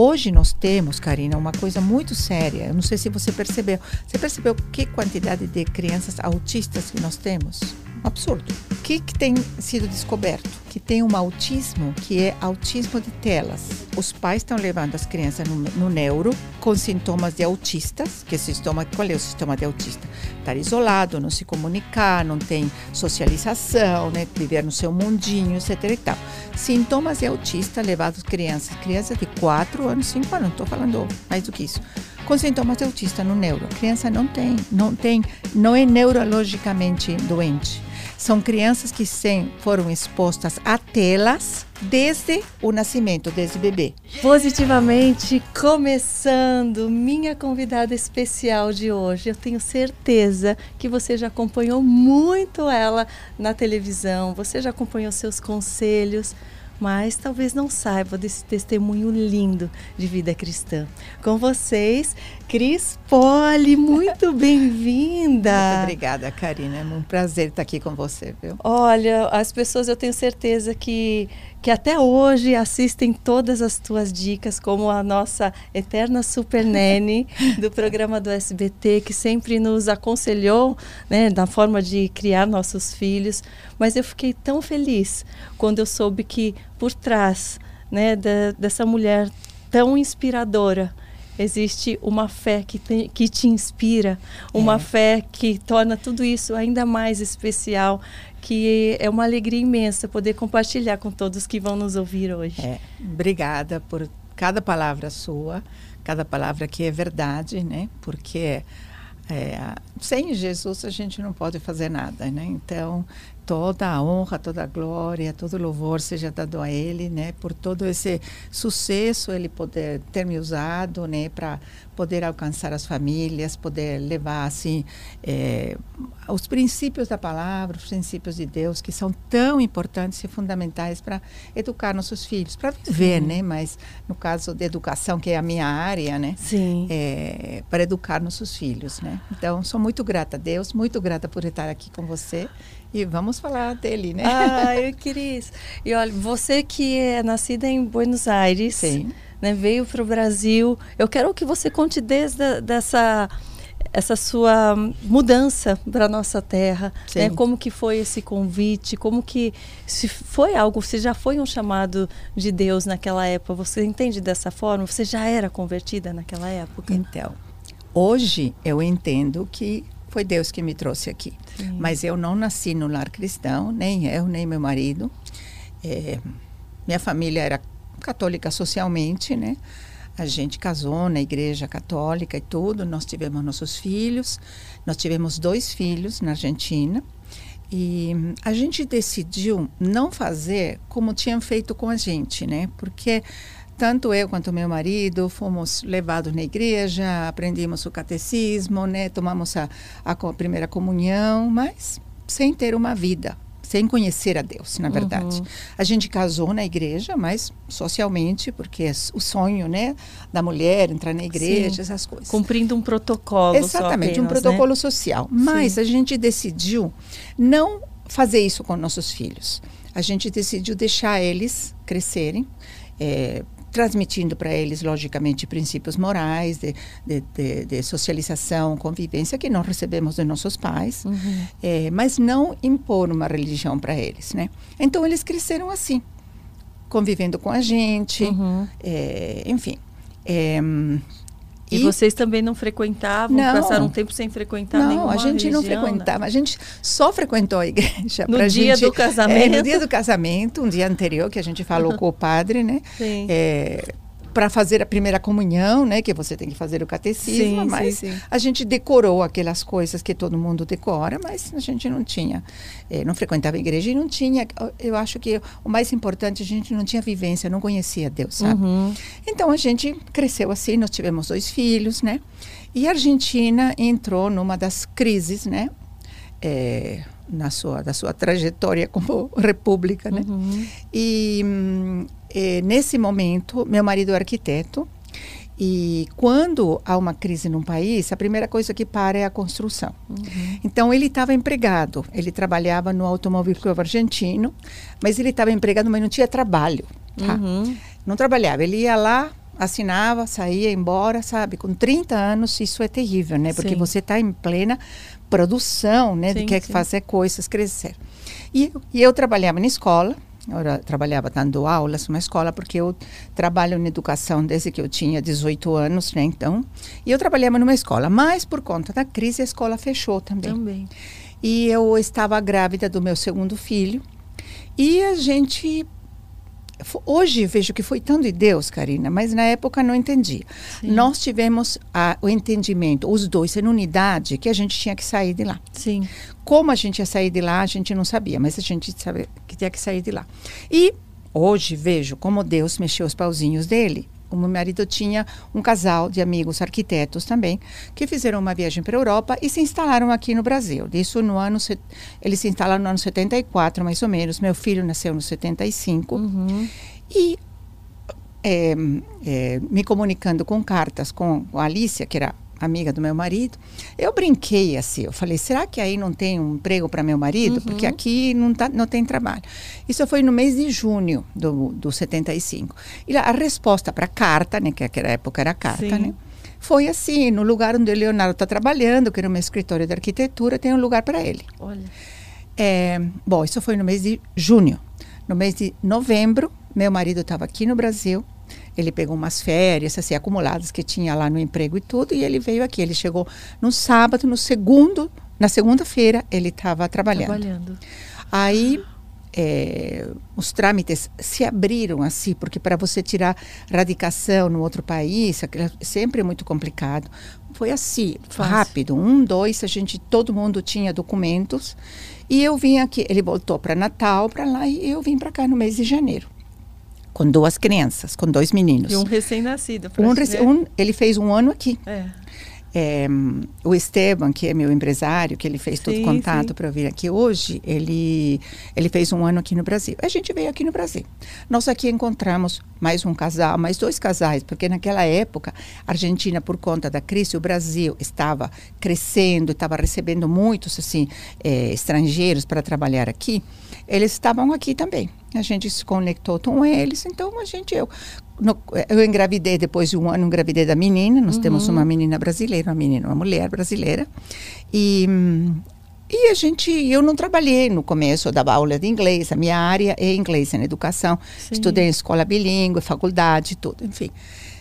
Hoje nós temos, Karina, uma coisa muito séria. Eu não sei se você percebeu. Você percebeu que quantidade de crianças autistas que nós temos? absurdo. O que, que tem sido descoberto? Que tem um autismo que é autismo de telas. Os pais estão levando as crianças no, no neuro com sintomas de autistas, que sintoma, qual é o sintoma de autista? Estar isolado, não se comunicar, não tem socialização, né? viver no seu mundinho, etc. E tal. Sintomas de autista levados crianças, crianças de 4 anos, 5 anos, não estou falando mais do que isso com sintomas de autista no neuro. A criança não tem, não tem, não é neurologicamente doente. São crianças que sem, foram expostas a telas desde o nascimento, desde bebê. Positivamente, começando minha convidada especial de hoje. Eu tenho certeza que você já acompanhou muito ela na televisão, você já acompanhou seus conselhos mas talvez não saiba desse testemunho lindo de vida cristã. Com vocês, Cris Poli, muito bem-vinda. Muito obrigada, Karina. É um prazer estar aqui com você, viu? Olha, as pessoas eu tenho certeza que que até hoje assistem todas as tuas dicas, como a nossa eterna super nene do programa do SBT, que sempre nos aconselhou né, na forma de criar nossos filhos. Mas eu fiquei tão feliz quando eu soube que por trás né, da, dessa mulher tão inspiradora, existe uma fé que, te, que te inspira, uma é. fé que torna tudo isso ainda mais especial que é uma alegria imensa poder compartilhar com todos que vão nos ouvir hoje. É, obrigada por cada palavra sua, cada palavra que é verdade, né? Porque é, sem Jesus a gente não pode fazer nada, né? Então toda a honra, toda a glória, todo o louvor seja dado a Ele, né? Por todo esse sucesso Ele poder ter me usado, né? Para poder alcançar as famílias, poder levar assim é, os princípios da palavra, os princípios de Deus que são tão importantes e fundamentais para educar nossos filhos, para viver, Sim. né? Mas no caso de educação que é a minha área, né? Sim. É, para educar nossos filhos, né? Então sou muito grata a Deus, muito grata por estar aqui com você e vamos falar dele, né? Ah, eu queria. E olha, você que é nascida em Buenos Aires. Sim né, veio para o Brasil. Eu quero que você conte desde dessa essa sua mudança para a nossa terra, né? como que foi esse convite, como que se foi algo, se já foi um chamado de Deus naquela época, você entende dessa forma? Você já era convertida naquela época? Então, hoje eu entendo que foi Deus que me trouxe aqui, Sim. mas eu não nasci no lar cristão, nem eu nem meu marido. É, minha família era católica socialmente, né? A gente casou na igreja católica e tudo. Nós tivemos nossos filhos. Nós tivemos dois filhos na Argentina. E a gente decidiu não fazer como tinham feito com a gente, né? Porque tanto eu quanto meu marido fomos levados na igreja, aprendemos o catecismo, né? Tomamos a, a primeira comunhão, mas sem ter uma vida sem conhecer a Deus, na verdade. Uhum. A gente casou na igreja, mas socialmente, porque é o sonho, né, da mulher entrar na igreja, Sim. essas coisas. Cumprindo um protocolo. Exatamente, apenas, um protocolo né? social. Mas Sim. a gente decidiu não fazer isso com nossos filhos. A gente decidiu deixar eles crescerem. É, transmitindo para eles, logicamente, princípios morais, de, de, de, de, socialização, convivência, que nós recebemos de nossos pais, uhum. é, mas não impor uma religião para eles. Né? Então, eles cresceram assim, convivendo com a gente, uhum. é, enfim. É, e, e, vocês também não frequentavam, não, passaram um tempo sem frequentar não, nenhuma a gente religião, não frequentava, né? a gente só frequentou a igreja. No dia gente, do casamento? É, no dia do casamento, um dia anterior, que a gente falou com o padre, né? Sim. É, para fazer a primeira comunhão, né, que você tem que fazer o catecismo, sim, mas sim, sim. a gente decorou aquelas coisas que todo mundo decora, mas a gente não tinha, eh, não frequentava a igreja e não tinha, eu acho que o mais importante, a gente não tinha vivência, não conhecia Deus, sabe? Uhum. Então a gente cresceu assim, nós tivemos dois filhos, né? E a Argentina entrou numa das crises, né? É, na sua da sua trajetória como república, né? Uhum. E hum, e, nesse momento, meu marido é arquiteto e quando há uma crise num país, a primeira coisa que para é a construção. Uhum. Então ele estava empregado, ele trabalhava no Automóvel Clube Argentino, mas ele estava empregado, mas não tinha trabalho. Tá? Uhum. Não trabalhava, ele ia lá assinava, saía embora, sabe? Com 30 anos, isso é terrível, né? Porque sim. você está em plena produção, né? Sim, de quer sim. fazer coisas crescer. E, e eu trabalhava na escola, eu trabalhava dando aulas numa escola, porque eu trabalho na educação desde que eu tinha 18 anos, né? Então, e eu trabalhava numa escola, mas por conta da crise a escola fechou também. Também. E eu estava grávida do meu segundo filho. E a gente Hoje vejo que foi tanto de Deus, Karina, mas na época não entendi. Sim. Nós tivemos a, o entendimento, os dois em unidade, que a gente tinha que sair de lá. Sim. Como a gente ia sair de lá, a gente não sabia, mas a gente sabia que tinha que sair de lá. E hoje vejo como Deus mexeu os pauzinhos dele o meu marido tinha um casal de amigos arquitetos também, que fizeram uma viagem para a Europa e se instalaram aqui no Brasil. Isso no ano, eles se instalaram no ano 74, mais ou menos. Meu filho nasceu no 75. Uhum. E é, é, me comunicando com cartas com a Alicia, que era amiga do meu marido, eu brinquei assim, eu falei, será que aí não tem um emprego para meu marido? Uhum. Porque aqui não, tá, não tem trabalho. Isso foi no mês de junho do, do 75. E a resposta para a carta, né, que naquela época era carta, Sim. né? Foi assim, no lugar onde o Leonardo está trabalhando, que era um escritório de arquitetura, tem um lugar para ele. Olha. É, bom, isso foi no mês de junho. No mês de novembro, meu marido estava aqui no Brasil, ele pegou umas férias assim acumuladas que tinha lá no emprego e tudo e ele veio aqui. Ele chegou no sábado, no segundo, na segunda-feira ele estava trabalhando. Trabalhando. Aí é, os trâmites se abriram assim, porque para você tirar radicação no outro país, é sempre é muito complicado. Foi assim, Fácil. rápido, um, dois, a gente, todo mundo tinha documentos. E eu vim aqui, ele voltou para Natal, para lá, e eu vim para cá no mês de janeiro com duas crianças, com dois meninos. E um recém-nascido. Um, rec um, ele fez um ano aqui. É. É, o Esteban, que é meu empresário, que ele fez sim, todo contato para vir aqui hoje, ele, ele fez um ano aqui no Brasil. A gente veio aqui no Brasil. Nós aqui encontramos mais um casal, mais dois casais, porque naquela época, a Argentina, por conta da crise, o Brasil estava crescendo, estava recebendo muitos assim, é, estrangeiros para trabalhar aqui. Eles estavam aqui também. A gente se conectou com eles, então a gente, eu no, eu engravidei depois de um ano, engravidei da menina. Nós uhum. temos uma menina brasileira, uma menina, uma mulher brasileira. E, e a gente, eu não trabalhei no começo, eu dava aula de inglês. A minha área é inglês na educação. Sim. Estudei em escola bilíngue, faculdade, tudo, enfim.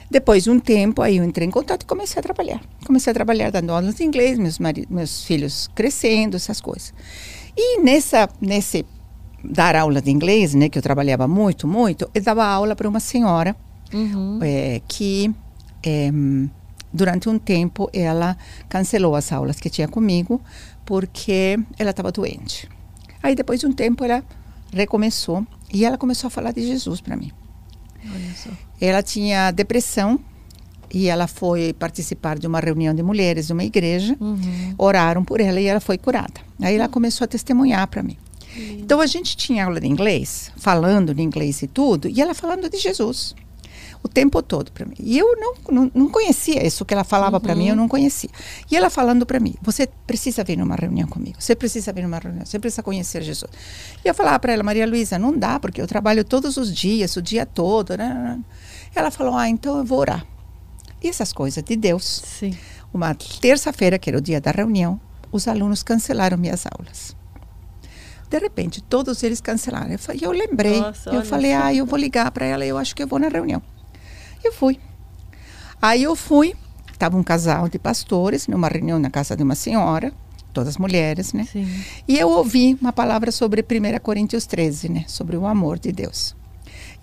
Depois de um tempo, aí eu entrei em contato e comecei a trabalhar. Comecei a trabalhar dando aulas de inglês, meus, meus filhos crescendo, essas coisas. E nessa, nesse dar aula de inglês, né, que eu trabalhava muito, muito, eu dava aula para uma senhora uhum. é, que é, durante um tempo ela cancelou as aulas que tinha comigo porque ela estava doente. Aí depois de um tempo ela recomeçou e ela começou a falar de Jesus para mim. Ela tinha depressão e ela foi participar de uma reunião de mulheres de uma igreja, uhum. oraram por ela e ela foi curada. Aí ela começou a testemunhar para mim. Então a gente tinha aula de inglês, falando de inglês e tudo, e ela falando de Jesus o tempo todo para mim. E eu não, não, não, conhecia isso que ela falava uhum. para mim, eu não conhecia. E ela falando para mim: você precisa vir numa reunião comigo, você precisa vir numa reunião, você precisa conhecer Jesus. E eu falava para ela: Maria Luísa, não dá, porque eu trabalho todos os dias, o dia todo. Né? Ela falou: ah, então eu vou orar. E essas coisas de Deus. Sim. Uma terça-feira, que era o dia da reunião, os alunos cancelaram minhas aulas. De repente, todos eles cancelaram. Eu, eu lembrei. Nossa, eu falei, ah, eu vou ligar para ela, eu acho que eu vou na reunião. Eu fui. Aí eu fui, estava um casal de pastores numa reunião na casa de uma senhora, todas mulheres, né? Sim. E eu ouvi uma palavra sobre 1 Coríntios 13, né? Sobre o amor de Deus.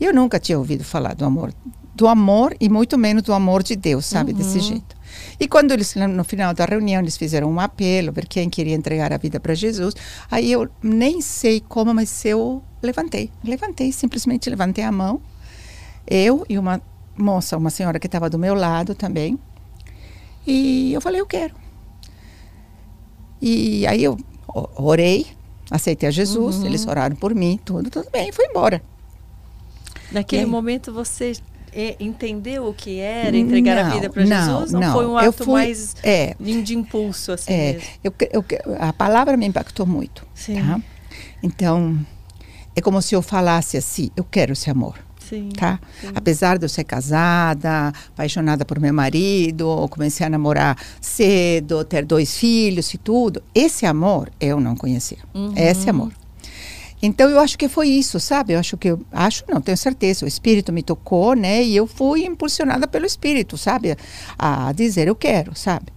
E eu nunca tinha ouvido falar do amor, do amor e muito menos do amor de Deus, sabe? Uhum. Desse jeito. E quando eles, no final da reunião, eles fizeram um apelo para quem queria entregar a vida para Jesus, aí eu nem sei como, mas eu levantei. Levantei, simplesmente levantei a mão. Eu e uma moça, uma senhora que estava do meu lado também. E eu falei, eu quero. E aí eu orei, aceitei a Jesus, uhum. eles oraram por mim, tudo, tudo bem, fui embora. Naquele momento você entendeu o que era entregar não, a vida para Jesus? Não, não, foi um ato fui, mais é, de impulso assim é, eu, eu, a palavra me impactou muito. Sim. Tá? Então, é como se eu falasse assim, eu quero esse amor. sim, tá? Sim. Apesar de eu ser casada, apaixonada por meu marido, comecei a namorar cedo, ter dois filhos e tudo, esse amor eu não conhecia. Uhum. Esse amor. Então eu acho que foi isso, sabe? Eu acho que eu acho, não tenho certeza. O espírito me tocou, né? E eu fui impulsionada pelo espírito, sabe? A dizer eu quero, sabe?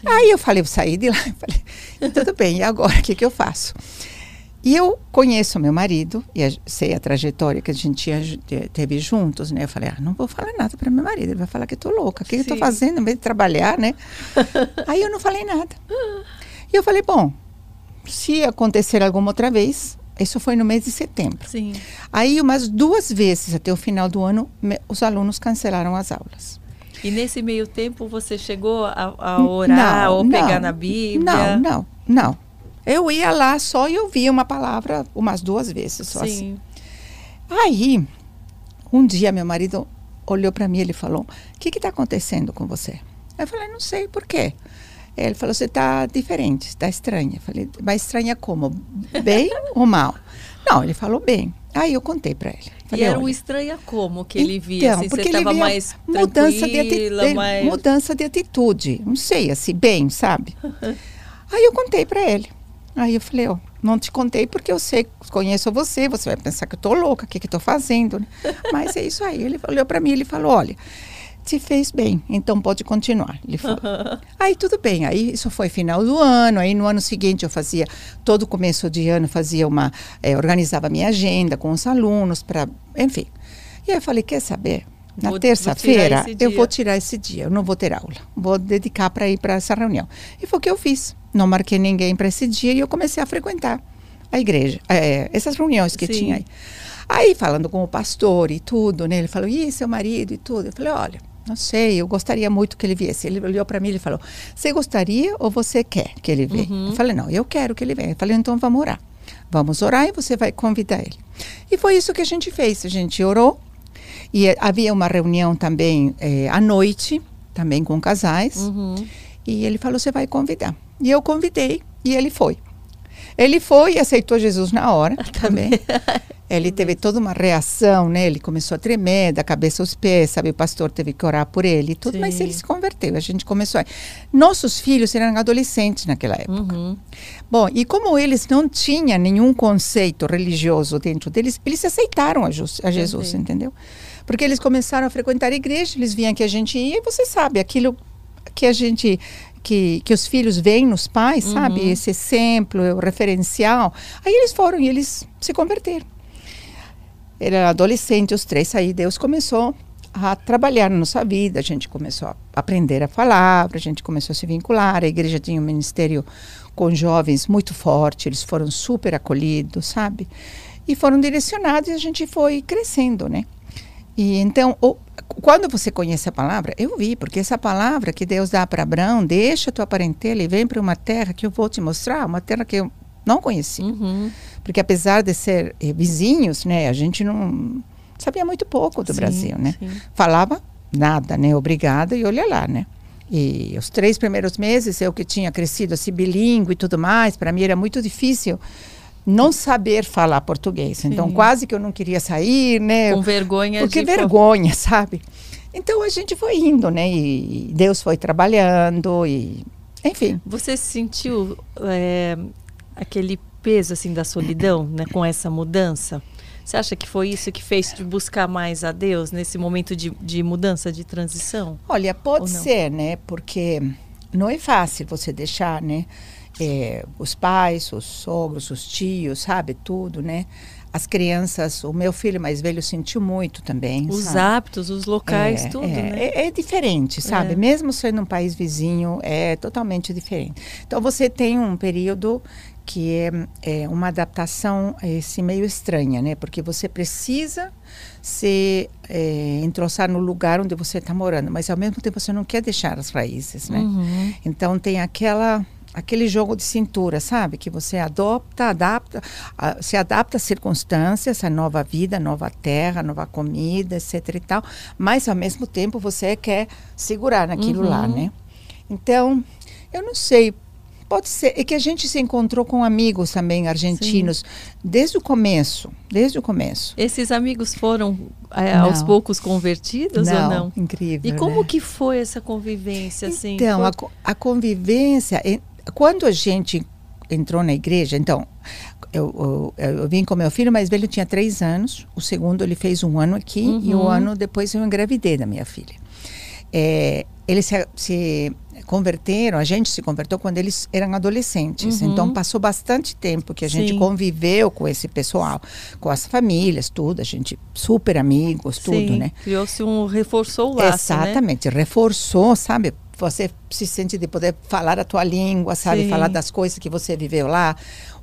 Sim. Aí eu falei, eu saí de lá, falei, tudo bem. E agora o que que eu faço? E eu conheço meu marido e sei a trajetória que a gente tinha, teve juntos, né? Eu falei, ah, não vou falar nada para meu marido, ele vai falar que eu tô louca, o que, que eu tô fazendo em vez de trabalhar, né? Aí eu não falei nada. E eu falei, bom, se acontecer alguma outra vez, isso foi no mês de setembro. Sim. Aí, umas duas vezes até o final do ano, me, os alunos cancelaram as aulas. E nesse meio tempo você chegou a, a orar não, ou não, pegar na Bíblia? Não, não, não. Eu ia lá só e ouvia uma palavra umas duas vezes, só Sim. assim. Aí, um dia meu marido olhou para mim e ele falou: "O que está acontecendo com você?" Eu falei: "Não sei por quê." Ele falou: Você está diferente, está estranha. Eu falei: Mas estranha como? Bem ou mal? Não, ele falou bem. Aí eu contei para ele. Falei, e era um estranha como que ele via? Então, assim, porque você ele via mais mudança de, atitude, mais... mudança de atitude. Não sei, assim, bem, sabe? Aí eu contei para ele. Aí eu falei, ó, oh, não te contei porque eu sei, conheço você, você vai pensar que eu tô louca, o que que eu tô fazendo, né? Mas é isso aí. Ele olhou para mim, ele falou, olha, te fez bem, então pode continuar. Ele falou. aí tudo bem, aí isso foi final do ano, aí no ano seguinte eu fazia, todo começo de ano fazia uma, é, organizava minha agenda com os alunos para, enfim. E aí eu falei, quer saber? Na terça-feira eu vou tirar esse dia, eu não vou ter aula, vou dedicar para ir para essa reunião. E foi o que eu fiz. Não marquei ninguém para esse dia e eu comecei a frequentar a igreja, é, essas reuniões que Sim. tinha aí. Aí, falando com o pastor e tudo, né? Ele falou, e seu marido e tudo. Eu falei, olha, não sei, eu gostaria muito que ele viesse. Ele olhou para mim e falou: Você gostaria ou você quer que ele venha? Uhum. Eu falei: Não, eu quero que ele venha. Eu falei: Então vamos orar. Vamos orar e você vai convidar ele. E foi isso que a gente fez. A gente orou e havia uma reunião também eh, à noite, também com casais. Uhum. E ele falou: Você vai convidar. E eu convidei e ele foi. Ele foi e aceitou Jesus na hora também. Ele teve toda uma reação, né? Ele começou a tremer da cabeça aos pés, sabe? O pastor teve que orar por ele e tudo, Sim. mas ele se converteu. A gente começou. A... Nossos filhos eram adolescentes naquela época. Uhum. Bom, e como eles não tinham nenhum conceito religioso dentro deles, eles aceitaram a, a Jesus, entendeu? Porque eles começaram a frequentar a igreja, eles vinham que a gente ia, e você sabe, aquilo que a gente que, que os filhos veem nos pais, uhum. sabe? Esse exemplo, o referencial. Aí eles foram e eles se converteram. Ele era adolescente, os três aí Deus começou a trabalhar na nossa vida, a gente começou a aprender a palavra, a gente começou a se vincular, a igreja tinha um ministério com jovens muito forte, eles foram super acolhidos, sabe? E foram direcionados e a gente foi crescendo, né? E então, o, quando você conhece a palavra, eu vi, porque essa palavra que Deus dá para Abraão, deixa tua parentela e vem para uma terra que eu vou te mostrar, uma terra que eu não conhecia. Uhum. Porque apesar de ser eh, vizinhos, né, a gente não sabia muito pouco do sim, Brasil, né? Sim. Falava nada, né? Obrigada e olha lá, né? E os três primeiros meses, eu que tinha crescido assim bilíngue e tudo mais, para mim era muito difícil não saber falar português. Então, Sim. quase que eu não queria sair, né? Com vergonha Porque de vergonha, sabe? Então, a gente foi indo, né? E Deus foi trabalhando e... Enfim. Você sentiu é, aquele peso assim da solidão, né, com essa mudança? Você acha que foi isso que fez te buscar mais a Deus nesse momento de, de mudança, de transição? Olha, pode ser, né? Porque não é fácil você deixar, né? É, os pais, os sogros, os tios, sabe? Tudo, né? As crianças, o meu filho mais velho sentiu muito também. Os sabe? hábitos, os locais, é, tudo, é, né? É, é diferente, sabe? É. Mesmo sendo um país vizinho, é totalmente diferente. Então você tem um período que é, é, uma adaptação a esse meio estranha, né? Porque você precisa se é, entroçar no lugar onde você está morando, mas ao mesmo tempo você não quer deixar as raízes, né? Uhum. Então tem aquela aquele jogo de cintura, sabe? Que você adopta, adapta, a, se adapta às circunstâncias, à nova vida, nova terra, nova comida, etc e tal, mas ao mesmo tempo você quer segurar naquilo uhum. lá, né? Então, eu não sei Pode ser. É que a gente se encontrou com amigos também argentinos Sim. desde o começo. Desde o começo. Esses amigos foram é, aos poucos convertidos não, ou não? Incrível. E como né? que foi essa convivência? Assim? Então, a, a convivência. Quando a gente entrou na igreja, então, eu, eu, eu, vim com meu filho mais velho, tinha três anos. O segundo ele fez um ano aqui uhum. e um ano depois eu engravidei da minha filha. É, eles se, se, converteram, a gente se converteu quando eles eram adolescentes. Uhum. Então passou bastante tempo que a gente Sim. conviveu com esse pessoal, com as famílias, tudo, a gente super amigos, tudo, Sim. né? Criou-se um reforçou o laço, né? Exatamente, né? reforçou, sabe? Você se sente de poder falar a tua língua, sabe? Sim. Falar das coisas que você viveu lá.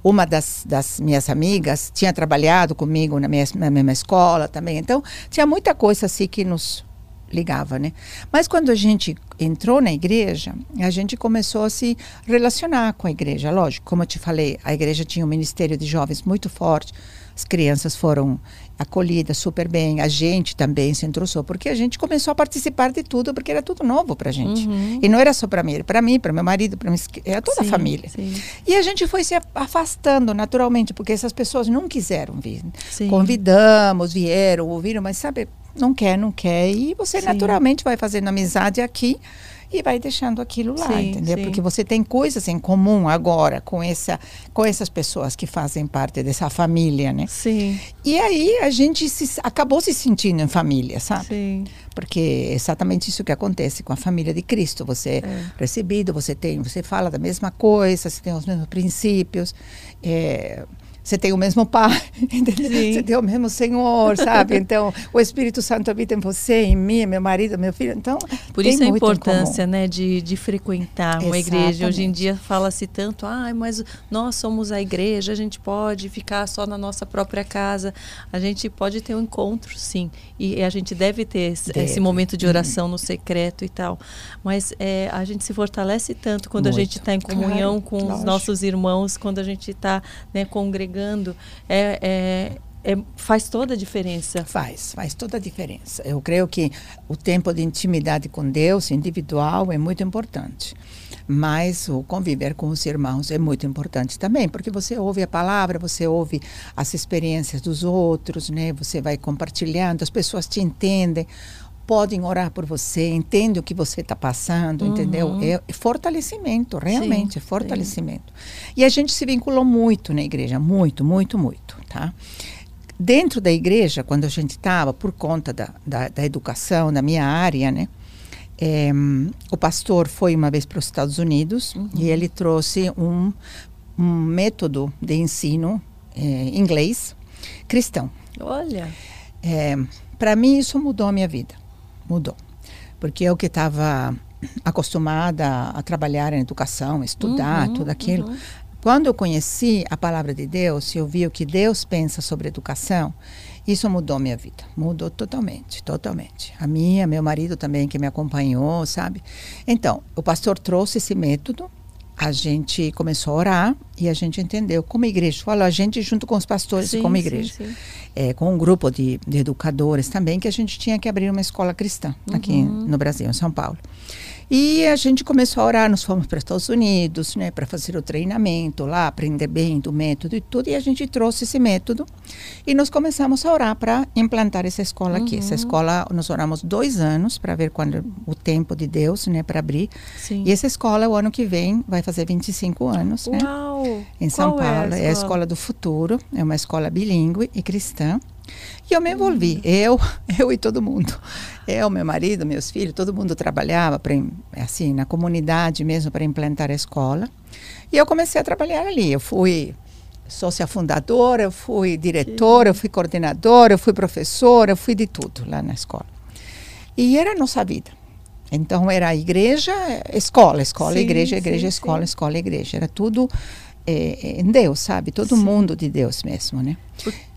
Uma das, das minhas amigas tinha trabalhado comigo na, minha, na mesma escola também. Então, tinha muita coisa assim que nos ligava, né? Mas quando a gente entrou na igreja, a gente começou a se relacionar com a igreja. Lógico, como eu te falei, a igreja tinha um ministério de jovens muito forte. As crianças foram acolhidas super bem, a gente também se entrosou, porque a gente começou a participar de tudo, porque era tudo novo para a gente. Uhum. E não era só para mim, era para mim, para meu marido, para era toda sim, a família. Sim. E a gente foi se afastando naturalmente, porque essas pessoas não quiseram vir. Sim. Convidamos, vieram, ouviram, mas sabe, não quer, não quer. E você Sim. naturalmente vai fazendo amizade aqui e vai deixando aquilo lá, sim, entendeu? Sim. Porque você tem coisas em comum agora com essa com essas pessoas que fazem parte dessa família, né? Sim. E aí a gente se, acabou se sentindo em família, sabe? Sim. Porque é exatamente isso que acontece com a família de Cristo. Você é, é recebido, você tem, você fala da mesma coisa, você tem os mesmos princípios. É, você tem o mesmo pai, você tem o mesmo Senhor, sabe? Então, o Espírito Santo habita em você, em mim, meu marido, meu filho. Então, por isso a importância, né, de, de frequentar uma Exatamente. igreja. Hoje em dia fala-se tanto, ah, mas nós somos a igreja, a gente pode ficar só na nossa própria casa. A gente pode ter um encontro, sim, e a gente deve ter esse, deve. esse momento de oração no secreto e tal. Mas é, a gente se fortalece tanto quando Muito. a gente está em comunhão claro, com lógico. os nossos irmãos, quando a gente está né, congregando chegando, é, é, é, faz toda a diferença. Faz, faz toda a diferença. Eu creio que o tempo de intimidade com Deus, individual, é muito importante. Mas o conviver com os irmãos é muito importante também, porque você ouve a palavra, você ouve as experiências dos outros, né? Você vai compartilhando, as pessoas te entendem podem orar por você, entendem o que você está passando, uhum. entendeu? É, é, fortalecimento, realmente, sim, é fortalecimento. Sim. E a gente se vinculou muito na igreja, muito, muito, muito, tá? Dentro da igreja, quando a gente estava, por conta da, da, da, educação, da minha área, né? É, o pastor foi uma vez para os Estados Unidos uhum. e ele trouxe um, um método de ensino é, inglês cristão. Olha! É, para mim, isso mudou a minha vida mudou. Porque eu que estava acostumada a trabalhar em educação, estudar, uhum, tudo aquilo. Uhum. Quando eu conheci a palavra de Deus e eu vi o que Deus pensa sobre educação, isso mudou minha vida. Mudou totalmente, totalmente. A minha, meu marido também que me acompanhou, sabe? Então, o pastor trouxe esse método a gente começou a orar e a gente entendeu como igreja. Fala a gente junto com os pastores sim, como igreja. Sim, sim. É, com um grupo de, de, educadores também, que a gente tinha que abrir uma escola cristã aqui uhum. no Brasil, em São Paulo. E a gente começou a orar, nós fomos para os Estados Unidos, né, para fazer o treinamento lá, aprender bem do método e tudo, e a gente trouxe esse método e nós começamos a orar para implantar essa escola uhum. aqui. Essa uhum. escola, nós oramos dois anos para ver quando o tempo de Deus, né, para abrir. Sim. E essa escola, o ano que vem, vai fazer 25 anos, né? Uau! Em São Qual Paulo. É a, é a escola do futuro, é uma escola bilíngue e cristã. E eu me envolvi, eu, eu e todo mundo. Eu, meu marido, meus filhos, todo mundo trabalhava pra, assim na comunidade mesmo para implantar a escola. E eu comecei a trabalhar ali. Eu fui sócia fundadora, eu fui diretora, eu fui coordenadora, eu fui professora, eu fui de tudo lá na escola. E era a nossa vida. Então era igreja, escola, escola, sim, igreja, igreja, sim, escola, sim. escola, igreja. Era tudo é, em Deus, sabe? Todo mundo de Deus mesmo, né?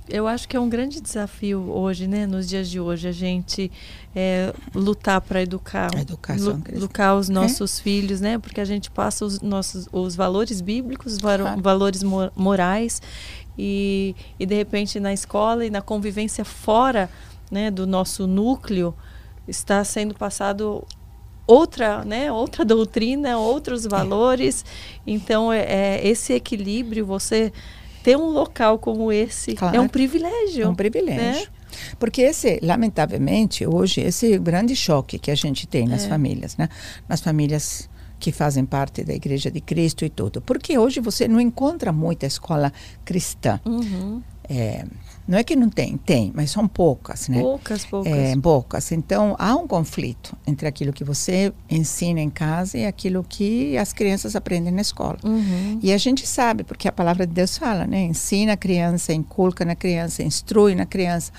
Eu acho que é um grande desafio hoje, né, nos dias de hoje, a gente é, lutar para educar, educar os nossos é? filhos, né, porque a gente passa os nossos os valores bíblicos, os claro. valores morais e, e de repente na escola e na convivência fora, né, do nosso núcleo está sendo passado outra, né, outra doutrina, outros valores. É. Então, é, é, esse equilíbrio, você ter um local como esse claro. é um privilégio. É um privilégio. Né? Porque esse, lamentavelmente, hoje, esse grande choque que a gente tem nas é. famílias, né? Nas famílias que fazem parte da Igreja de Cristo e tudo. Porque hoje você não encontra muita escola cristã. Uhum. É, não é que não tem, tem, mas são poucas, né? Poucas, poucas. É, poucas. Então, há um conflito entre aquilo que você ensina em casa e aquilo que as crianças aprendem na escola. Uhum. E a gente sabe, porque a palavra de Deus fala, né? Ensina a criança, inculca na criança, instrui na criança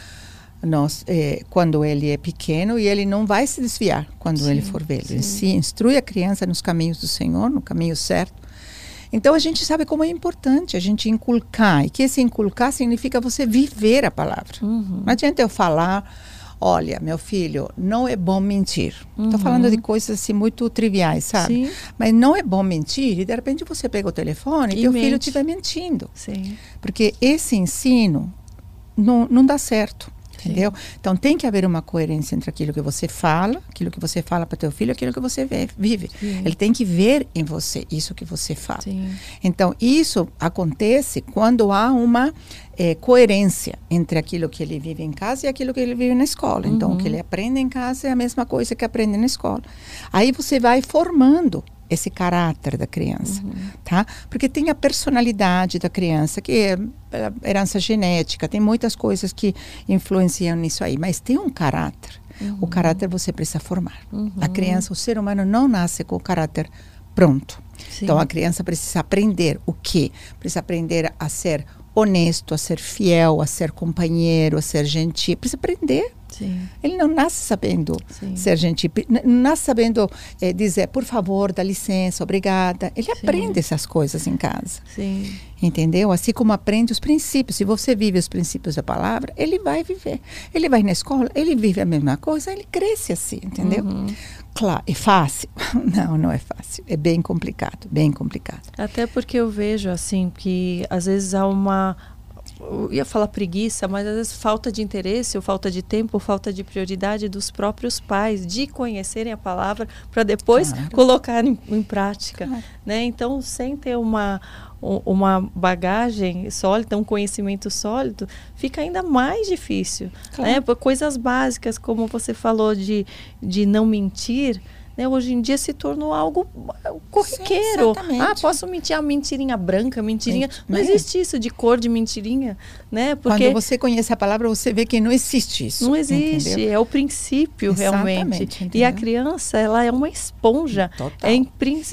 nós, é, quando ele é pequeno e ele não vai se desviar quando sim, ele for velho. Se instrui a criança nos caminhos do Senhor, no caminho certo. Então a gente sabe como é importante a gente inculcar. E que esse inculcar significa você viver a palavra. Uhum. Não adianta eu falar, olha, meu filho, não é bom mentir. Estou uhum. falando de coisas assim muito triviais, sabe? Sim. Mas não é bom mentir e de repente você pega o telefone e, teu mente. filho estiver mentindo. Sim. Porque esse ensino não, não dá certo entendeu? Sim. Então tem que haver uma coerência entre aquilo que você fala, aquilo que você fala para teu filho, aquilo que você vê, vive. Sim. Ele tem que ver em você isso que você fala. Sim. Então isso acontece quando há uma é, coerência entre aquilo que ele vive em casa e aquilo que ele vive na escola. Uhum. Então o que uhum. ele aprende em casa é a mesma coisa que aprende na escola. Aí você vai formando esse caráter da criança, uhum. tá? Porque tem a personalidade da criança, que é, é herança genética, tem muitas coisas que influenciam nisso aí, mas tem um caráter. Uhum. O caráter você precisa formar. Uhum. A criança, o ser humano não nasce com o caráter pronto. Sim. Então a criança precisa aprender o quê? Precisa aprender a ser honesto, a ser fiel, a ser companheiro, a ser gentil. Precisa aprender. Sim. Ele não nasce sabendo Sim. ser gentil, não nasce sabendo é, dizer, por favor, dá licença, obrigada. Ele Sim. aprende essas coisas em casa. Entendeu? Assim como aprende os princípios. Se você vive os princípios da palavra, ele vai viver. Ele vai na escola, ele vive a mesma coisa, ele cresce assim, entendeu? Uhum. Claro, é fácil? Não, não é fácil. É bem complicado, bem complicado. Até porque eu vejo assim que às vezes há uma eu ia falar preguiça, mas às vezes falta de interesse, ou falta de tempo, ou falta de prioridade dos próprios pais de conhecerem a palavra para depois claro. colocar em, em prática, claro. né? Então, sem ter uma uma bagagem sólida, um conhecimento sólido, fica ainda mais difícil. Claro. Né? Coisas básicas, como você falou de, de não mentir, né, hoje em dia se tornou algo corriqueiro. Sim, ah, posso mentir a mentirinha branca, mentirinha. Sim, não né? existe isso de cor de mentirinha, né? Porque quando você conhece a palavra, você vê que não existe isso. Não existe, entendeu? é o princípio realmente. Entendeu? E a criança, ela é uma esponja. Total. É,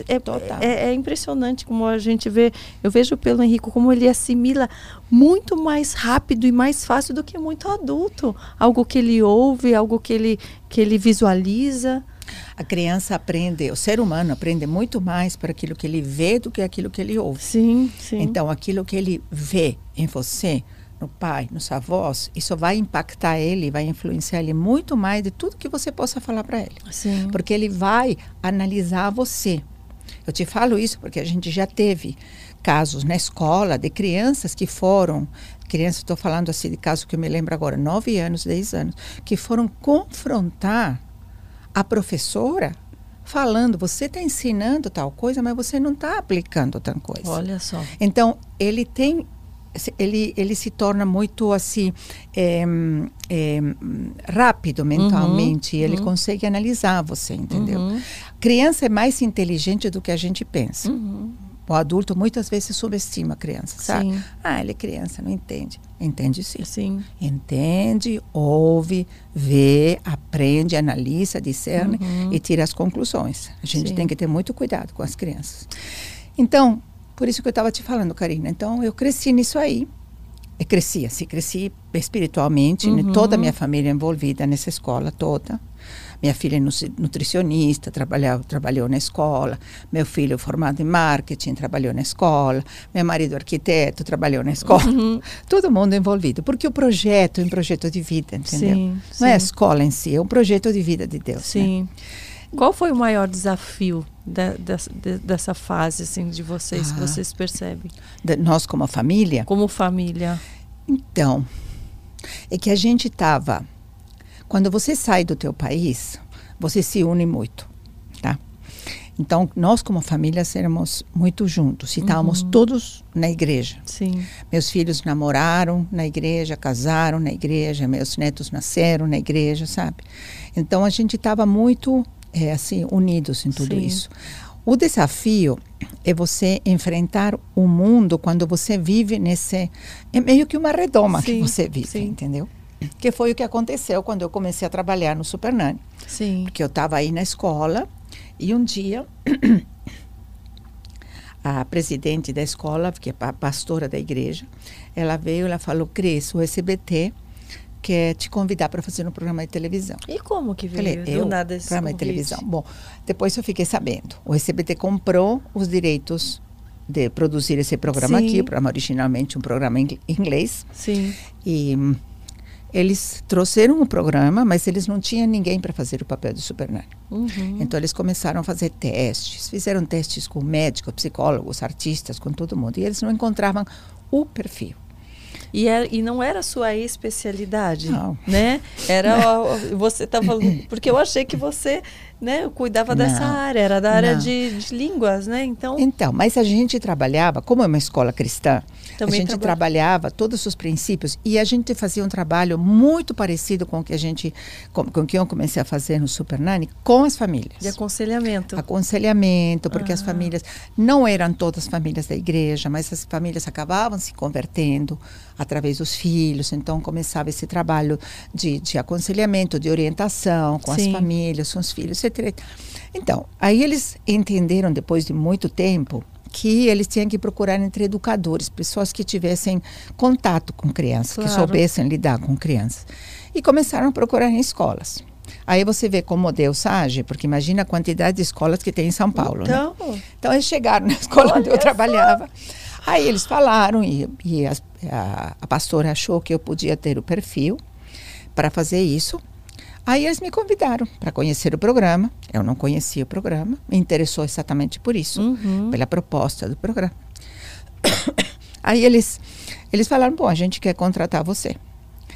é, Total. É, é impressionante como a gente vê. Eu vejo pelo Henrico como ele assimila muito mais rápido e mais fácil do que muito adulto. Algo que ele ouve, algo que ele que ele visualiza. A criança aprende, o ser humano aprende muito mais para aquilo que ele vê do que aquilo que ele ouve. Sim, sim. Então, aquilo que ele vê em você, no pai, nos avós, isso vai impactar ele, vai influenciar ele muito mais de tudo que você possa falar para ele. Sim. Porque ele vai analisar você. Eu te falo isso porque a gente já teve casos na escola de crianças que foram crianças, estou falando assim de casos que eu me lembro agora, nove anos, dez anos, que foram confrontar a professora falando, você está ensinando tal coisa, mas você não está aplicando tal coisa. Olha só. Então, ele tem ele, ele se torna muito assim é, é, rápido mentalmente uhum, ele uhum. consegue analisar você entendeu uhum. criança é mais inteligente do que a gente pensa uhum. O adulto muitas vezes subestima a criança, sabe? Sim. Ah, ele é criança, não entende. Entende sim. sim. Entende, ouve, vê, aprende, analisa, discerne uhum. e tira as conclusões. A gente sim. tem que ter muito cuidado com as crianças. Então, por isso que eu estava te falando, Karina. Então, eu cresci nisso aí. Eu cresci, assim, cresci espiritualmente, né? uhum. toda a minha família envolvida nessa escola toda. Minha filha é nutricionista, trabalhou, trabalhou na escola. Meu filho formado em marketing, trabalhou na escola. Meu marido arquiteto, trabalhou na escola. Uhum. Todo mundo envolvido. Porque o projeto é um projeto de vida, entendeu? Sim, Não sim. é a escola em si, é um projeto de vida de Deus. Né? Sim. Né? Qual foi o maior desafio de, de, dessa fase assim, de vocês, ah, que vocês percebem? Nós como família? Como família. Então, é que a gente estava quando você sai do teu país, você se une muito, Então, nós como família éramos muito juntos estávamos uhum. todos na igreja. Sim. Meus filhos namoraram na igreja, casaram na igreja, meus netos nasceram na igreja, sabe? Então, a gente estava muito, é, assim, unidos em tudo Sim. isso. O desafio é você enfrentar o mundo quando você vive nesse. É meio que uma redoma sim, que você vive, sim. entendeu? Que foi o que aconteceu quando eu comecei a trabalhar no Super Nani. Sim. Porque eu estava aí na escola e um dia a presidente da escola, que é a pastora da igreja, ela veio, ela falou: Cris, o SBT quer te convidar para fazer um programa de televisão. E como que veio Falei, eu, do nada esse programa convite? de televisão? Bom, depois eu fiquei sabendo. O SBT comprou os direitos de produzir esse programa Sim. aqui, o programa originalmente um programa em inglês. Sim. E eles trouxeram o programa, mas eles não tinham ninguém para fazer o papel de Super Uhum. Então eles começaram a fazer testes, fizeram testes com médicos, psicólogos, artistas, com todo mundo, e eles não encontravam o perfil. E, é, e não era a sua especialidade, não. né? Era você estava porque eu achei que você, né, cuidava não. dessa área, era da área de, de, línguas, né? Então. Então, mas a gente trabalhava, como é uma escola cristã, também a gente trabalhava todos os princípios e a gente fazia um trabalho muito parecido com o que a gente, com, com que eu comecei a fazer no Super Nani, com as famílias. De aconselhamento. Aconselhamento, porque ah. as famílias não eram todas famílias da igreja, mas as famílias acabavam se convertendo através dos filhos, então começava esse trabalho de, de aconselhamento, de orientação com Sim. as famílias, com os filhos, etc. Então, aí eles entenderam depois de muito tempo que eles tinham que procurar entre educadores, pessoas que tivessem contato com crianças, claro. que soubessem lidar com crianças. E começaram a procurar em escolas. Aí você vê como Deus age, porque imagina a quantidade de escolas que tem em São Paulo. Né? Então, né? então eles chegaram na escola onde eu trabalhava. Aí eles falaram, e, e a, a, a pastora achou que eu podia ter o perfil para fazer isso. Aí eles me convidaram para conhecer o programa. Eu não conhecia o programa, me interessou exatamente por isso, uhum. pela proposta do programa. Aí eles, eles falaram: bom, a gente quer contratar você.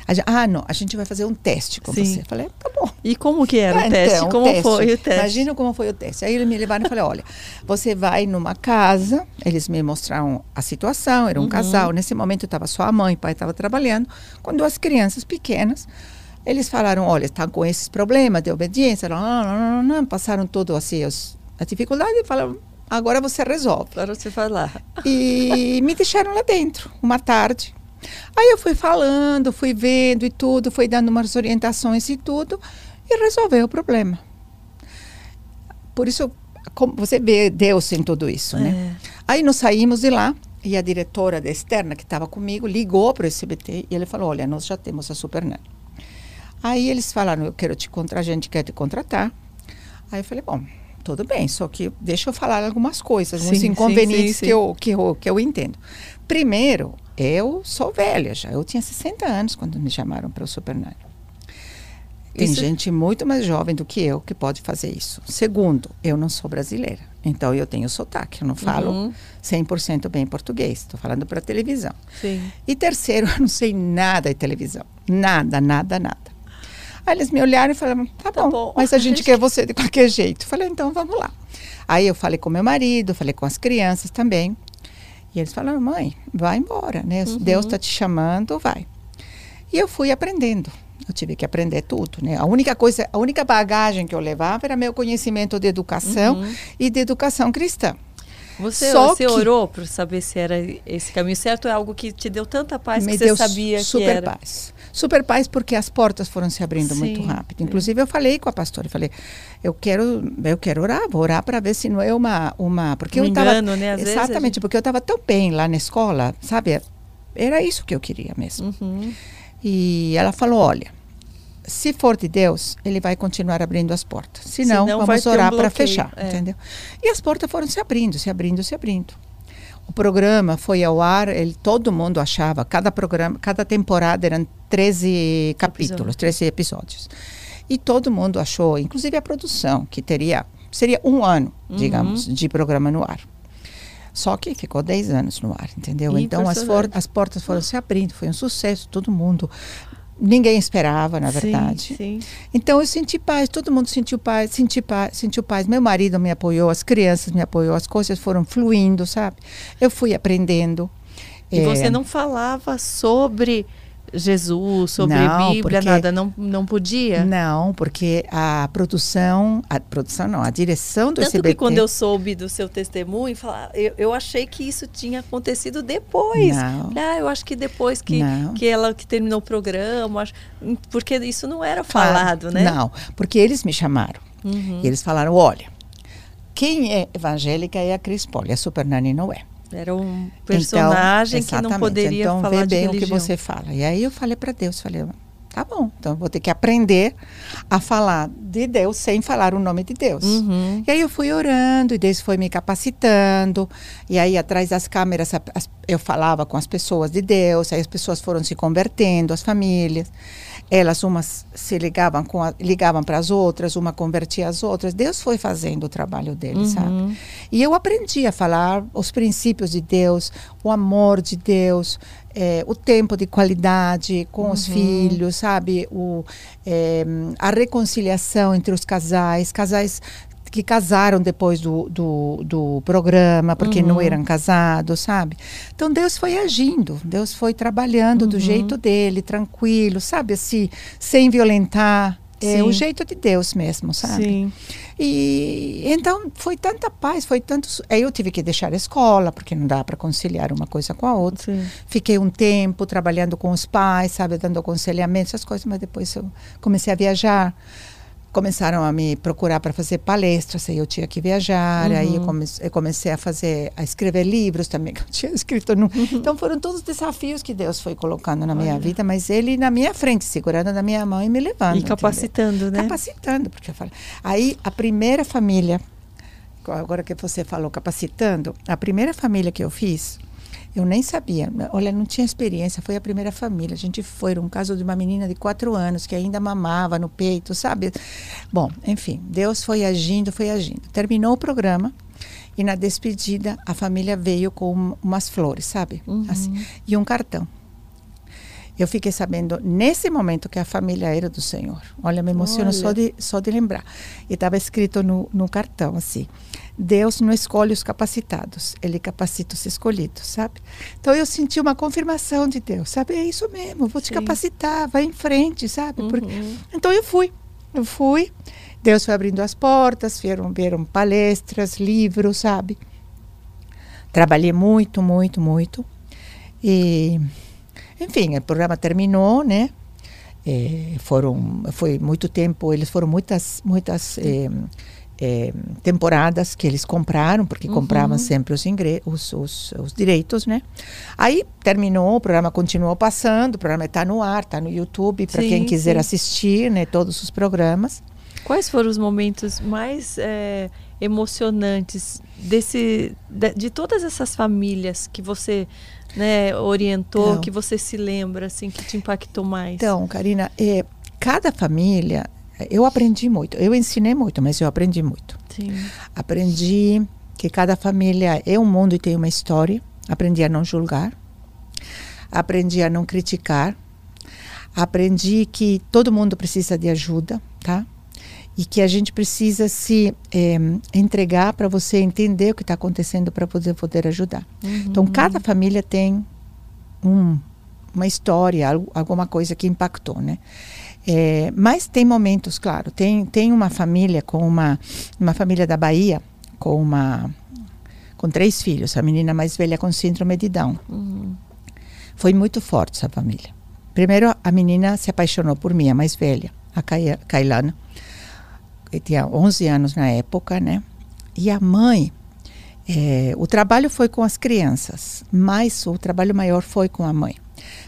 Gente, ah, não, a gente vai fazer um teste com Sim. você. Eu falei, tá bom. E como que era ah, o teste? Então, como teste. foi o teste? Imagina como foi o teste. Aí eles me levaram e falaram, olha, você vai numa casa, eles me mostraram a situação, era um uhum. casal. Nesse momento estava só a mãe, o pai estava trabalhando, com duas crianças pequenas. Eles falaram, olha, está com esses problemas de obediência, não, não, não, não, passaram todo assim as, as dificuldades e falaram, agora você resolve. Agora você vai lá. E me deixaram lá dentro, uma tarde. Aí eu fui falando, fui vendo e tudo, fui dando umas orientações e tudo, e resolveu o problema. Por isso, como você vê Deus em tudo isso, né? é. né? Aí nós saímos de lá, e a diretora externa que estava comigo ligou para o SBT e ele falou: Olha, nós já temos a Supernani. Aí eles falaram, eu quero te contratar, a gente quer te contratar. Aí eu falei, bom, tudo bem, só que deixa eu falar algumas coisas, sim, uns inconvenientes sim, sim, que, eu, que, eu, que eu entendo. Primeiro, eu sou velha já, eu tinha 60 anos quando me chamaram para o Supernani. Tem isso... gente muito mais jovem do que eu que pode fazer isso. Segundo, eu não sou brasileira. Então eu tenho sotaque, eu não falo uhum. 100% bem português, estou falando para televisão. Sim. E terceiro, eu não sei nada de televisão. Nada, nada, nada. Aí eles me olharam e falaram: tá, tá bom, bom, mas a gente quer você de qualquer jeito. Falei: então vamos lá. Aí eu falei com meu marido, falei com as crianças também. E eles falaram: mãe, vai embora, né? Uhum. Deus está te chamando, vai. E eu fui aprendendo. Eu tive que aprender tudo, né? A única coisa, a única bagagem que eu levava era meu conhecimento de educação uhum. e de educação cristã. Você, Só você que orou para saber se era esse caminho certo? É algo que te deu tanta paz que você sabia super que era? paz super paz porque as portas foram se abrindo Sim, muito rápido. Inclusive eu falei com a pastora, eu falei, eu quero, eu quero orar, vou orar para ver se não é uma uma porque um eu estava né? exatamente gente... porque eu estava tão bem lá na escola, sabe? Era isso que eu queria mesmo. Uhum. E ela falou, olha, se for de Deus, ele vai continuar abrindo as portas. Se não, vamos orar um para fechar, é. entendeu? E as portas foram se abrindo, se abrindo, se abrindo. O programa foi ao ar, ele, todo mundo achava, cada programa, cada temporada eram 13 capítulos, Episódio. 13 episódios. E todo mundo achou, inclusive a produção, que teria seria um ano, uhum. digamos, de programa no ar. Só que ficou 10 anos no ar, entendeu? então as, for, as portas foram se abrindo, foi um sucesso, todo mundo ninguém esperava, na verdade. Sim, sim. Então eu senti paz, todo mundo sentiu paz, senti paz, sentiu paz. Meu marido me apoiou, as crianças me apoiou, as coisas foram fluindo, sabe? Eu fui aprendendo. E é... você não falava sobre Jesus, sobre não, Bíblia, porque, nada, não, não podia? Não, porque a produção, a produção não, a direção do Tanto SBT... que quando eu soube do seu testemunho, eu, eu achei que isso tinha acontecido depois. Não. Ah, eu acho que depois que, que ela que terminou o programa, porque isso não era falado, né? Não, porque eles me chamaram. Uhum. E eles falaram, olha, quem é evangélica é a Cris Poli, a Super Nani não é. Era um personagem então, que não poderia então, falar vê bem religião. o que você fala. E aí eu falei para Deus, falei, tá bom, então eu vou ter que aprender a falar de Deus sem falar o nome de Deus. Uhum. E aí eu fui orando e Deus foi me capacitando. E aí atrás das câmeras eu falava com as pessoas de Deus, aí as pessoas foram se convertendo, as famílias elas umas se ligavam com a, ligavam para as outras, uma convertia as outras. Deus foi fazendo o trabalho dele, uhum. sabe? E eu aprendi a falar os princípios de Deus, o amor de Deus, é, o tempo de qualidade com uhum. os filhos, sabe? O, é, a reconciliação entre os casais, casais que casaram depois do, do, do programa, porque uhum. não eram casados, sabe? Então Deus foi agindo, Deus foi trabalhando uhum. do jeito dele, tranquilo, sabe? Assim, sem violentar. É o jeito de Deus mesmo, sabe? Sim. E então foi tanta paz, foi tanto. Aí eu tive que deixar a escola, porque não dá para conciliar uma coisa com a outra. Sim. Fiquei um tempo trabalhando com os pais, sabe, dando aconselhamento, essas coisas, mas depois eu comecei a viajar começaram a me procurar para fazer palestras, aí eu tinha que viajar, uhum. aí eu, come, eu, comecei a fazer, a escrever livros também, que eu tinha escrito. No, uhum. Então foram todos os desafios que Deus foi colocando na minha Olha. vida, mas Ele na minha frente, segurando na minha mão e me levando. E capacitando, entendeu? né? Capacitando, porque eu falo. Aí a primeira família, agora que você falou capacitando, a primeira família que eu fiz, eu nem sabia. Olha, não tinha experiência. Foi a primeira família. A gente foi. Era um caso de uma menina de quatro anos que ainda mamava no peito, sabe? Bom, enfim, Deus foi agindo, foi agindo. Terminou o programa. E na despedida, a família veio com umas flores, sabe? Uhum. Assim, e um cartão. Eu fiquei sabendo nesse momento que a família era do Senhor. Olha, me emociona só de, só de lembrar. E estava escrito no, no cartão assim: Deus não escolhe os capacitados, Ele capacita os escolhidos, sabe? Então eu senti uma confirmação de Deus, sabe? É isso mesmo, vou te Sim. capacitar, vai em frente, sabe? Uhum. Porque... Então eu fui, eu fui. Deus foi abrindo as portas, vieram, vieram palestras, livros, sabe? Trabalhei muito, muito, muito. E, enfim, o programa terminou, né? É, foram, foi muito tempo, eles foram muitas, muitas. É, é, temporadas que eles compraram, porque uhum. compravam sempre os, os, os, os, direitos, né? Aí terminou, o programa continuou passando, o programa está no ar, está no YouTube, para quem quiser sim. assistir, né? Todos os programas. Quais foram os momentos mais é, emocionantes desse, de, de, todas essas famílias que você né, orientou, então, que você se lembra, assim, que te impactou mais? Então, Karina, é, cada família eu aprendi muito. Eu ensinei muito, mas eu aprendi muito. Sim. Aprendi que cada família é um mundo e tem uma história. Aprendi a não julgar. Aprendi a não criticar. Aprendi que todo mundo precisa de ajuda, tá? E que a gente precisa se é, entregar para você entender o que está acontecendo para você poder ajudar. Uhum. Então, cada família tem um, uma história, alguma coisa que impactou, né? É, mas tem momentos, claro. Tem, tem uma família com uma, uma família da Bahia com uma com três filhos. A menina mais velha com síndrome de Down. Uhum. Foi muito forte essa família. Primeiro, a menina se apaixonou por mim, a mais velha, a Kailana. que tinha 11 anos na época, né? E a mãe, é, o trabalho foi com as crianças, mas o trabalho maior foi com a mãe.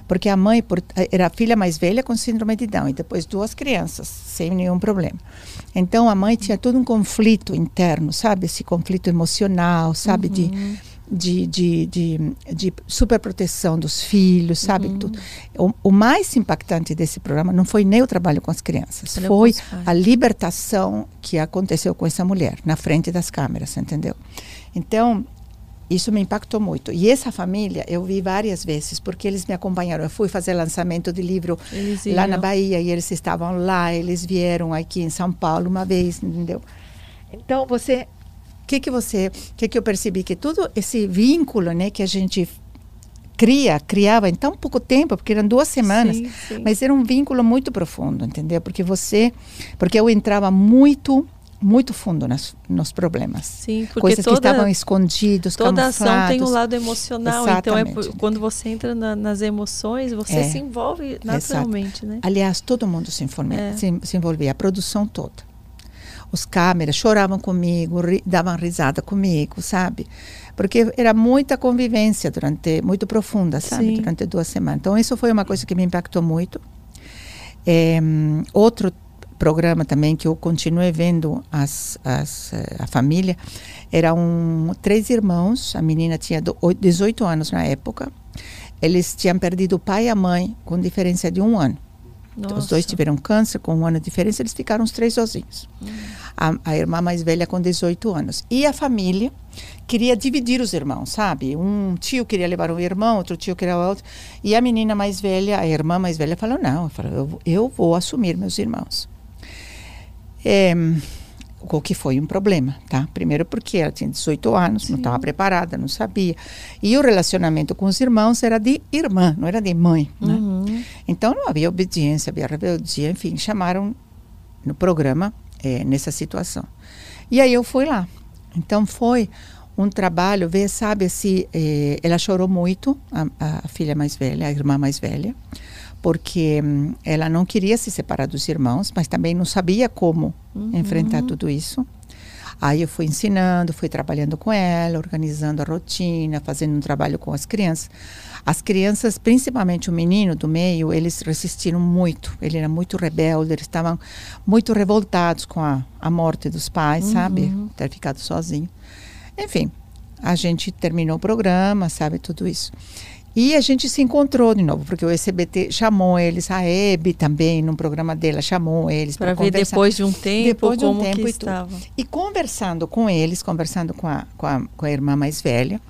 Porque a mãe por, era a filha mais velha com síndrome de Down e depois duas crianças, sem nenhum problema. Então a mãe tinha todo um conflito interno, sabe? Esse conflito emocional, sabe? Uhum. De, de, de, de, de superproteção dos filhos, sabe? Uhum. Tudo. O, o, mais impactante desse programa não foi nem o trabalho com as crianças, foi a libertação que aconteceu com essa mulher na frente das câmeras, entendeu? Então, isso me impactou muito. E essa família eu vi várias vezes, porque eles me acompanharam. Eu fui fazer lançamento de livro lá na Bahia e eles estavam lá, eles vieram aqui em São Paulo uma vez, entendeu? Então, você. O que, que você. O que, que eu percebi? Que todo esse vínculo né, que a gente cria, criava em tão pouco tempo, porque eram duas semanas, sim, sim. mas era um vínculo muito profundo, entendeu? Porque você. Porque eu entrava muito muito fundo nas, nos problemas. Sim, porque coisas toda, que estavam escondidos, Toda ação tem um lado emocional, Exatamente. então é quando você entra na, nas emoções, você é. se envolve naturalmente, né? Aliás, todo mundo se, informa, é. se, se envolvia, a produção toda. Os câmeras choravam comigo, ri, davam risada comigo, sabe? Porque era muita convivência durante, muito profunda, sabe? Sim. Durante duas semanas. Então, isso foi uma coisa que me impactou muito. É, outro programa também que eu continuei vendo as, as, eh, a família eram três irmãos a menina tinha 18 anos na época eles tinham perdido o pai e a mãe com diferença de um ano Nossa. os dois tiveram câncer com um ano de diferença eles ficaram os três sozinhos hum. a, a irmã mais velha com 18 anos e a família queria dividir os irmãos, sabe? Um tio queria levar um irmão, outro tio queria o outro. E a menina mais velha, a irmã mais velha, falou: Não, eu, eu vou assumir meus irmãos. É, o que foi um problema, tá? Primeiro porque ela tinha 18 anos, Sim. não estava preparada, não sabia. E o relacionamento com os irmãos era de irmã, não era de mãe, né? Uhum. Então não havia obediência, havia rebeldia, enfim, chamaram no programa é, nessa situação. E aí eu fui lá. Então foi um trabalho, ver, sabe, se eh, ela chorou muito, a, a filha mais velha, a irmã mais velha porque hum, ela não queria se separar dos irmãos, mas também não sabia como uhum. enfrentar tudo isso. Aí eu fui ensinando, fui trabalhando com ela, organizando a rotina, fazendo um trabalho com as crianças. As crianças, principalmente o menino do meio, eles resistiram muito. Ele era muito rebelde, eles estavam muito revoltados com a, a morte dos pais, uhum. sabe? Ter ficado sozinho. Enfim, a gente terminou o programa, sabe? Tudo isso. E a gente se encontrou de novo, porque o SBT chamou eles, a Hebe também, num programa dela, chamou eles para ver conversar. depois de um tempo depois de um como tempo que estava. E conversando com eles, conversando com a, com, a, com a irmã mais velha,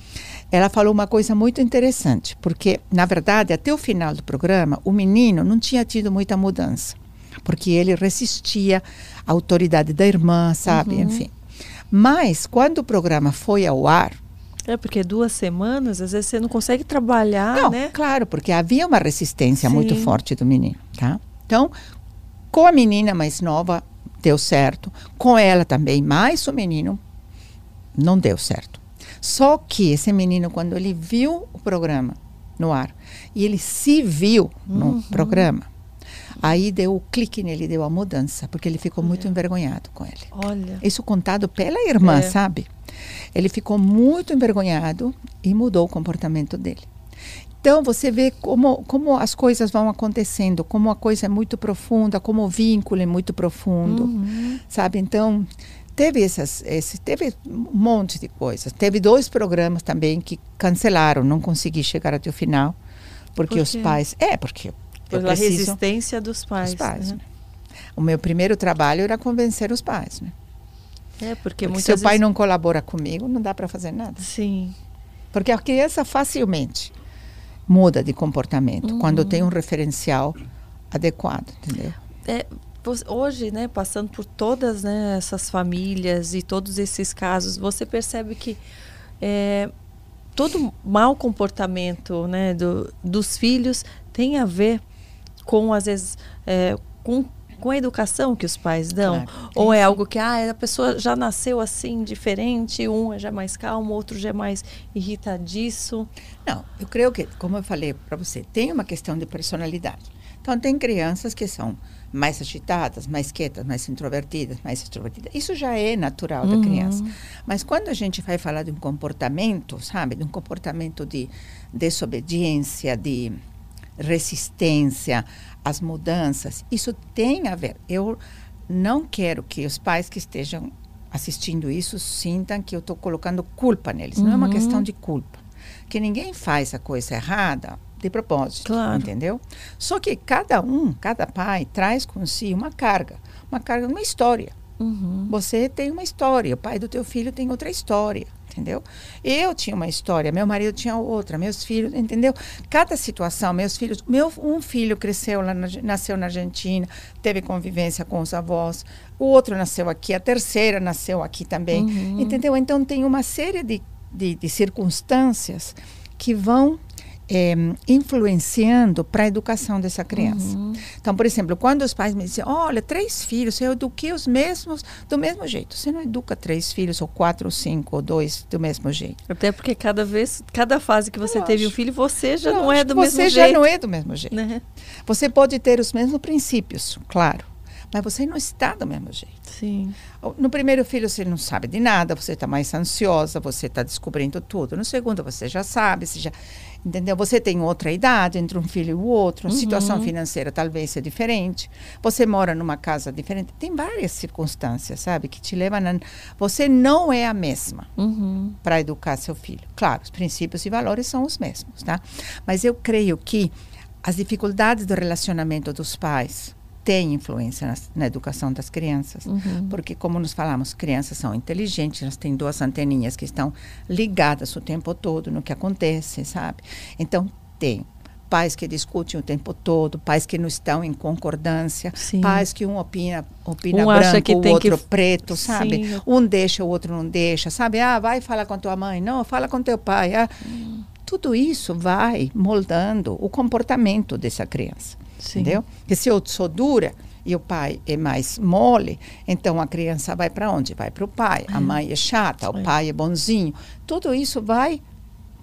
ela falou uma coisa muito interessante, porque, na verdade, até o final do programa, o menino não tinha tido muita mudança, porque ele resistia à autoridade da irmã, sabe? Uhum. Enfim. Mas, quando o programa foi ao ar, é, porque duas semanas, às vezes você não consegue trabalhar, não, né? Claro, porque havia uma resistência Sim. muito forte do menino, tá? Então, com a menina mais nova, deu certo. Com ela também, mais o menino, não deu certo. Só que esse menino, quando ele viu o programa no ar, e ele se viu no uhum. programa, Aí deu o clique nele, deu a mudança, porque ele ficou muito envergonhado com ele. Olha. Isso contado pela irmã, é. sabe? Ele ficou muito envergonhado e mudou o comportamento dele. Então você vê como, como as coisas vão acontecendo, como a coisa é muito profunda, como o vínculo é muito profundo, uhum. sabe? Então teve essas, esse, teve um monte de coisas. Teve dois programas também que cancelaram, não consegui chegar até o final, porque Por os pais, é porque pela resistência dos pais. pais né? Né? O meu primeiro trabalho era convencer os pais, né? É, porque, porque se o pai não colabora comigo, não dá para fazer nada. Sim. Porque a criança facilmente muda de comportamento uhum. quando tem um referencial adequado, entendeu? É, hoje, né, passando por todas né, essas famílias e todos esses casos, você percebe que é, todo mau comportamento né, do, dos filhos tem a ver com, às vezes, é, com, com a educação que os pais dão? Claro, Ou é algo que ah, a pessoa já nasceu assim, diferente, um é já mais calmo, outro já é mais irritadiço? Não, eu creio que, como eu falei para você, tem uma questão de personalidade. Então, tem crianças que são mais agitadas, mais quietas, mais introvertidas, mais extrovertidas. Isso já é natural uhum. da criança. Mas quando a gente vai falar de um comportamento, sabe, de um comportamento de desobediência, de resistência às mudanças, isso tem a ver. Eu não quero que os pais que estejam assistindo isso sintam que eu estou colocando culpa neles. Uhum. Não é uma uhum. questão de culpa. Que ninguém faz a coisa errada de propósito, claro. entendeu? Só que cada um, cada pai traz com si uma carga, uma carga, uma história. Uhum. Você tem uma história, o pai do teu filho tem outra história. Entendeu? Eu tinha uma história, meu marido tinha outra, meus filhos, entendeu? Cada situação, meus filhos, meu um filho cresceu lá, na, nasceu na Argentina, teve convivência com os avós, o outro nasceu aqui, a terceira nasceu aqui também, uhum. entendeu? Então tem uma série de, de, de circunstâncias que vão é, influenciando para a educação dessa criança. Uhum. Então, por exemplo, quando os pais me dizem, olha, três filhos, eu eduquei os mesmos do mesmo jeito. Você não educa três filhos, ou quatro, ou cinco, ou dois do mesmo jeito. Até porque cada vez, cada fase que você eu teve acho. um filho, você já não, não é do mesmo jeito. Você já não é do mesmo jeito. Uhum. Você pode ter os mesmos princípios, claro mas você não está do mesmo jeito. Sim. No primeiro filho você não sabe de nada, você está mais ansiosa, você está descobrindo tudo. No segundo você já sabe, você já entendeu? Você tem outra idade entre um filho e o outro, a uhum. situação financeira talvez é diferente. Você mora numa casa diferente. Tem várias circunstâncias, sabe, que te levam a você não é a mesma uhum. para educar seu filho. Claro, os princípios e valores são os mesmos, tá? Mas eu creio que as dificuldades do relacionamento dos pais tem influência na, na educação das crianças. Uhum. Porque, como nos falamos, crianças são inteligentes, elas têm duas anteninhas que estão ligadas o tempo todo no que acontece, sabe? Então, tem pais que discutem o tempo todo, pais que não estão em concordância, Sim. pais que um opina, opina um branco, o outro que... preto, sabe? Sim. Um deixa, o outro não deixa, sabe? Ah, vai falar com tua mãe, não, fala com teu pai. Ah. Hum. Tudo isso vai moldando o comportamento dessa criança. Sim. Entendeu? Porque se eu sou dura e o pai é mais mole, então a criança vai para onde? Vai para o pai. É. A mãe é chata, o pai é bonzinho. Tudo isso vai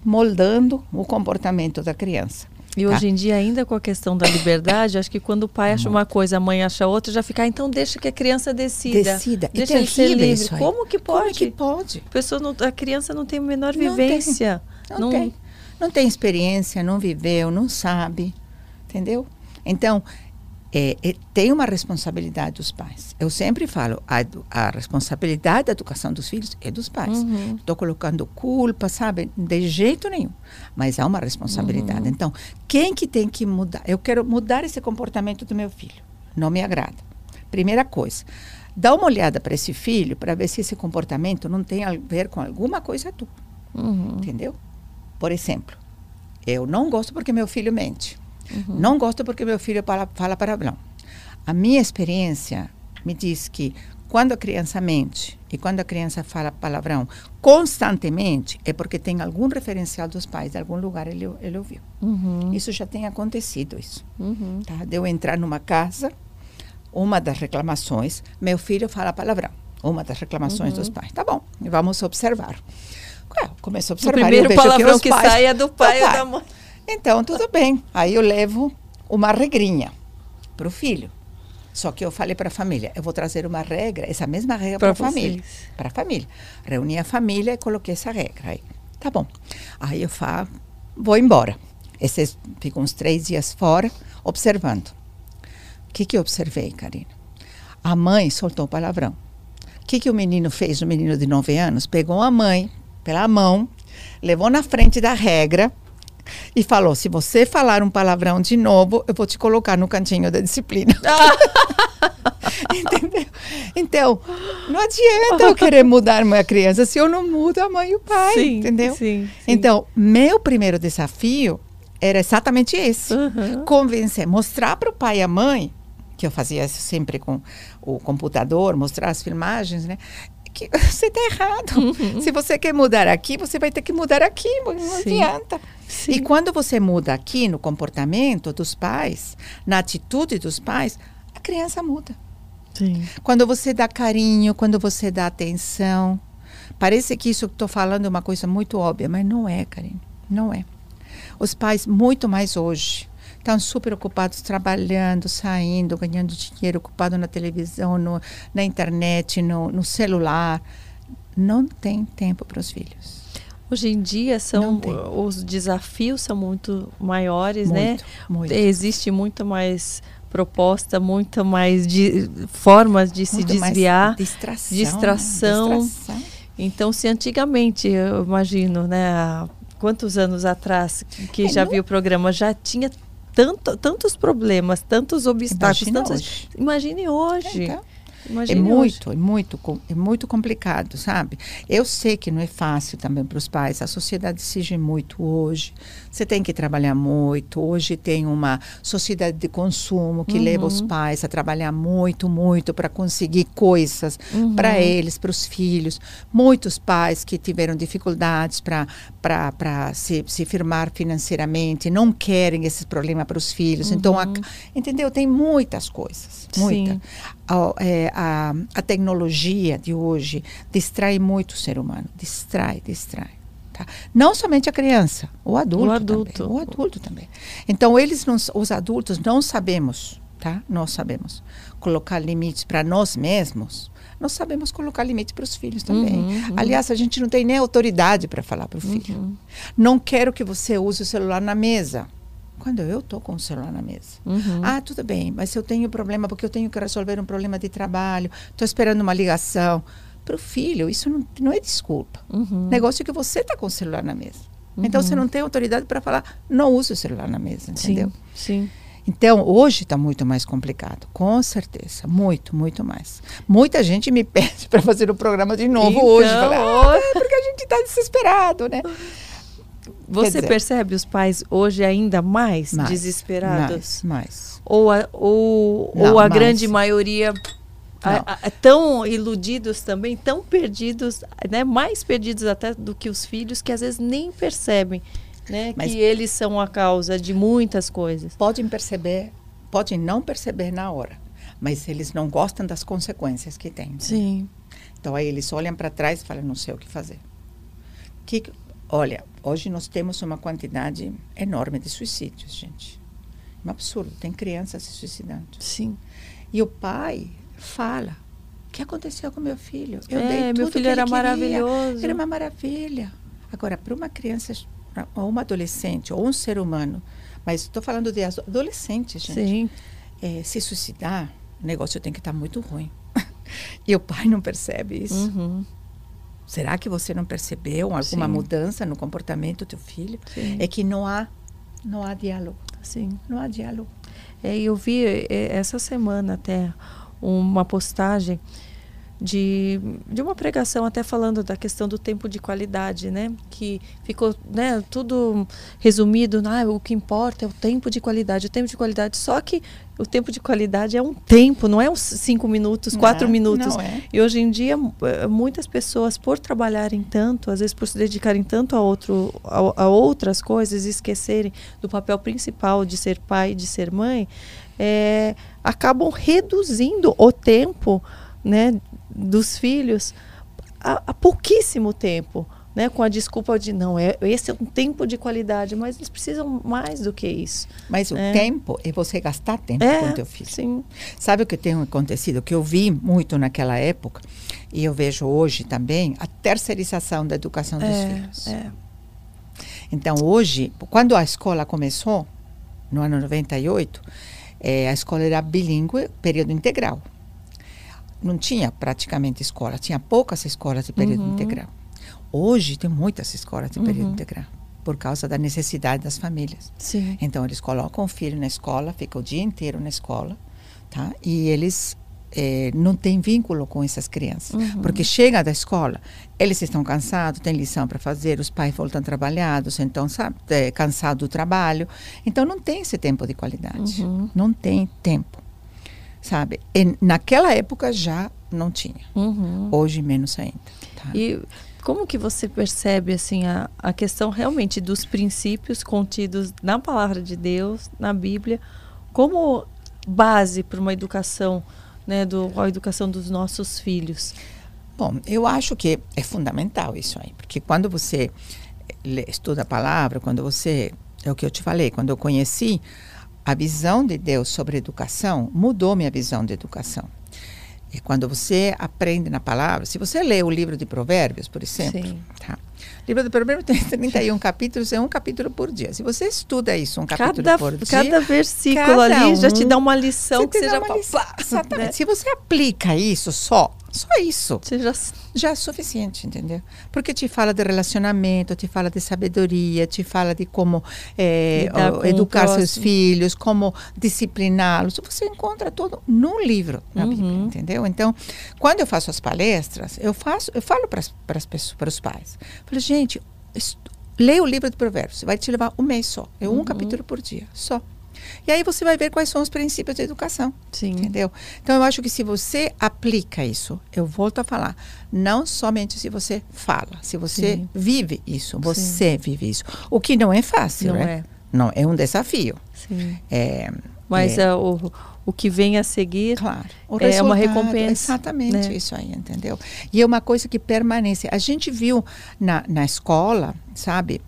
moldando o comportamento da criança. E tá? hoje em dia, ainda com a questão da liberdade, acho que quando o pai acha uma coisa, a mãe acha outra, já fica, ah, então deixa que a criança decida. Decida. Deixa ele ser livre. Como que pode? Como que pode? A, pessoa não, a criança não tem a menor não vivência. Tem. Não, não, tem. Não tem experiência, não viveu, não sabe. Entendeu? Então, é, é, tem uma responsabilidade dos pais. Eu sempre falo, a, a responsabilidade da educação dos filhos é dos pais. Estou uhum. colocando culpa, sabe? De jeito nenhum. Mas há uma responsabilidade. Uhum. Então, quem que tem que mudar? Eu quero mudar esse comportamento do meu filho. Não me agrada. Primeira coisa, dá uma olhada para esse filho para ver se esse comportamento não tem a ver com alguma coisa tua. Uhum. Entendeu? Por exemplo, eu não gosto porque meu filho mente. Uhum. Não gosto porque meu filho fala, fala palavrão. A minha experiência me diz que quando a criança mente e quando a criança fala palavrão constantemente, é porque tem algum referencial dos pais, de algum lugar ele, ele ouviu. Uhum. Isso já tem acontecido, isso. Uhum. Tá? De eu entrar numa casa, uma das reclamações, meu filho fala palavrão. Uma das reclamações dos uhum. pais. Tá bom, vamos observar. Começo a observar. O primeiro palavrão que, que sai é do pai ou da mãe. Então, tudo bem. Aí eu levo uma regrinha para o filho. Só que eu falei para a família, eu vou trazer uma regra, essa mesma regra para a família. Para a família. Reuni a família e coloquei essa regra. Aí, tá bom. Aí eu falo, vou embora. Esses, fico uns três dias fora, observando. O que, que eu observei, Karina? A mãe soltou o palavrão. O que, que o menino fez? O menino de nove anos pegou a mãe pela mão, levou na frente da regra e falou: se você falar um palavrão de novo, eu vou te colocar no cantinho da disciplina. Entendeu? Então, não adianta eu querer mudar minha criança se eu não mudo a mãe e o pai. Sim, entendeu? Sim, sim. Então, meu primeiro desafio era exatamente esse: uhum. convencer, mostrar para o pai e a mãe que eu fazia isso sempre com o computador, mostrar as filmagens, né? Que você está errado. Uhum. Se você quer mudar aqui, você vai ter que mudar aqui, não Sim. adianta. Sim. E quando você muda aqui no comportamento dos pais, na atitude dos pais, a criança muda. Sim. Quando você dá carinho, quando você dá atenção. Parece que isso que estou falando é uma coisa muito óbvia, mas não é, carinho. Não é. Os pais, muito mais hoje, estão super ocupados trabalhando, saindo, ganhando dinheiro, ocupados na televisão, no, na internet, no, no celular. Não tem tempo para os filhos. Hoje em dia são os desafios são muito maiores, né? muito, né? Muito. Existe muito mais proposta, muito mais de, formas de muito se desviar, distração, distração. distração. Então, se antigamente, eu imagino, né, quantos anos atrás que é, já não... viu o programa, já tinha tanto, tantos problemas, tantos obstáculos. Imagine tantos, hoje. Imagine hoje. Então, Imagine é muito, hoje. é muito, é muito complicado, sabe? Eu sei que não é fácil também para os pais. A sociedade exige muito hoje. Você tem que trabalhar muito. Hoje tem uma sociedade de consumo que uhum. leva os uhum. pais a trabalhar muito, muito para conseguir coisas uhum. para eles, para os filhos. Muitos pais que tiveram dificuldades para se, se firmar financeiramente não querem esses problemas para os filhos. Uhum. Então, a, entendeu? Tem muitas coisas. Muita. A, é, a, a tecnologia de hoje distrai muito o ser humano. Distrai, distrai. Tá? Não somente a criança, o adulto, o adulto, também, o adulto também. Então eles, não, os adultos, não sabemos, tá? Nós sabemos colocar limites para nós mesmos. Nós sabemos colocar limites para os filhos também. Uhum, uhum. Aliás, a gente não tem nem autoridade para falar para o filho. Uhum. Não quero que você use o celular na mesa quando eu estou com o celular na mesa. Uhum. Ah, tudo bem, mas se eu tenho problema, porque eu tenho que resolver um problema de trabalho, estou esperando uma ligação. Para o filho, isso não, não é desculpa. Uhum. Negócio é que você está com o celular na mesa. Uhum. Então você não tem autoridade para falar, não use o celular na mesa, entendeu? Sim. sim. Então, hoje está muito mais complicado, com certeza. Muito, muito mais. Muita gente me pede para fazer o programa de novo então, hoje. Fala, ah, porque a gente está desesperado, né? Você dizer, percebe os pais hoje ainda mais, mais desesperados? Mais, mais. Ou a, ou, Não, ou a grande maioria a, a, tão iludidos também, tão perdidos, né, mais perdidos até do que os filhos, que às vezes nem percebem né, Mas que eles são a causa de muitas coisas. Podem perceber, podem não perceber na hora, mas eles não gostam das consequências que tem. Sim. Então aí eles olham para trás e falam, não sei o que fazer. Que, Olha, hoje nós temos uma quantidade enorme de suicídios, gente. É um absurdo. Tem crianças se suicidando. Sim. E o pai fala: O que aconteceu com meu filho? Eu é, dei meu filho era maravilhoso. Era uma maravilha. Agora, para uma criança, ou uma adolescente, ou um ser humano, mas estou falando de adolescentes, gente. Sim. É, se suicidar, o negócio tem que estar tá muito ruim. e o pai não percebe isso. Uhum. Será que você não percebeu alguma Sim. mudança no comportamento do teu filho? Sim. É que não há, não há diálogo. Sim. Não há diálogo. É, eu vi é, essa semana até uma postagem de, de uma pregação até falando da questão do tempo de qualidade, né? Que ficou né, tudo resumido, ah, o que importa é o tempo de qualidade, o tempo de qualidade. Só que o tempo de qualidade é um tempo, não é uns cinco minutos, quatro não, minutos. Não é. E hoje em dia, eh, muitas pessoas, por trabalharem tanto, às vezes por se dedicarem tanto a, outro, a, a outras coisas esquecerem do papel principal de ser pai, de ser mãe, é, acabam reduzindo o tempo né, dos filhos há, há pouquíssimo tempo. Né, com a desculpa de não, é, esse é um tempo de qualidade, mas eles precisam mais do que isso. Mas né? o tempo é você gastar tempo é, com teu filho. Sim. Sabe o que tem acontecido? Que eu vi muito naquela época, e eu vejo hoje também, a terceirização da educação dos é, filhos. É. Então, hoje, quando a escola começou, no ano 98, é, a escola era bilíngue, período integral não tinha praticamente escola, tinha poucas escolas de período uhum. integral. Hoje tem muitas escolas de período uhum. integral por causa da necessidade das famílias. Sim. Então eles colocam o filho na escola, fica o dia inteiro na escola, tá? E eles é, não têm vínculo com essas crianças, uhum. porque chega da escola, eles estão cansados, têm lição para fazer, os pais voltam trabalhados, então sabe, é, cansado do trabalho, então não tem esse tempo de qualidade, uhum. não tem tempo sabe? E naquela época já não tinha. Uhum. Hoje menos ainda. Tá? E como que você percebe assim a, a questão realmente dos princípios contidos na palavra de Deus, na Bíblia, como base para uma educação, né, do a educação dos nossos filhos? Bom, eu acho que é fundamental isso aí, porque quando você estuda a palavra, quando você é o que eu te falei, quando eu conheci a visão de Deus sobre educação mudou minha visão de educação. E quando você aprende na palavra, se você lê o livro de Provérbios, por exemplo, tá? O livro de Provérbios tem 31 capítulos, é um capítulo por dia. Se você estuda isso um capítulo cada, por dia, cada versículo cada ali um, já te dá uma lição que você já pá, Exatamente. Né? Se você aplica isso só Só isso. Você já... já é suficiente, entendeu? Porque te fala de relacionamento, te fala de sabedoria, te fala de como é, educar seus filhos, como discipliná-los. Você encontra tudo num livro na uhum. Bíblia, entendeu? Então, quando eu faço as palestras, eu faço, eu falo para as pessoas, para os pais. Eu falo, gente, leia o livro de Provérbios. Vai te levar um mês só. É um uhum. capítulo por dia, só. E aí você vai ver quais são os princípios da educação. Sim. Entendeu? Então eu acho que se você aplica isso, eu volto a falar, não somente se você fala, se você Sim. vive isso, você Sim. vive isso. O que não é fácil, não né? É. Não, é um desafio. Sim. É, Mas é, é o, o que vem a seguir claro, é uma recompensa. Exatamente né? isso aí, entendeu? E é uma coisa que permanece. A gente viu na, na escola, sabe?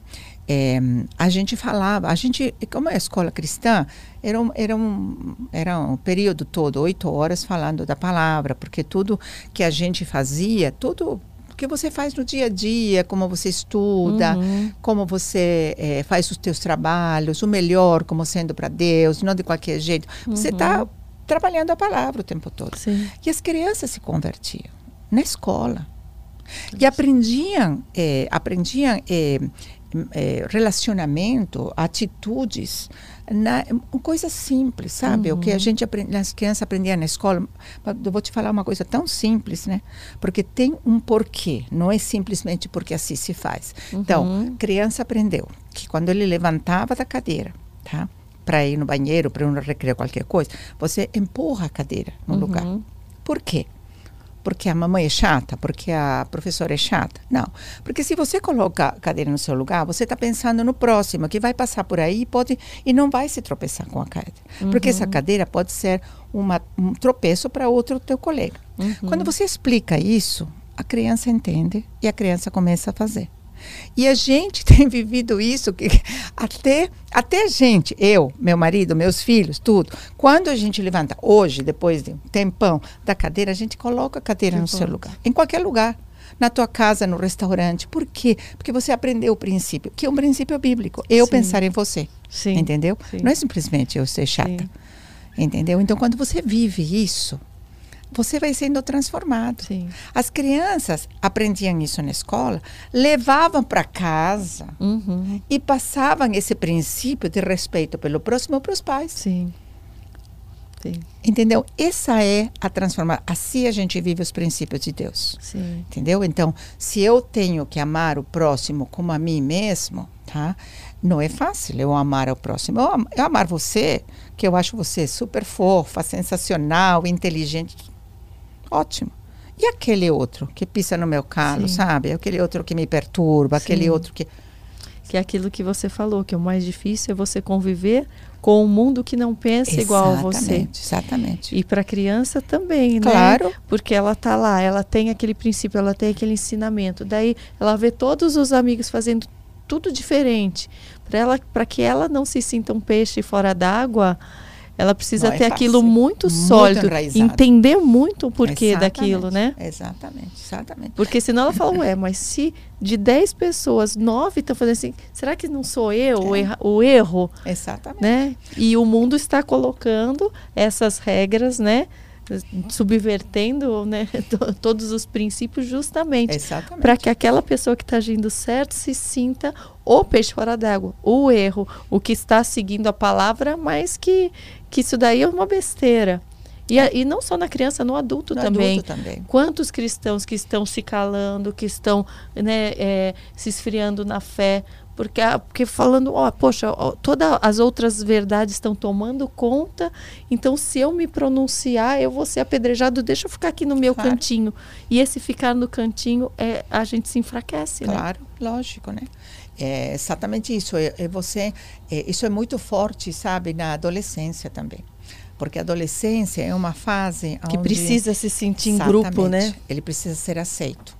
é, a gente falava, a gente, como é a escola cristã, era um, era, um, era um período todo, oito horas falando da palavra, porque tudo que a gente fazia, tudo que você faz no dia a dia, como você estuda, uhum. como você é, faz os teus trabalhos, o melhor como sendo para Deus, não de qualquer jeito. Uhum. Você está trabalhando a palavra o tempo todo. Sim. E as crianças se convertiam na escola. E aprendiam, é, aprendiam é, é, relacionamento, atitudes, na, coisa simples, sabe? Uhum. O que a uhum. gente aprende, as crianças aprendiam na escola. Eu vou te falar uma coisa tão simples, né? Porque tem um porquê, não é simplesmente porque assim se faz. Então, uhum. Então, criança aprendeu que quando ele levantava da cadeira, tá? Para ir no banheiro, para um recrear qualquer coisa, você empurra a cadeira no uhum. lugar. Por quê? Porque a mamãe é chata, porque a professora é chata. Não. Porque se você coloca a cadeira no seu lugar, você está pensando no próximo, que vai passar por aí pode, e não vai se tropeçar com a cadeira. Uhum. Porque essa cadeira pode ser uma, um tropeço para outro teu colega. Uhum. Quando você explica isso, a criança entende e a criança começa a fazer. E a gente tem vivido isso que até até a gente, eu, meu marido, meus filhos, tudo. Quando a gente levanta hoje, depois de um tempão da cadeira, a gente coloca a cadeira que no bom. seu lugar, em qualquer lugar. Na tua casa, no restaurante. Por quê? Porque você aprendeu o princípio, que é um princípio bíblico. Eu Sim. pensar em você. Sim. Entendeu? Sim. Não é simplesmente eu ser chata. Entendeu? Então, quando você vive isso, você vai sendo transformado. Sim. As crianças aprendiam isso na escola, levavam para casa uhum. e passavam esse princípio de respeito pelo próximo para os pais. Sim. Sim. Entendeu? Essa é a transformação. Assim a gente vive os princípios de Deus. Sim. Entendeu? Então, se eu tenho que amar o próximo como a mim mesmo, tá? Não é fácil eu amar o próximo. Eu, eu amar você, que eu acho você super fofa, sensacional, inteligente, ótimo. E aquele outro que pisa no meu calo, Sim. sabe? Aquele outro que me perturba, Sim. aquele outro que. Que é aquilo que você falou, que o mais difícil é você conviver com um mundo que não pensa exatamente, igual a você. Exatamente. E para a criança também, né? Claro. Porque ela tá lá, ela tem aquele princípio, ela tem aquele ensinamento. Daí ela vê todos os amigos fazendo tudo diferente. Para ela, para que ela não se sinta um peixe fora d'água, ela precisa não é ter é aquilo muito, muito sólido, enraizado. entender muito o porquê exatamente, daquilo, né? Exatamente, exatamente. Porque senão ela fala, ué, mas se de 10 pessoas, 9 estão fazendo assim, será que não sou eu é. o, erro? Exatamente. Né? E o mundo está colocando essas regras, né? subvertendo né, todos os princípios justamente para que aquela pessoa que está agindo certo se sinta o peixe fora d'água, o erro, o que está seguindo a palavra, mas que, que isso daí é uma besteira. E, é. e não só na criança, no adulto, no também. adulto também. Quantos cristãos que estão se calando, que estão né, é, se esfriando na fé, porque, porque falando, ó, poxa, ó, todas as outras verdades estão tomando conta, então se eu me pronunciar, eu vou ser apedrejado, deixa eu ficar aqui no meu claro. cantinho. E esse ficar no cantinho, é, a gente se enfraquece, claro, né? Claro, lógico, né? É exatamente isso. É, é você, é, isso é muito forte, sabe, na adolescência também. Porque a adolescência é uma fase que precisa se sentir em grupo, né? Ele precisa ser aceito.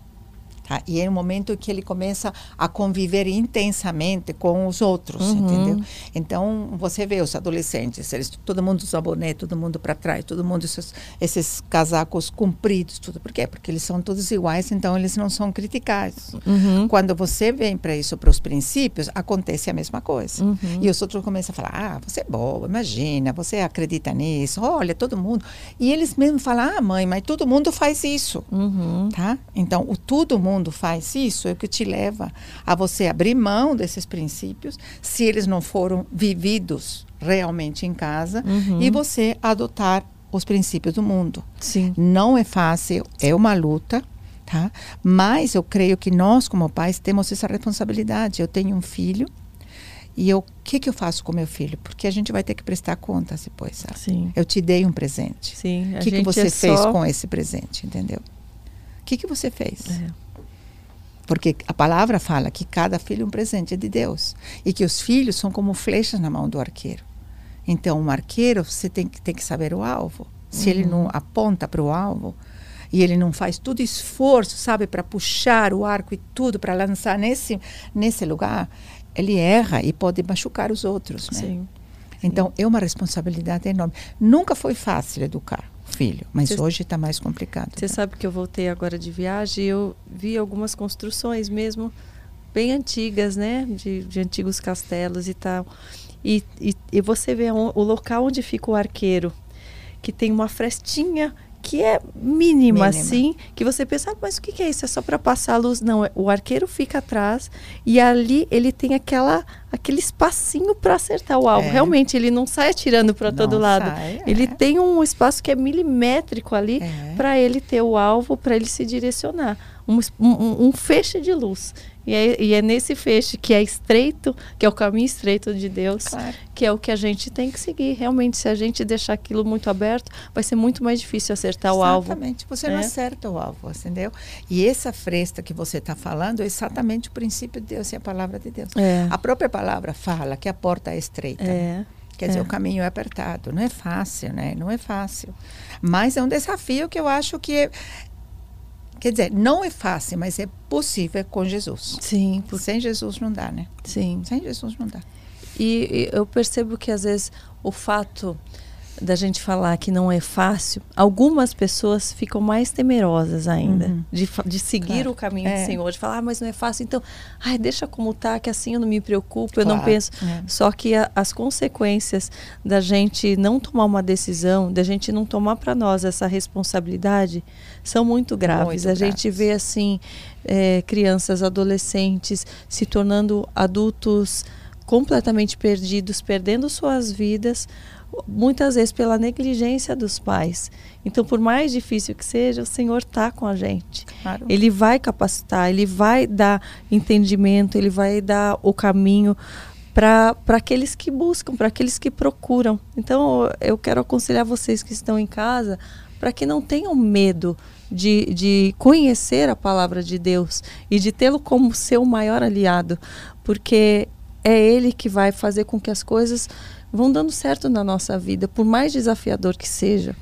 Tá? E é um momento que ele começa a conviver intensamente com os outros, uhum. entendeu? Então, você vê os adolescentes, eles, todo mundo usa boné, todo mundo para trás, todo mundo esses, esses, casacos compridos, tudo. Por quê? Porque eles são todos iguais, então eles não são criticados. Uhum. Quando você vem para isso, para os princípios, acontece a mesma coisa. Uhum. E os outros começam a falar, ah, você é boa, imagina, você acredita nisso, olha, todo mundo. E eles mesmos falam, ah, mãe, mas todo mundo faz isso, uhum. tá? Então, o todo mundo mundo faz isso, é o que te leva a você abrir mão desses princípios, se eles não foram vividos realmente em casa, uhum. e você adotar os princípios do mundo. Sim. Não é fácil, é uma luta, tá? Mas eu creio que nós, como pais, temos essa responsabilidade. Eu tenho um filho e eu, o que, que eu faço com meu filho? Porque a gente vai ter que prestar contas depois, sabe? Sim. Eu te dei um presente. Sim. O que, que você é fez só... com esse presente, entendeu? O que, que você fez? É. Porque a palavra fala que cada filho é um presente de Deus. E que os filhos são como flechas na mão do arqueiro. Então, o arqueiro, você tem que, tem que saber o alvo. Se uhum. ele não aponta para o alvo, e ele não faz todo esforço, sabe, para puxar o arco e tudo, para lançar nesse, nesse lugar, ele erra e pode machucar os outros. Né? Sim. Então, é uma responsabilidade enorme. Nunca foi fácil educar filho, mas cê, hoje está mais complicado. Você tá? sabe que eu voltei agora de viagem e eu vi algumas construções mesmo bem antigas, né? De, de antigos castelos e tal. E, e, e você vê o, o local onde fica o arqueiro, que tem uma frestinha que é mínima, mínima, assim, que você pensa, ah, mas o que, é isso? É só para passar a luz? Não, é, o arqueiro fica atrás e ali ele tem aquela aquele espacinho para acertar o alvo. É. Realmente, ele não sai atirando para todo lado. Sai, ele é. tem um espaço que é milimétrico ali é. para ele ter o alvo, para ele se direcionar. Um, um, um, feixe de luz. E é, e é, nesse feixe que é estreito, que é o caminho estreito de Deus, claro. que é o que a gente tem que seguir. Realmente, se a gente deixar aquilo muito aberto, vai ser muito mais difícil acertar exatamente. o alvo. Exatamente, você é. não acerta o alvo, entendeu? E essa fresta que você está falando é exatamente o princípio de Deus e a palavra de Deus. É. A própria palavra fala que a porta é estreita. É. Quer dizer, é. o caminho é apertado. Não é fácil, né? Não é fácil. Mas é um desafio que eu acho que Quer dizer, não é fácil, mas é possível com Jesus. Sim. Por... Sem Jesus não dá, né? Sim. Sem Jesus não dá. E, e eu percebo que às vezes o fato da gente falar que não é fácil, algumas pessoas ficam mais temerosas ainda uhum. de, de seguir claro. o caminho é. do Senhor, de falar, ah, mas não é fácil, então, ai, deixa como tá, que assim eu não me preocupo, claro. eu não penso. É. Só que a, as consequências da gente não tomar uma decisão, da gente não tomar para nós essa responsabilidade, são muito graves. Muito a graves. gente vê assim é, crianças, adolescentes se tornando adultos completamente perdidos, perdendo suas vidas muitas vezes pela negligência dos pais. Então, por mais difícil que seja, o Senhor está com a gente. Claro. Ele vai capacitar, ele vai dar entendimento, ele vai dar o caminho para aqueles que buscam, para aqueles que procuram. Então, eu quero aconselhar vocês que estão em casa para que não tenham medo de, de conhecer a palavra de Deus e de tê-lo como seu maior aliado, porque é Ele que vai fazer com que as coisas vão dando certo na nossa vida, por mais desafiador que seja.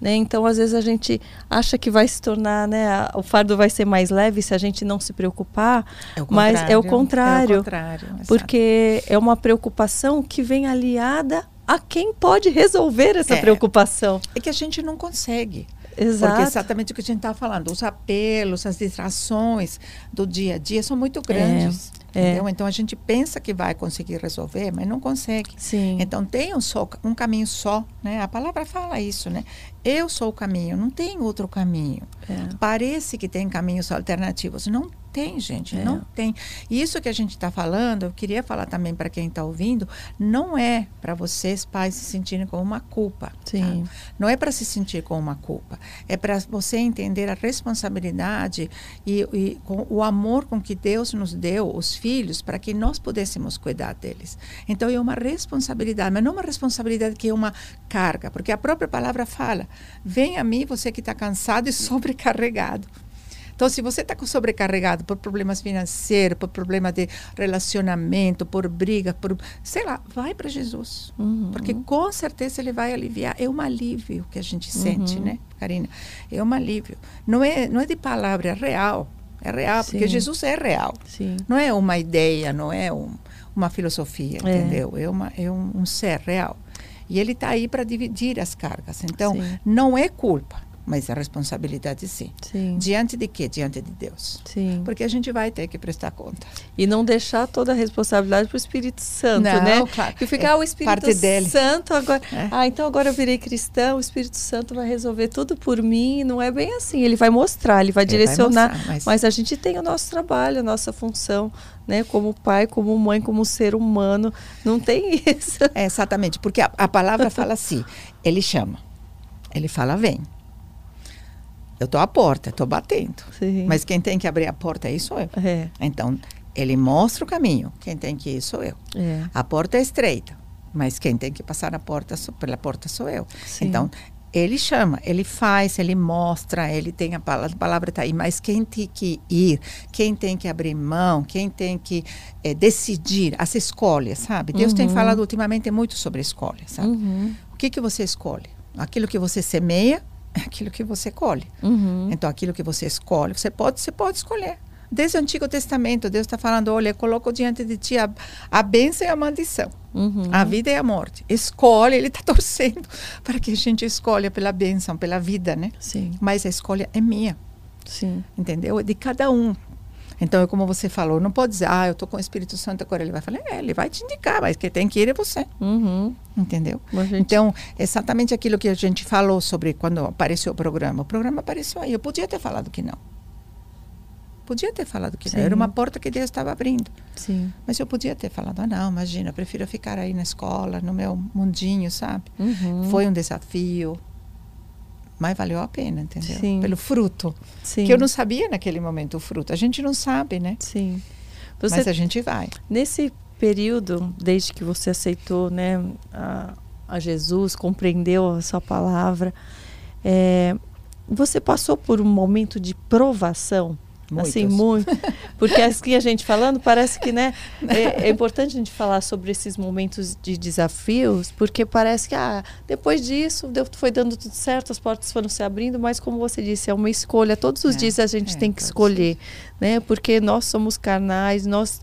Né? Então, às vezes a gente acha que vai se tornar, né, o fardo vai ser mais leve se a gente não se preocupar, é mas é o contrário, é o contrário porque é uma preocupação que vem aliada a quem pode resolver essa é, preocupação. É que a gente não consegue. Exato. Porque exatamente o que a gente está falando, os apelos, as distrações do dia a dia são muito grandes. É. Entendeu? Então a gente pensa que vai conseguir resolver, mas não consegue. Sim. Então tem um, só, um caminho só, né? A palavra fala isso, né? Eu sou o caminho, não tem outro caminho. É. Parece que tem caminhos alternativos, não tem, gente, é. não tem. E isso que a gente está falando, eu queria falar também para quem está ouvindo, não é para vocês, pais, se sentirem com uma culpa. Tá? Sim. Tá? Não é para se sentir com uma culpa. É para você entender a responsabilidade e, e o amor com que Deus nos deu, os filhos, para que nós pudéssemos cuidar deles. Então é uma responsabilidade, mas não uma responsabilidade que é uma carga, porque a própria palavra fala: vem a mim você que está cansado e sobrecarregado. Então, se você está sobrecarregado por problemas financeiros, por problema de relacionamento, por briga, por sei lá, vai para Jesus, uhum. porque com certeza ele vai aliviar. É um alívio que a gente sente, uhum. né, Karina? É um alívio. Não é, não é de palavra, é real. É real, porque Sim. Jesus é real. Sim. Não é uma ideia, não é um, uma filosofia, É. entendeu? É, uma, é um, um ser real. E ele está aí para dividir as cargas. Então, Sim. não é culpa, mas é responsabilidade sim. Sim. Diante de quê? Diante de Deus. Sim. Porque a gente vai ter que prestar conta. E não deixar toda a responsabilidade para o Espírito Santo, Não, né? claro. Que ficar É o Espírito parte dele. Santo agora. É. Ah, então agora eu virei cristão, o Espírito Santo vai resolver tudo por mim. Não é bem assim. Ele vai mostrar, ele vai Ele vai direcionar. mostrar, mas- mas... a gente tem o nosso trabalho, a nossa função, né? Como pai, como mãe, como ser humano. Não tem isso. É, exatamente, porque a, a palavra fala assim: ele chama, ele fala, vem. Eu estou à porta, estou batendo. Sim. Mas quem tem que abrir a porta aí sou eu. É, Então, ele mostra o caminho, quem tem que ir sou eu. é. A porta é estreita, mas quem tem que passar a porta pela porta sou eu. Sim. Então, ele chama, ele faz, ele mostra, ele tem a palavra, a palavra está aí, mas quem tem que ir, quem tem que abrir mão, quem tem que eh, decidir, as escolhas, sabe? Deus tem Uhum. falado ultimamente muito sobre escolhas, sabe? Uhum, O que, que você escolhe? Aquilo que você semeia é aquilo que você colhe. uhum. Então, aquilo que você escolhe, você pode, você pode escolher. Desde o Antigo Testamento, Deus está falando: olha, eu coloco diante de ti a, a bênção e a maldição, Uhum. a vida e a morte. Escolhe, Ele está torcendo para que a gente escolha pela bênção, pela vida, né? Sim, Mas a escolha é minha, sim. entendeu? É de cada um. Então, é como você falou, não pode dizer, ah, eu estou com o Espírito Santo agora. Ele vai falar, é, ele vai te indicar, mas quem tem que ir é você, Uhum. entendeu? Gente- Então, exatamente aquilo que a gente falou sobre quando apareceu o programa. O programa apareceu aí. Eu podia ter falado que não. Podia ter falado que Sim. não. Era uma porta que Deus estava abrindo. Sim. Mas eu podia ter falado, ah, não, imagina, eu prefiro ficar aí na escola, no meu mundinho, sabe? Uhum. Foi um desafio. Mas valeu a pena, entendeu? Sim. Pelo fruto. Sim. Que eu não sabia naquele momento o fruto. A gente não sabe, né? Sim. Mas Você, a gente vai. nesse período, desde que você aceitou né, a, a Jesus, compreendeu a sua palavra, é, você passou por um momento de provação? Assim, Muitos. muito. Porque aqui a gente falando, parece que né, é, é importante a gente falar sobre esses momentos de desafios, porque parece que ah, depois disso deu, foi dando tudo certo, as portas foram se abrindo, mas como você disse, é uma escolha. Todos os É, dias a gente é, tem que escolher, né? Porque nós somos carnais, nós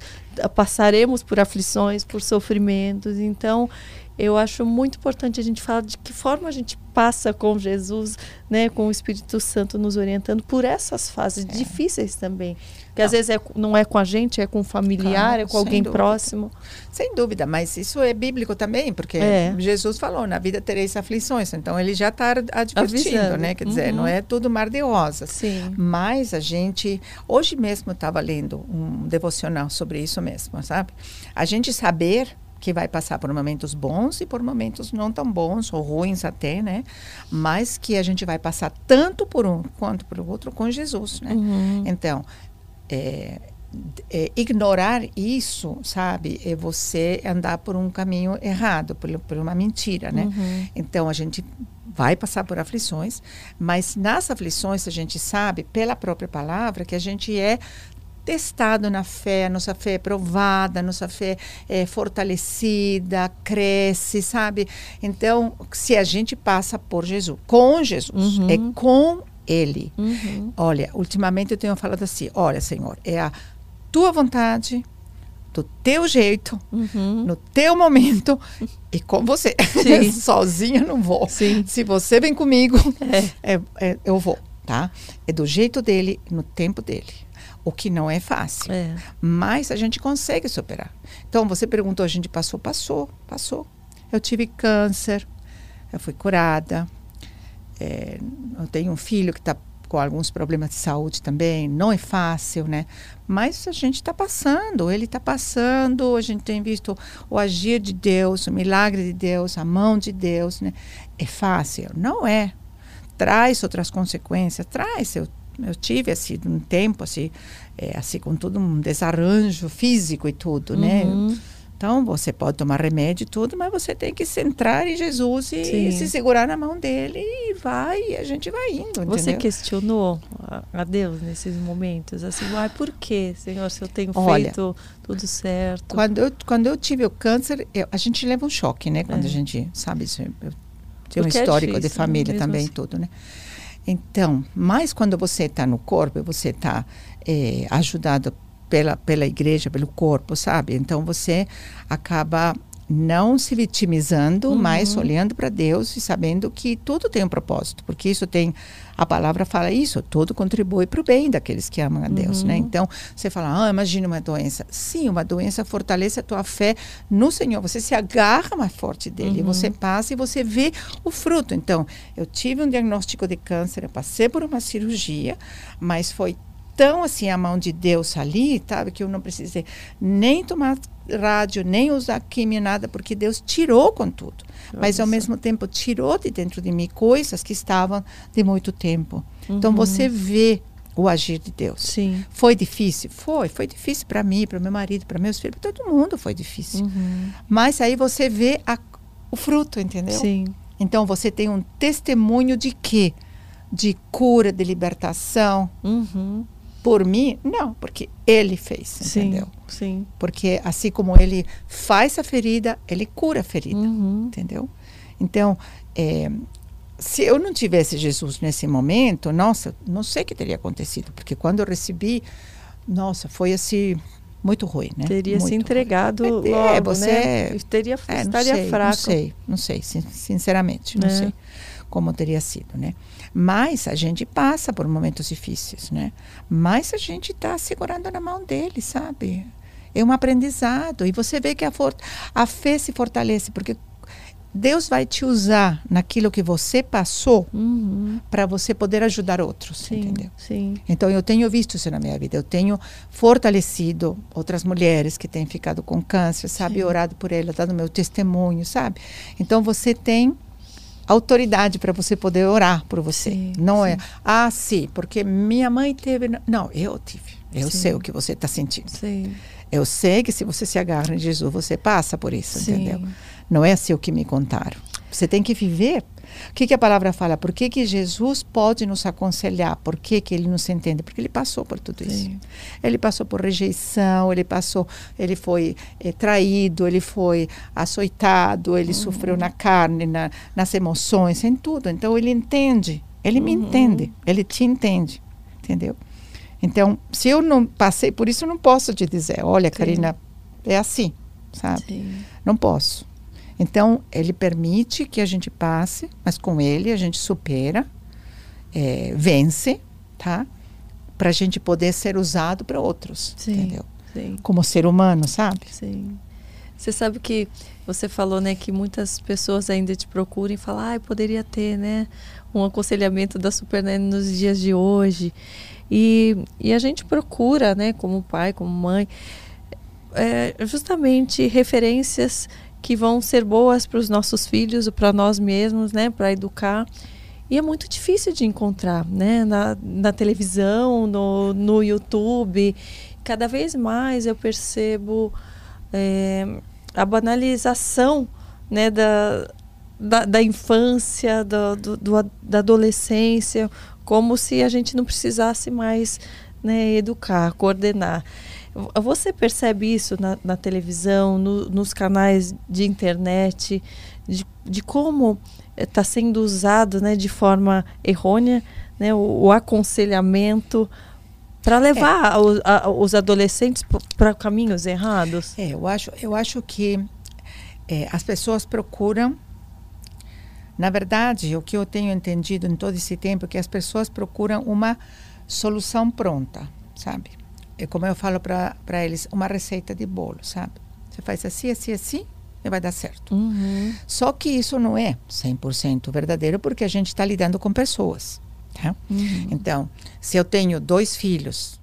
passaremos por aflições, por sofrimentos. Então, eu acho muito importante a gente falar de que forma a gente passa com Jesus, né, com o Espírito Santo nos orientando por essas fases É. difíceis também. Que às vezes é, não é com a gente, é com um familiar, Claro, é com alguém dúvida. próximo. Sem dúvida, mas isso é bíblico também, porque É. Jesus falou, na vida tereis aflições. Então, ele já está advertindo, Avisando. né? Quer dizer, Uhum. não é tudo mar de rosas. Sim. Mas a gente, hoje mesmo estava lendo um devocional sobre isso mesmo, sabe? A gente saber que vai passar por momentos bons e por momentos não tão bons ou ruins até, né? Mas que a gente vai passar tanto por um quanto por outro com Jesus, né? Uhum. Então, é, é, ignorar isso, sabe, é você andar por um caminho errado, por, por uma mentira, né? Uhum. Então a gente vai passar por aflições, mas nas aflições a gente sabe pela própria palavra que a gente é testado na fé, a nossa fé é provada, a nossa fé é fortalecida, cresce, sabe? Então, se a gente passa por Jesus, com Jesus, Uhum. é com Ele. Uhum. Olha, ultimamente eu tenho falado assim: olha, Senhor, é a tua vontade, do teu jeito, Uhum. no teu momento e com você. Sozinha não vou. Sim. Se você vem comigo, É. é- é, eu vou, tá? É do jeito dele, no tempo dele. O que não é fácil. É. Mas a gente consegue superar. Então, você perguntou, a gente passou? Passou, passou. Eu tive câncer, eu fui curada. É, eu tenho um filho que está com alguns problemas de saúde também. Não é fácil, né? Mas a gente está passando, ele está passando. A gente tem visto o agir de Deus, o milagre de Deus, a mão de Deus, né? É fácil? Não é. Traz outras consequências, traz. Eu, eu tive assim um tempo assim, é, assim com todo um desarranjo físico e tudo, né? Uhum. Então, você pode tomar remédio e tudo, mas você tem que centrar em Jesus e Sim. se segurar na mão dele e vai, e a gente vai indo, Você entendeu? questionou a, Deus nesses momentos? Assim, ai, por que, Senhor, se eu tenho Olha, feito tudo certo? Quando eu, quando eu tive o câncer, eu- a gente leva um choque, né? Quando É. a gente sabe isso. Eu tenho um é histórico de difícil, família mesmo também, assim. tudo, né? Então, mais quando você está no corpo, você está é, ajudado pela, pela igreja, pelo corpo, sabe? Então você acaba não se vitimizando, uhum. mas olhando para Deus e sabendo que tudo tem um propósito, porque isso tem a palavra fala isso, tudo contribui para o bem daqueles que amam a Deus, né? uhum. né? Então, você fala, ah, imagina uma doença. Sim, uma doença fortalece a tua fé no Senhor. Você se agarra mais forte dele, uhum. você passa e você vê o fruto. Então, eu tive um diagnóstico de câncer, eu passei por uma cirurgia, mas foi tão assim a mão de Deus ali, sabe, que eu não precisei nem tomar rádio, nem usar química, nada, porque Deus tirou com tudo. Nossa. Mas ao mesmo tempo tirou de dentro de mim coisas que estavam de muito tempo. Então, uhum. Então você vê o agir de Deus. Sim. Foi difícil? Foi. Foi difícil para mim, para meu marido, para meus filhos, para todo mundo foi difícil. Uhum. Mas aí você vê a, o fruto, entendeu? Sim. Então você tem um testemunho de quê? De cura, de libertação. Uhum por mim, não, porque ele fez, sim, entendeu? Sim. Porque assim como ele faz a ferida, ele cura a ferida, uhum. entendeu? Então, é, se eu não tivesse Jesus nesse momento, nossa, não sei o que teria acontecido, porque quando eu recebi, nossa, foi assim muito ruim, né? Teria muito se entregado ruim. logo, é, você né? Teria é, estaria sei, fraco. Não sei, não sei, sinceramente, não é. sei como teria sido, né? Mas a gente passa por momentos difíceis, né? Mas a gente está segurando na mão dele, sabe? É um aprendizado. E você vê que a, a fé se fortalece, porque Deus vai te usar naquilo que você passou uhum. para você poder ajudar outros, sim, entendeu? Sim. Então eu tenho visto isso na minha vida. Eu tenho fortalecido outras mulheres que têm ficado com câncer, sabe, sim. orado por elas, dado meu testemunho, sabe? Então você tem autoridade para você poder orar por você. Sim, não é, sim. é, ah, sim, porque minha mãe teve. Não, eu tive. Eu sim. sei o que você está sentindo. Eu sei que se você se agarra em Jesus, você passa por isso, entendeu? Não é assim o que me contaram. Você tem que viver o que, que a palavra fala? Por que, que Jesus pode nos aconselhar? Por que, que ele nos entende? Porque ele passou por tudo Sim. isso. Ele passou por rejeição, ele passou, ele foi é, traído, ele foi açoitado, ele uhum. sofreu na carne, na, nas emoções, em tudo. Então ele entende, ele uhum. me entende, ele te entende, entendeu? Então, se eu não passei por isso, eu não posso te dizer, olha, Sim. Karina, é assim, sabe? Sim. Não posso. Então, ele permite que a gente passe, mas com ele a gente supera, é, vence, tá? Para a gente poder ser usado para outros, sim, entendeu? Sim. Como ser humano, sabe? Sim. Você sabe que você falou, né, que muitas pessoas ainda te procuram e falam, ah, poderia ter, né, um aconselhamento da Supernanny nos dias de hoje. E, e a gente procura, né, como pai, como mãe, é, justamente referências que vão ser boas para os nossos filhos, para nós mesmos, né, para educar. E é muito difícil de encontrar, né, na, na televisão, no, no YouTube. Cada vez mais eu percebo é, a banalização, né, da, da, da infância, do, do, do, da adolescência, como se a gente não precisasse mais né, educar, coordenar. Você percebe isso na, na televisão, no, nos canais de internet, de, de como está sendo usado né, de forma errônea né, o, o aconselhamento para levar é. o, a, os adolescentes para caminhos errados? É, eu acho, eu acho que é, as pessoas procuram. Na verdade, o que eu tenho entendido em todo esse tempo é que as pessoas procuram uma solução pronta, sabe? É como eu falo para eles, uma receita de bolo, sabe? Você faz assim, assim, assim e vai dar certo. Uhum. Só que isso não é 100% verdadeiro porque a gente está lidando com pessoas. Tá? Uhum. Então, se eu tenho dois filhos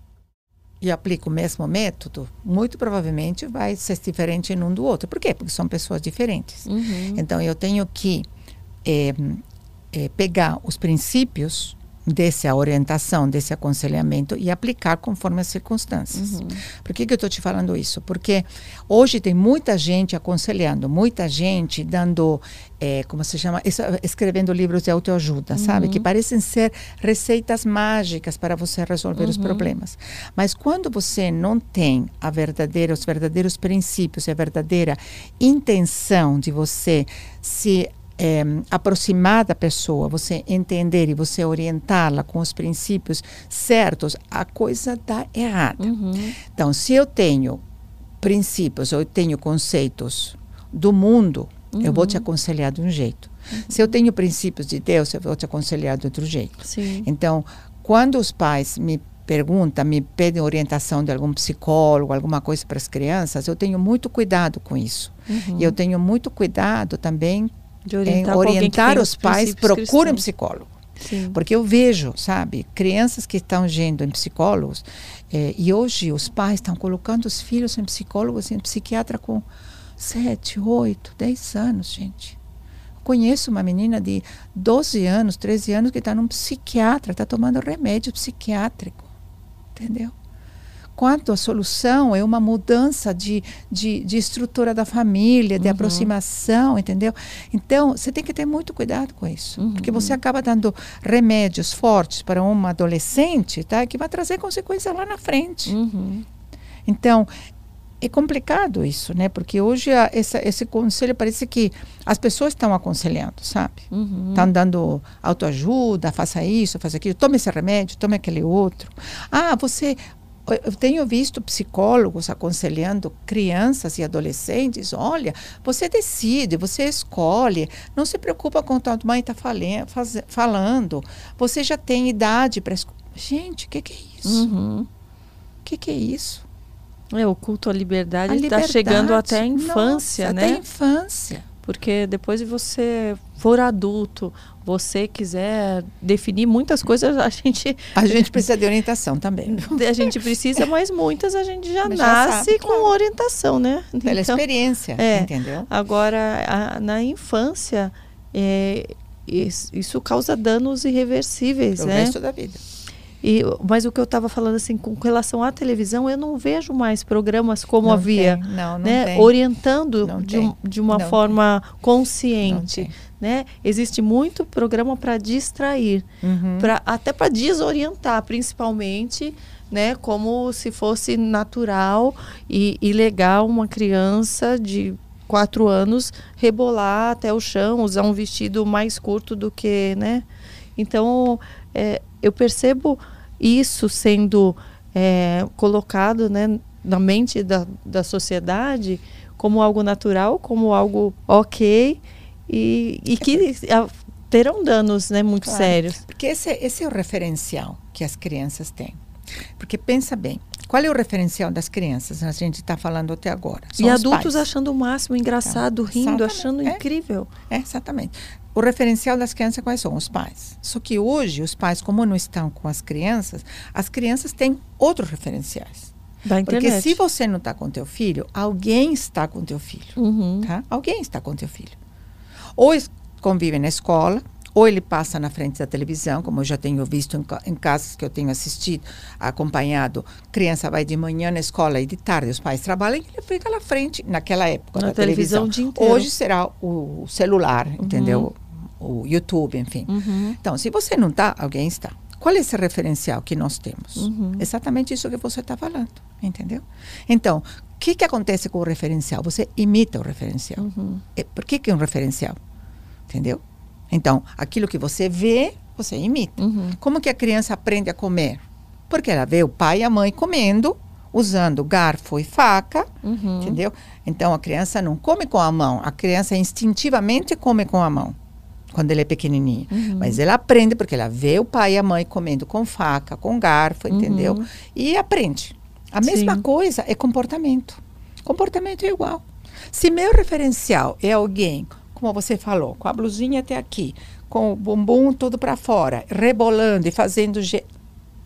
e aplico o mesmo método, muito provavelmente vai ser diferente em um do outro. Por quê? Porque são pessoas diferentes. Uhum. Então, eu tenho que é, é, pegar os princípios dessa orientação, desse aconselhamento e aplicar conforme as circunstâncias. Uhum. Por que, que eu estou te falando isso? Porque hoje tem muita gente aconselhando, muita gente dando, é, como se chama, escrevendo livros de autoajuda, uhum. sabe? Que parecem ser receitas mágicas para você resolver uhum. os problemas. Mas quando você não tem a verdadeira, os verdadeiros princípios, a verdadeira intenção de você se é, aproximar da pessoa, você entender e você orientá-la com os princípios certos, a coisa dá errada. Uhum. Então, se eu tenho princípios, eu tenho conceitos do mundo, uhum. eu vou te uhum. aconselhar de um jeito. Uhum. Se eu tenho princípios de Deus, eu vou te aconselhar de outro jeito. Sim. Então, quando os pais me perguntam, me pedem orientação de algum psicólogo, alguma coisa para as crianças, eu tenho muito cuidado com isso. Uhum. E eu tenho muito cuidado também de orientar, em orientar os pais, procurem um psicólogo. Sim. Porque eu vejo, sabe, crianças que estão indo em psicólogos, eh, e hoje os pais estão colocando os filhos em psicólogos, em psiquiatra com 7, 8, 10 anos, gente. Conheço uma menina de 12 anos, 13 anos, que está num psiquiatra, está tomando remédio psiquiátrico. Entendeu? Quanto a solução é uma mudança de, de, de estrutura da família, de uhum. aproximação, entendeu? Então, você tem que ter muito cuidado com isso, uhum. porque você acaba dando remédios fortes para uma adolescente, tá? Que vai trazer consequências lá na frente. Uhum. Então, é complicado isso, né? Porque hoje a, essa, esse conselho parece que as pessoas estão aconselhando, sabe? Uhum. Estão dando autoajuda, faça isso, faça aquilo, tome esse remédio, tome aquele outro. Ah, você eu tenho visto psicólogos aconselhando crianças e adolescentes: olha, você decide, você escolhe, não se preocupa com o que a mãe está falando, você já tem idade para escolher. Gente, o que, que, é isso? O uhum. que, que é isso? É, o culto à liberdade está chegando até a infância, Nossa, né? Até a infância. Porque depois de você for adulto, você quiser definir muitas coisas, a gente. A gente precisa de orientação também. A gente precisa, mas muitas a gente já mas nasce já sabe, com claro. orientação, né? Pela então, experiência, é, entendeu? Agora, a, na infância, é, isso, isso, causa danos irreversíveis, Pro né? resto da vida. E, mas o que eu estava falando assim com relação à televisão, eu não vejo mais programas como não havia, tem, não, não né? Tem. orientando não de, de uma forma tem. consciente. Né? Existe muito programa para distrair, uhum. pra, até para desorientar, principalmente, né? Como se fosse natural e, e legal uma criança de quatro anos rebolar até o chão, usar um vestido mais curto do que, né? Então, é, eu percebo isso sendo é, colocado né, na mente da, da sociedade como algo natural, como algo ok e, e que terão danos né, muito claro, sérios. Porque esse, esse é o referencial que as crianças têm. Porque pensa bem, qual é o referencial das crianças? A gente está falando até agora. São e adultos pais. achando o máximo, engraçado, então, rindo, achando é, incrível. É, exatamente. O referencial das crianças quais são? Os pais. Só que hoje, os pais, como não estão com as crianças, as crianças têm outros referenciais. Da internet. Porque se você não está com teu filho, alguém está com teu filho. Uhum. Tá? Alguém está com teu filho. Ou convive na escola, ou ele passa na frente da televisão, como eu já tenho visto em, em casas que eu tenho assistido, acompanhado. Criança vai de manhã na escola e de tarde os pais trabalham e ele fica lá frente, naquela época, na da televisão. televisão Hoje será o celular, uhum. O YouTube, enfim. Uhum. Então, se você não está, alguém está. Qual é esse referencial que nós temos? Uhum. Exatamente isso que você está falando, entendeu? Então, o que, que acontece com o referencial? Você imita o referencial. Uhum. E por que, que é um referencial? Entendeu? Então, aquilo que você vê, você imita. Uhum. Como que a criança aprende a comer? Porque ela vê o pai e a mãe comendo, usando garfo e faca, uhum. entendeu? Então, a criança não come com a mão, a criança instintivamente come com a mão quando ele é pequenininho. Uhum. Mas ela aprende porque ela vê o pai e a mãe comendo com faca, com garfo, entendeu? Uhum. E aprende. A mesma Sim. coisa é comportamento. Comportamento é igual. Se meu referencial é alguém, como você falou, com a blusinha até aqui, com o bumbum todo para fora, rebolando e fazendo. Ge...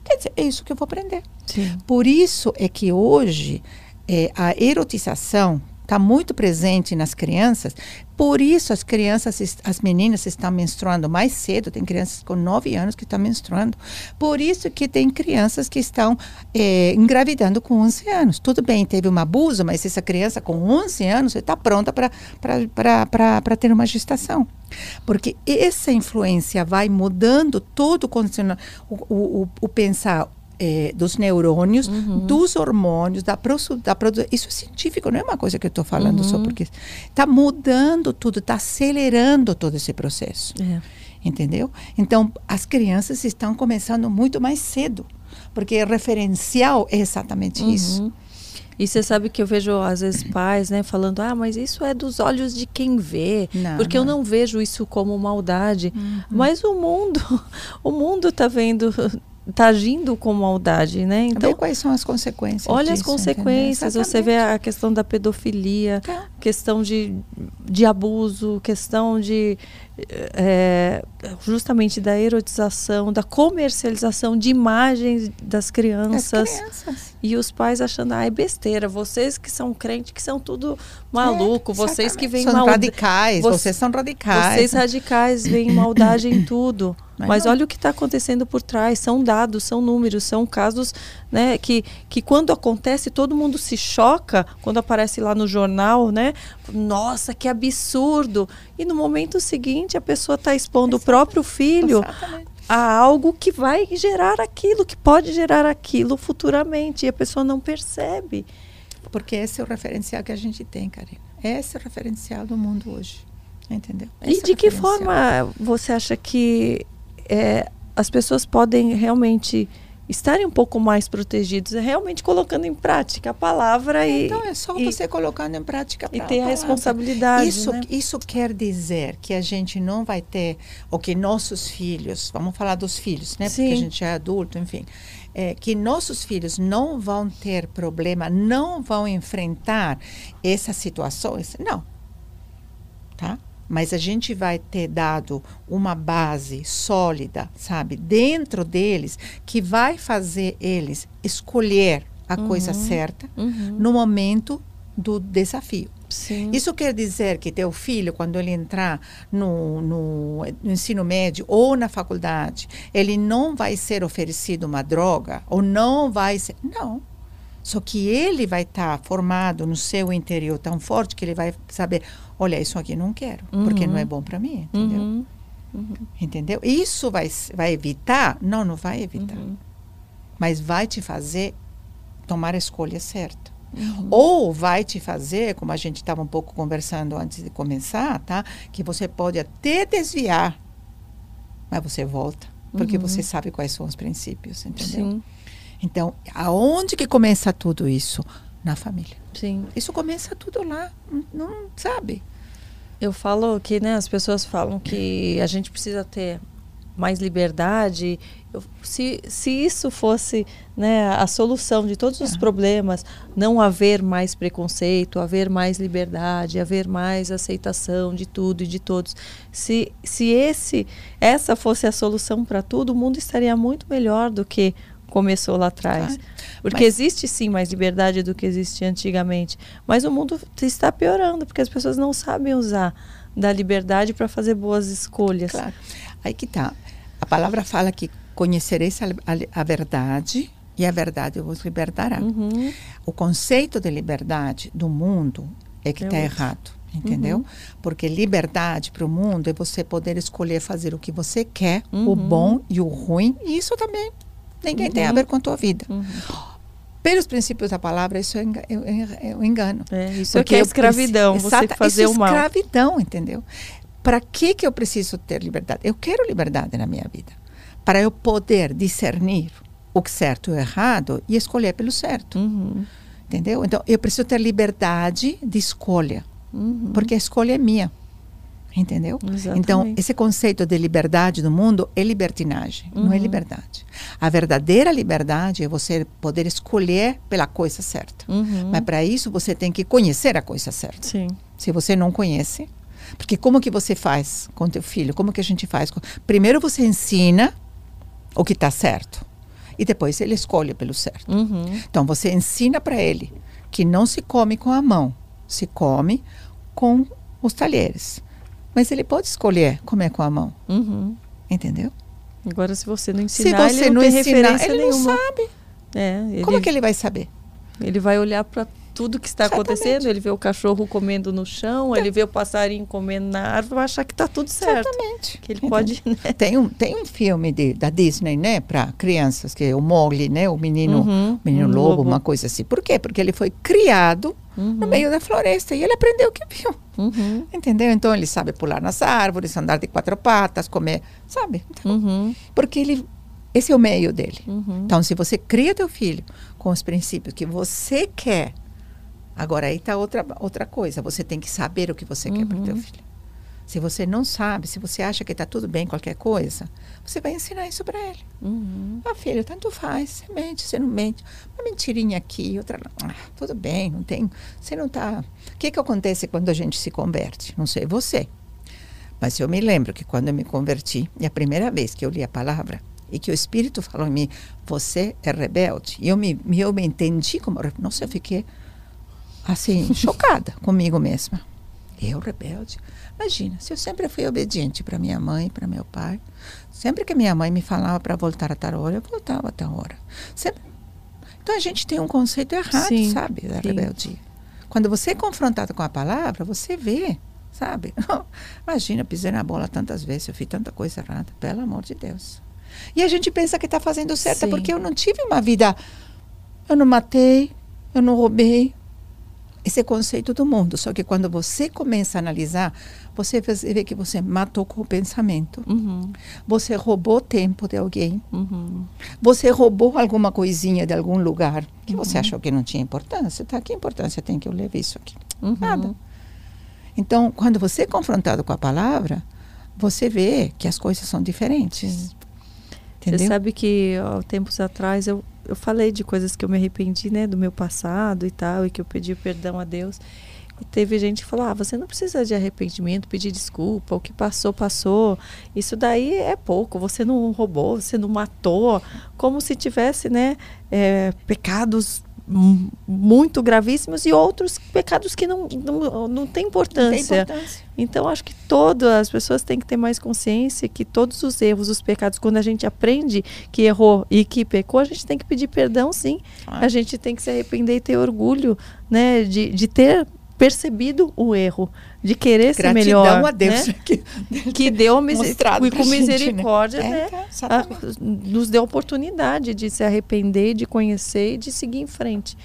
Quer dizer, é isso que eu vou aprender. Sim. Por isso é que hoje é, a erotização está muito presente nas crianças. Por isso as crianças, as meninas estão menstruando mais cedo. Tem crianças com 9 anos que estão menstruando. Por isso que tem crianças que estão é, engravidando com 11 anos. Tudo bem, teve um abuso, mas essa criança com 11 anos está pronta para ter uma gestação. Porque essa influência vai mudando todo o, o, o, o pensar é, dos neurônios, uhum. dos hormônios, da, da produção. Isso é científico, não é uma coisa que eu estou falando uhum. só porque está mudando tudo, está acelerando todo esse processo. É. Entendeu? Então, as crianças estão começando muito mais cedo, porque o referencial é exatamente uhum. isso. E você sabe que eu vejo, às vezes, pais, né, falando, ah, mas isso é dos olhos de quem vê. Não, porque não. eu não vejo isso como maldade. Uhum. Mas o mundo, o mundo está vendo está agindo com maldade, né? Então, quais são as consequências? Olha disso, as consequências. Você vê a questão da pedofilia, tá. questão de, de abuso, questão de é, justamente da erotização, da comercialização de imagens das crianças. crianças. E os pais achando, ah, é besteira. Vocês que são crentes, que são tudo maluco. É, vocês que veem maldade. radicais. Vocês são radicais. Vocês radicais veem maldade em tudo. Mas, Mas olha o que está acontecendo por trás. São dados, são números, são casos né, que, que quando acontece todo mundo se choca quando aparece lá no jornal, né? Nossa, que absurdo! E no momento seguinte a pessoa está expondo Exatamente. o próprio filho Exatamente. a algo que vai gerar aquilo, que pode gerar aquilo futuramente e a pessoa não percebe. Porque esse é o referencial que a gente tem, Karina. Esse é o referencial do mundo hoje. Entendeu? Esse e de é que forma você acha que é, as pessoas podem realmente estarem um pouco mais protegidos, é realmente colocando em prática a palavra e então é só e, você colocando em prática e ter a, a responsabilidade. Isso né? isso quer dizer que a gente não vai ter ou que nossos filhos, vamos falar dos filhos, né? Sim. Porque a gente é adulto, enfim, é, que nossos filhos não vão ter problema, não vão enfrentar essas situações, não, tá? Mas a gente vai ter dado uma base sólida, sabe, dentro deles, que vai fazer eles escolher a uhum. coisa certa uhum. no momento do desafio. Sim. Isso quer dizer que teu filho, quando ele entrar no, no, no, ensino médio ou na faculdade, ele não vai ser oferecido uma droga ou não vai ser. Não. Só que ele vai estar tá formado no seu interior tão forte que ele vai saber: olha, isso aqui não quero, uhum. porque não é bom para mim, entendeu? Uhum. Uhum. Entendeu? Isso vai, vai evitar? Não, não vai evitar. Uhum. Mas vai te fazer tomar a escolha certa. Uhum. Ou vai te fazer, como a gente estava um pouco conversando antes de começar, tá? Que você pode até desviar, mas você volta, porque uhum. você sabe quais são os princípios, entendeu? Sim. Então, aonde que começa tudo isso? Na família. Sim. Isso começa tudo lá, não sabe? Eu falo que, né, as pessoas falam que a gente precisa ter mais liberdade. Eu, se, se isso fosse né, a solução de todos os é. problemas, não haver mais preconceito, haver mais liberdade, haver mais aceitação de tudo e de todos. Se, se esse, essa fosse a solução para tudo, o mundo estaria muito melhor do que começou lá atrás. Claro. Porque mas... existe sim mais liberdade do que existia antigamente. Mas o mundo está piorando, porque as pessoas não sabem usar da liberdade para fazer boas escolhas. Claro. Aí que tá. A palavra fala que conhecereis a, a, a verdade e a verdade vos libertará. Uhum. O conceito de liberdade do mundo é que está errado. Entendeu? Uhum. Porque liberdade para o mundo é você poder escolher fazer o que você quer, uhum. o bom e o ruim, e isso também Ninguém uhum. tem a uhum. ver com a tua vida. Uhum. Pelos princípios da palavra, isso é, é, é um engano. É, isso é que é escravidão, preciso, você fazer isso o mal. é escravidão, entendeu? Para que, que eu preciso ter liberdade? Eu quero liberdade na minha vida. Para eu poder discernir o certo e o errado e escolher pelo certo. Uhum. Entendeu? Então, eu preciso ter liberdade de escolha. Uhum. Porque a escolha é minha. Entendeu? Exatamente. Então, esse conceito de liberdade do mundo é libertinagem, uhum. não é uhum. liberdade. A verdadeira liberdade é você poder escolher pela coisa certa. Uhum. Mas para isso você tem que conhecer a coisa certa. Sim. Se você não conhece, porque como que você faz com teu filho? Como que a gente faz? Primeiro você ensina o que está certo e depois ele escolhe pelo certo. Uhum. Então você ensina para ele que não se come com a mão, se come com os talheres. Mas ele pode escolher comer com a mão. Uhum. Entendeu? Agora, se você não ensinar, se você ele não, não ensinar, ele nenhuma. não sabe. É, ele, Como que ele vai saber? Ele vai olhar para tudo que está Exatamente. acontecendo, ele vê o cachorro comendo no chão, ele vê o passarinho comendo na árvore, vai achar que está tudo certo. Exatamente. Que ele pode. Né? Tem um, tem um filme de, da Disney, né, para crianças, que é o Mowgli, né, o menino, Uhum, menino um lobo, lobo. uma coisa assim. Por quê? Porque ele foi criado no meio da floresta e ele aprendeu o que viu. Uhum, Entendeu? Então ele sabe pular nas árvores, andar de quatro patas, comer, sabe? Então, uhum, Porque ele esse é o meio dele. uhum. Então, se você cria teu filho com os princípios que você quer, agora aí está outra, outra coisa. Você tem que saber o que você quer para o teu Uhum. filho. Se você não sabe, se você acha que está tudo bem, qualquer coisa, você vai ensinar isso para ele. Uhum. Ah, filho, tanto faz. Você mente, você não mente. Uma mentirinha aqui, outra lá. Ah, tudo bem, não tem. Você não está. O que, que acontece quando a gente se converte? Não sei você. Mas eu me lembro que quando eu me converti, e a primeira vez que eu li a palavra, e que o Espírito falou em mim, você é rebelde. E eu me, eu me entendi como. Nossa, eu fiquei assim, chocada comigo mesma. Eu, rebelde? Imagina, se eu sempre fui obediente para minha mãe, para meu pai. Sempre que minha mãe me falava para voltar a tal hora, eu voltava a tal hora. Sempre... Então a gente tem um conceito errado, Sim, sabe, da sim. rebeldia. Quando você é confrontado com a palavra, você vê, sabe? Imagina, eu pisei na bola tantas vezes, eu fiz tanta coisa errada, pelo amor de Deus. E a gente pensa que está fazendo certo, Sim. porque eu não tive uma vida. Eu não matei, eu não roubei. Esse conceito do mundo. Só que quando você começa a analisar, você vê que você matou com o pensamento, Uhum. você roubou tempo de alguém, Uhum. você roubou alguma coisinha de algum lugar que você Uhum. achou que não tinha importância. Tá? Que importância tem que eu leve isso aqui? Uhum. Nada. Então, quando você é confrontado com a palavra, você vê que as coisas são diferentes. Você sabe que ó, tempos atrás eu, eu falei de coisas que eu me arrependi, né, do meu passado e tal, e que eu pedi perdão a Deus. E teve gente que falou: ah, você não precisa de arrependimento, pedir desculpa, o que passou, passou. Isso daí é pouco, você não roubou, você não matou. Como se tivesse, né, é, pecados muito gravíssimos e outros pecados que não, não, não têm Não tem importância. Então, acho que todas as pessoas têm que ter mais consciência que todos os erros, os pecados, quando a gente aprende que errou e que pecou, a gente tem que pedir perdão, sim. Ah. A gente tem que se arrepender e ter orgulho, né, de, de ter percebido o erro, de querer ser Gratidão melhor, a Deus. né? Que, que deu a miser- Mostrado e com gente, né? misericórdia, É, né, tá, a- exatamente. nos deu oportunidade de se arrepender, de conhecer e de seguir em frente.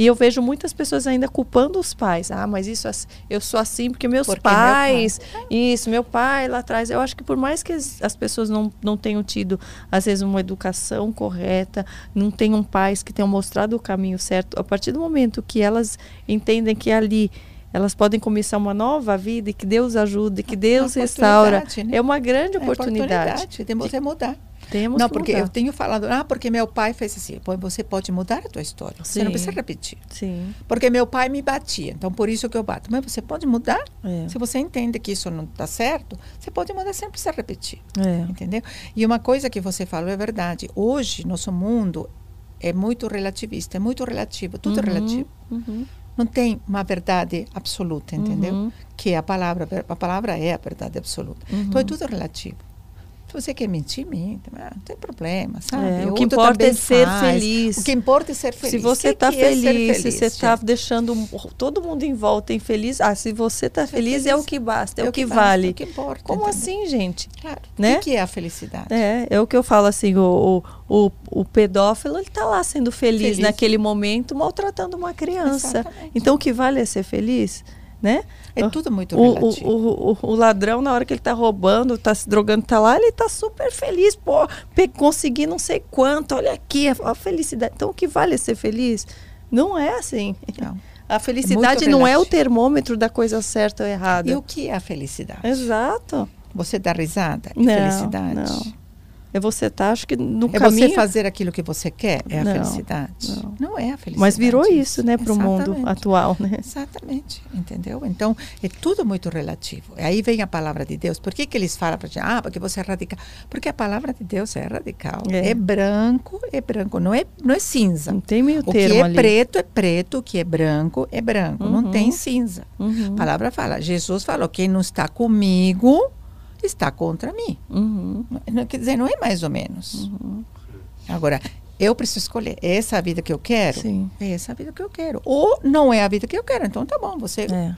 E eu vejo muitas pessoas ainda culpando os pais. Ah, mas isso eu sou assim porque meus Porque meu pai. pais. Isso, meu pai lá atrás. Eu acho que por mais que as, as pessoas não, não tenham tido, às vezes, uma educação correta, não tenham pais que tenham mostrado o caminho certo, a partir do momento que elas entendem que ali elas podem começar uma nova vida e que Deus ajude, que Deus restaura. oportunidade, né? É uma grande É oportunidade. de você mudar. Temos não, que porque mudar. eu tenho falado, ah, porque meu pai fez assim. Pô, você pode mudar a tua história. Você não Sim. precisa repetir. Sim. Porque meu pai me batia, então por isso que eu bato. Mas você pode mudar. É. Se você entende que isso não está certo, você pode mudar sem precisar repetir. É. Entendeu? E uma coisa que você falou é verdade. Hoje, nosso mundo é muito relativista, é muito relativo, tudo é Uhum, relativo. uhum, Não tem uma verdade absoluta, entendeu? Uhum. Que a palavra, a palavra é a verdade absoluta. Uhum. Então é tudo relativo. Se você quer mentir, minta, não tem problema, sabe? É, o que importa é ser faz. feliz. O que importa é ser feliz. Se você Que está que é feliz, se feliz, você está deixando todo mundo em volta infeliz, ah, se você está Ser feliz, é feliz. o que basta, é, É o que, basta, vale. é o que importa, Como assim, gente? Claro. né? O que é a felicidade? É, é o que eu falo assim, o, o, o, o pedófilo, ele está lá sendo feliz, Feliz. naquele momento, maltratando uma criança. Exatamente. Então, o que vale é ser feliz, né? É tudo muito o, relativo. o, o, o ladrão, na hora que ele tá roubando, tá se drogando, tá lá, ele tá super feliz. Pô, consegui não sei quanto, olha aqui, a, felicidade. Então, o que vale é ser feliz? Não é assim. Não. A felicidade não é o termômetro da coisa certa ou errada. E o que é a felicidade? Exato. Você dá risada? É Não, felicidade? não. É você estar, acho que no É caminho. você fazer aquilo que você quer? É a Não, felicidade? não. é a felicidade. Mas virou isso, né, para o mundo atual, né? Exatamente, entendeu? Então, é tudo muito relativo. Aí vem a palavra de Deus. Por que, que eles falam para gente? Ah, porque você é radical. Porque a palavra de Deus é radical. É. É, branco, é branco. Não é, não é cinza. Não tem meio O que termo é ali. preto é preto, o que é branco é branco. Uhum. Não tem cinza. Uhum. A palavra fala, Jesus falou, quem não está comigo está contra mim. Uhum. Não- Quer dizer, não é mais ou menos. Uhum. Agora, eu preciso escolher. É essa a vida que eu quero? Sim. É essa a vida que eu quero. Ou não é a vida que eu quero. Então tá bom, você É.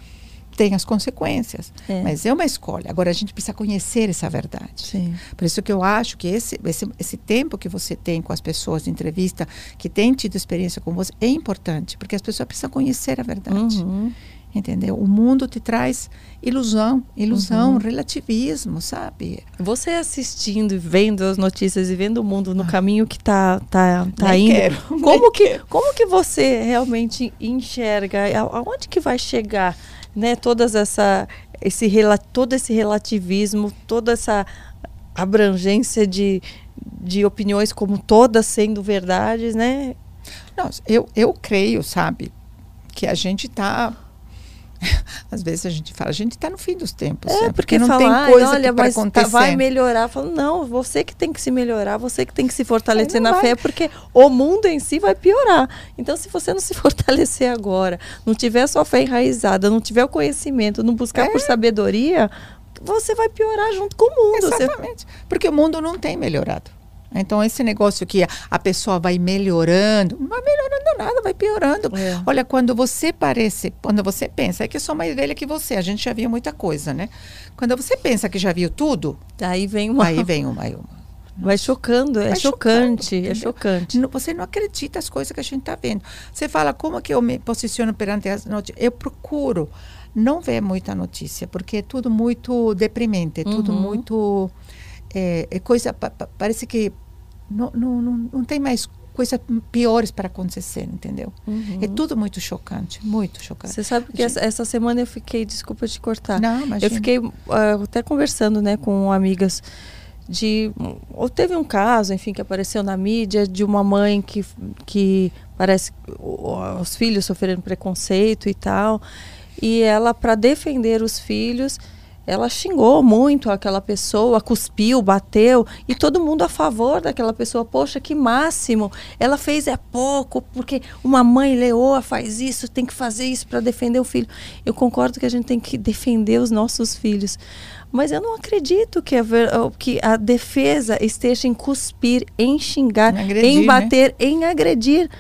tem as consequências. É. Mas é uma escolha. Agora a gente precisa conhecer essa verdade. Sim. Por isso que eu acho que esse, esse, esse tempo que você tem com as pessoas de entrevista, que têm tido experiência com você, é importante, porque as pessoas precisam conhecer a verdade. Uhum. Entendeu? O mundo te traz ilusão, ilusão, Uhum. relativismo, sabe? Você assistindo e vendo as notícias e vendo o mundo no caminho que tá, tá, tá Nem indo, quero, como que, quero. como que você realmente enxerga? Aonde que vai chegar, né? Todas essa, esse, todo esse relativismo, toda essa abrangência de, de opiniões como todas sendo verdades, né? Não, eu, eu creio, sabe, que a gente está. Às vezes a gente fala, a gente está no fim dos tempos. É, né? porque, não tem "Ai, coisa olha, que para mas tá- acontecer. vai melhorar. Fala, não, você que tem que se melhorar, você que tem que se fortalecer na vai. fé, porque o mundo em si vai piorar. Então, se você não se fortalecer agora, não tiver sua fé enraizada, não tiver o conhecimento, não buscar É. por sabedoria, você vai piorar junto com o mundo. Você- Exatamente. Porque o mundo não tem melhorado. Então, esse negócio que a, pessoa vai melhorando, não vai melhorando nada, vai piorando. É. Olha, quando você parece, quando você pensa, é que eu sou mais velha que você, a gente já viu muita coisa, né? Quando você pensa que já viu tudo, Aí vem uma. aí vem uma. aí uma. Vai chocando, é Vai chocante, chocando, é chocante. Você não acredita as coisas que a gente está vendo. Você fala, como que eu me posiciono perante as notícias? Eu procuro não ver muita notícia, porque é tudo muito deprimente, é tudo Uhum. muito. É, é coisa. pa- pa- parece que não, não, não, não tem mais coisas piores para acontecer, entendeu? É tudo muito chocante, muito chocante. Você sabe que essa, essa semana eu fiquei, desculpa te cortar. Não, imagina. Eu fiquei ah, até conversando, né, com amigas de ou teve um caso, enfim, que apareceu na mídia de uma mãe que que parece os filhos sofreram preconceito e tal, e ela para defender os filhos ela xingou muito aquela pessoa, cuspiu, bateu e todo mundo a favor daquela pessoa. Poxa, que máximo! Ela fez é pouco, porque uma mãe leoa faz isso, tem que fazer isso para defender o filho. Eu concordo que a gente tem que defender os nossos filhos. Mas eu não acredito que a, que a defesa esteja em cuspir, em xingar, Em agredir, em né? bater, em agredir.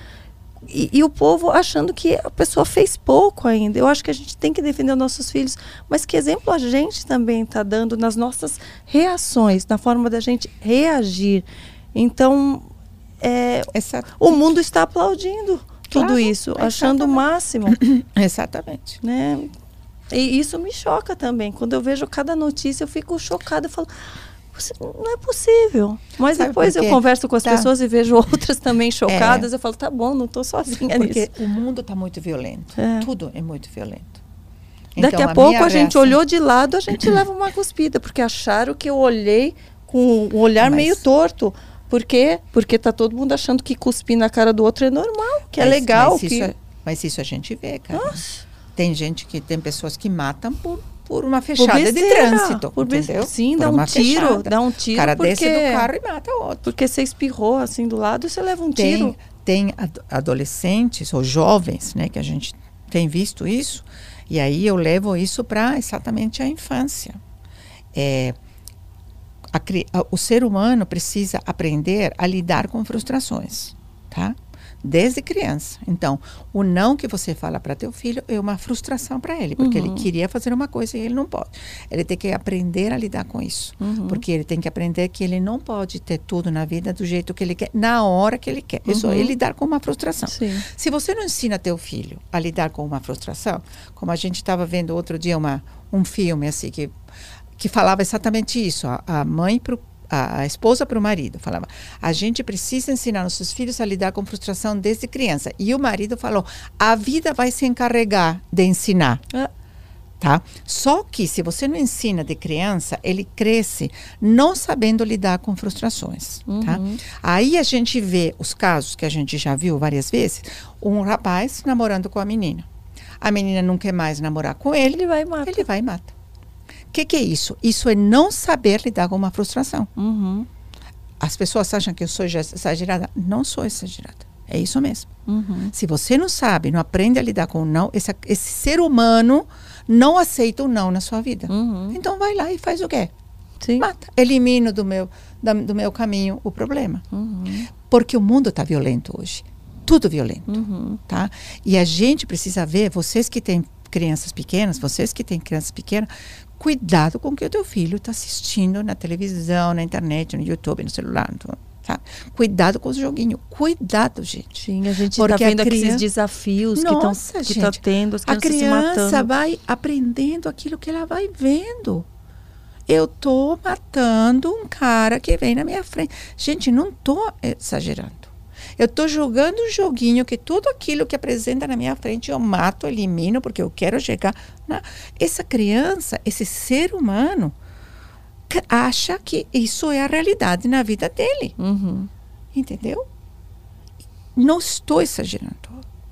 E, e o povo achando que a pessoa fez pouco ainda. Eu acho que a gente tem que defender os nossos filhos, mas que exemplo a gente também está dando nas nossas reações, na forma da gente reagir. Então, é, o mundo está aplaudindo tudo Claro, isso, achando o máximo, Exatamente. né? E isso me choca também. Quando eu vejo cada notícia, eu fico chocada. Eu falo, "Você- não é possível. Mas Sabe depois eu converso com as Tá. pessoas e vejo outras também chocadas. Eu falo, tá bom, não estou sozinha Porque nisso. o mundo está muito violento. É. Tudo é muito violento. Daqui Então, a pouco a gente reação- olhou de lado, a gente leva uma cuspida, porque acharam que eu olhei com um olhar Mas- meio torto. Por quê? Porque tá todo mundo achando que cuspir na cara do outro é normal, que é Mas- legal. Mas, que... isso, é- mas isso a gente vê, cara. Nossa. Tem gente que tem pessoas que matam por, por uma fechada de besteira, trânsito. por entendeu? Sim, Por dá um tiro, fechada. dá um tiro O cara porque- desce do carro e mata outro. Porque você espirrou assim do lado, você leva um tiro. Tem, tem ad- adolescentes ou jovens, né, que a gente tem visto isso, e aí eu levo isso para exatamente a infância. É, a a- o ser humano precisa aprender a lidar com frustrações, tá? Desde criança. Então, o não que você fala para teu filho é uma frustração para ele, porque Uhum. ele queria fazer uma coisa e ele não pode. Ele tem que aprender a lidar com isso, Uhum. porque ele tem que aprender que ele não pode ter tudo na vida do jeito que ele quer, na hora que ele quer. Isso Uhum. é lidar com uma frustração. Sim. Se você não ensina teu filho a lidar com uma frustração, como a gente estava vendo outro dia uma, um filme assim que que falava exatamente isso, a, a mãe pro a, a esposa para o marido falava: a gente precisa ensinar nossos filhos a lidar com frustração desde criança. E o marido falou: a vida vai se encarregar de ensinar Ah, tá? Só que se você não ensina de criança, ele cresce não sabendo lidar com frustrações, tá? Uhum. Aí a gente vê os casos que a gente já viu várias vezes, um rapaz namorando com a menina. A menina não quer mais namorar com ele, ele vai e mata. ele vai e mata. O que, que é isso? Isso é não saber lidar com uma frustração. Uhum. As pessoas acham que eu sou exagerada. Não sou exagerada. É isso mesmo. Uhum. Se você não sabe, não aprende a lidar com o não, esse, esse ser humano não aceita o não na sua vida. Uhum. Então vai lá e faz o quê? Sim. Mata. Elimino do meu, da, do meu caminho o problema. Uhum. Porque o mundo está violento hoje. Tudo violento. Uhum. Tá? E a gente precisa ver, vocês que têm crianças pequenas, vocês que têm crianças pequenas, cuidado com o que o teu filho está assistindo na televisão, na internet, no YouTube, no celular. Tá? Cuidado com os joguinhos. Cuidado, gente. Sim, a gente está vendo criança... aqueles desafios Nossa, que estão tendo, as a criança vai aprendendo aquilo que ela vai vendo. Eu tô matando um cara que vem na minha frente. Gente, não tô exagerando. Eu estou jogando um joguinho que tudo aquilo que apresenta na minha frente eu mato, elimino, porque eu quero chegar. Na... Essa criança, esse ser humano, acha que isso é a realidade na vida dele. Uhum. Entendeu? Não estou exagerando.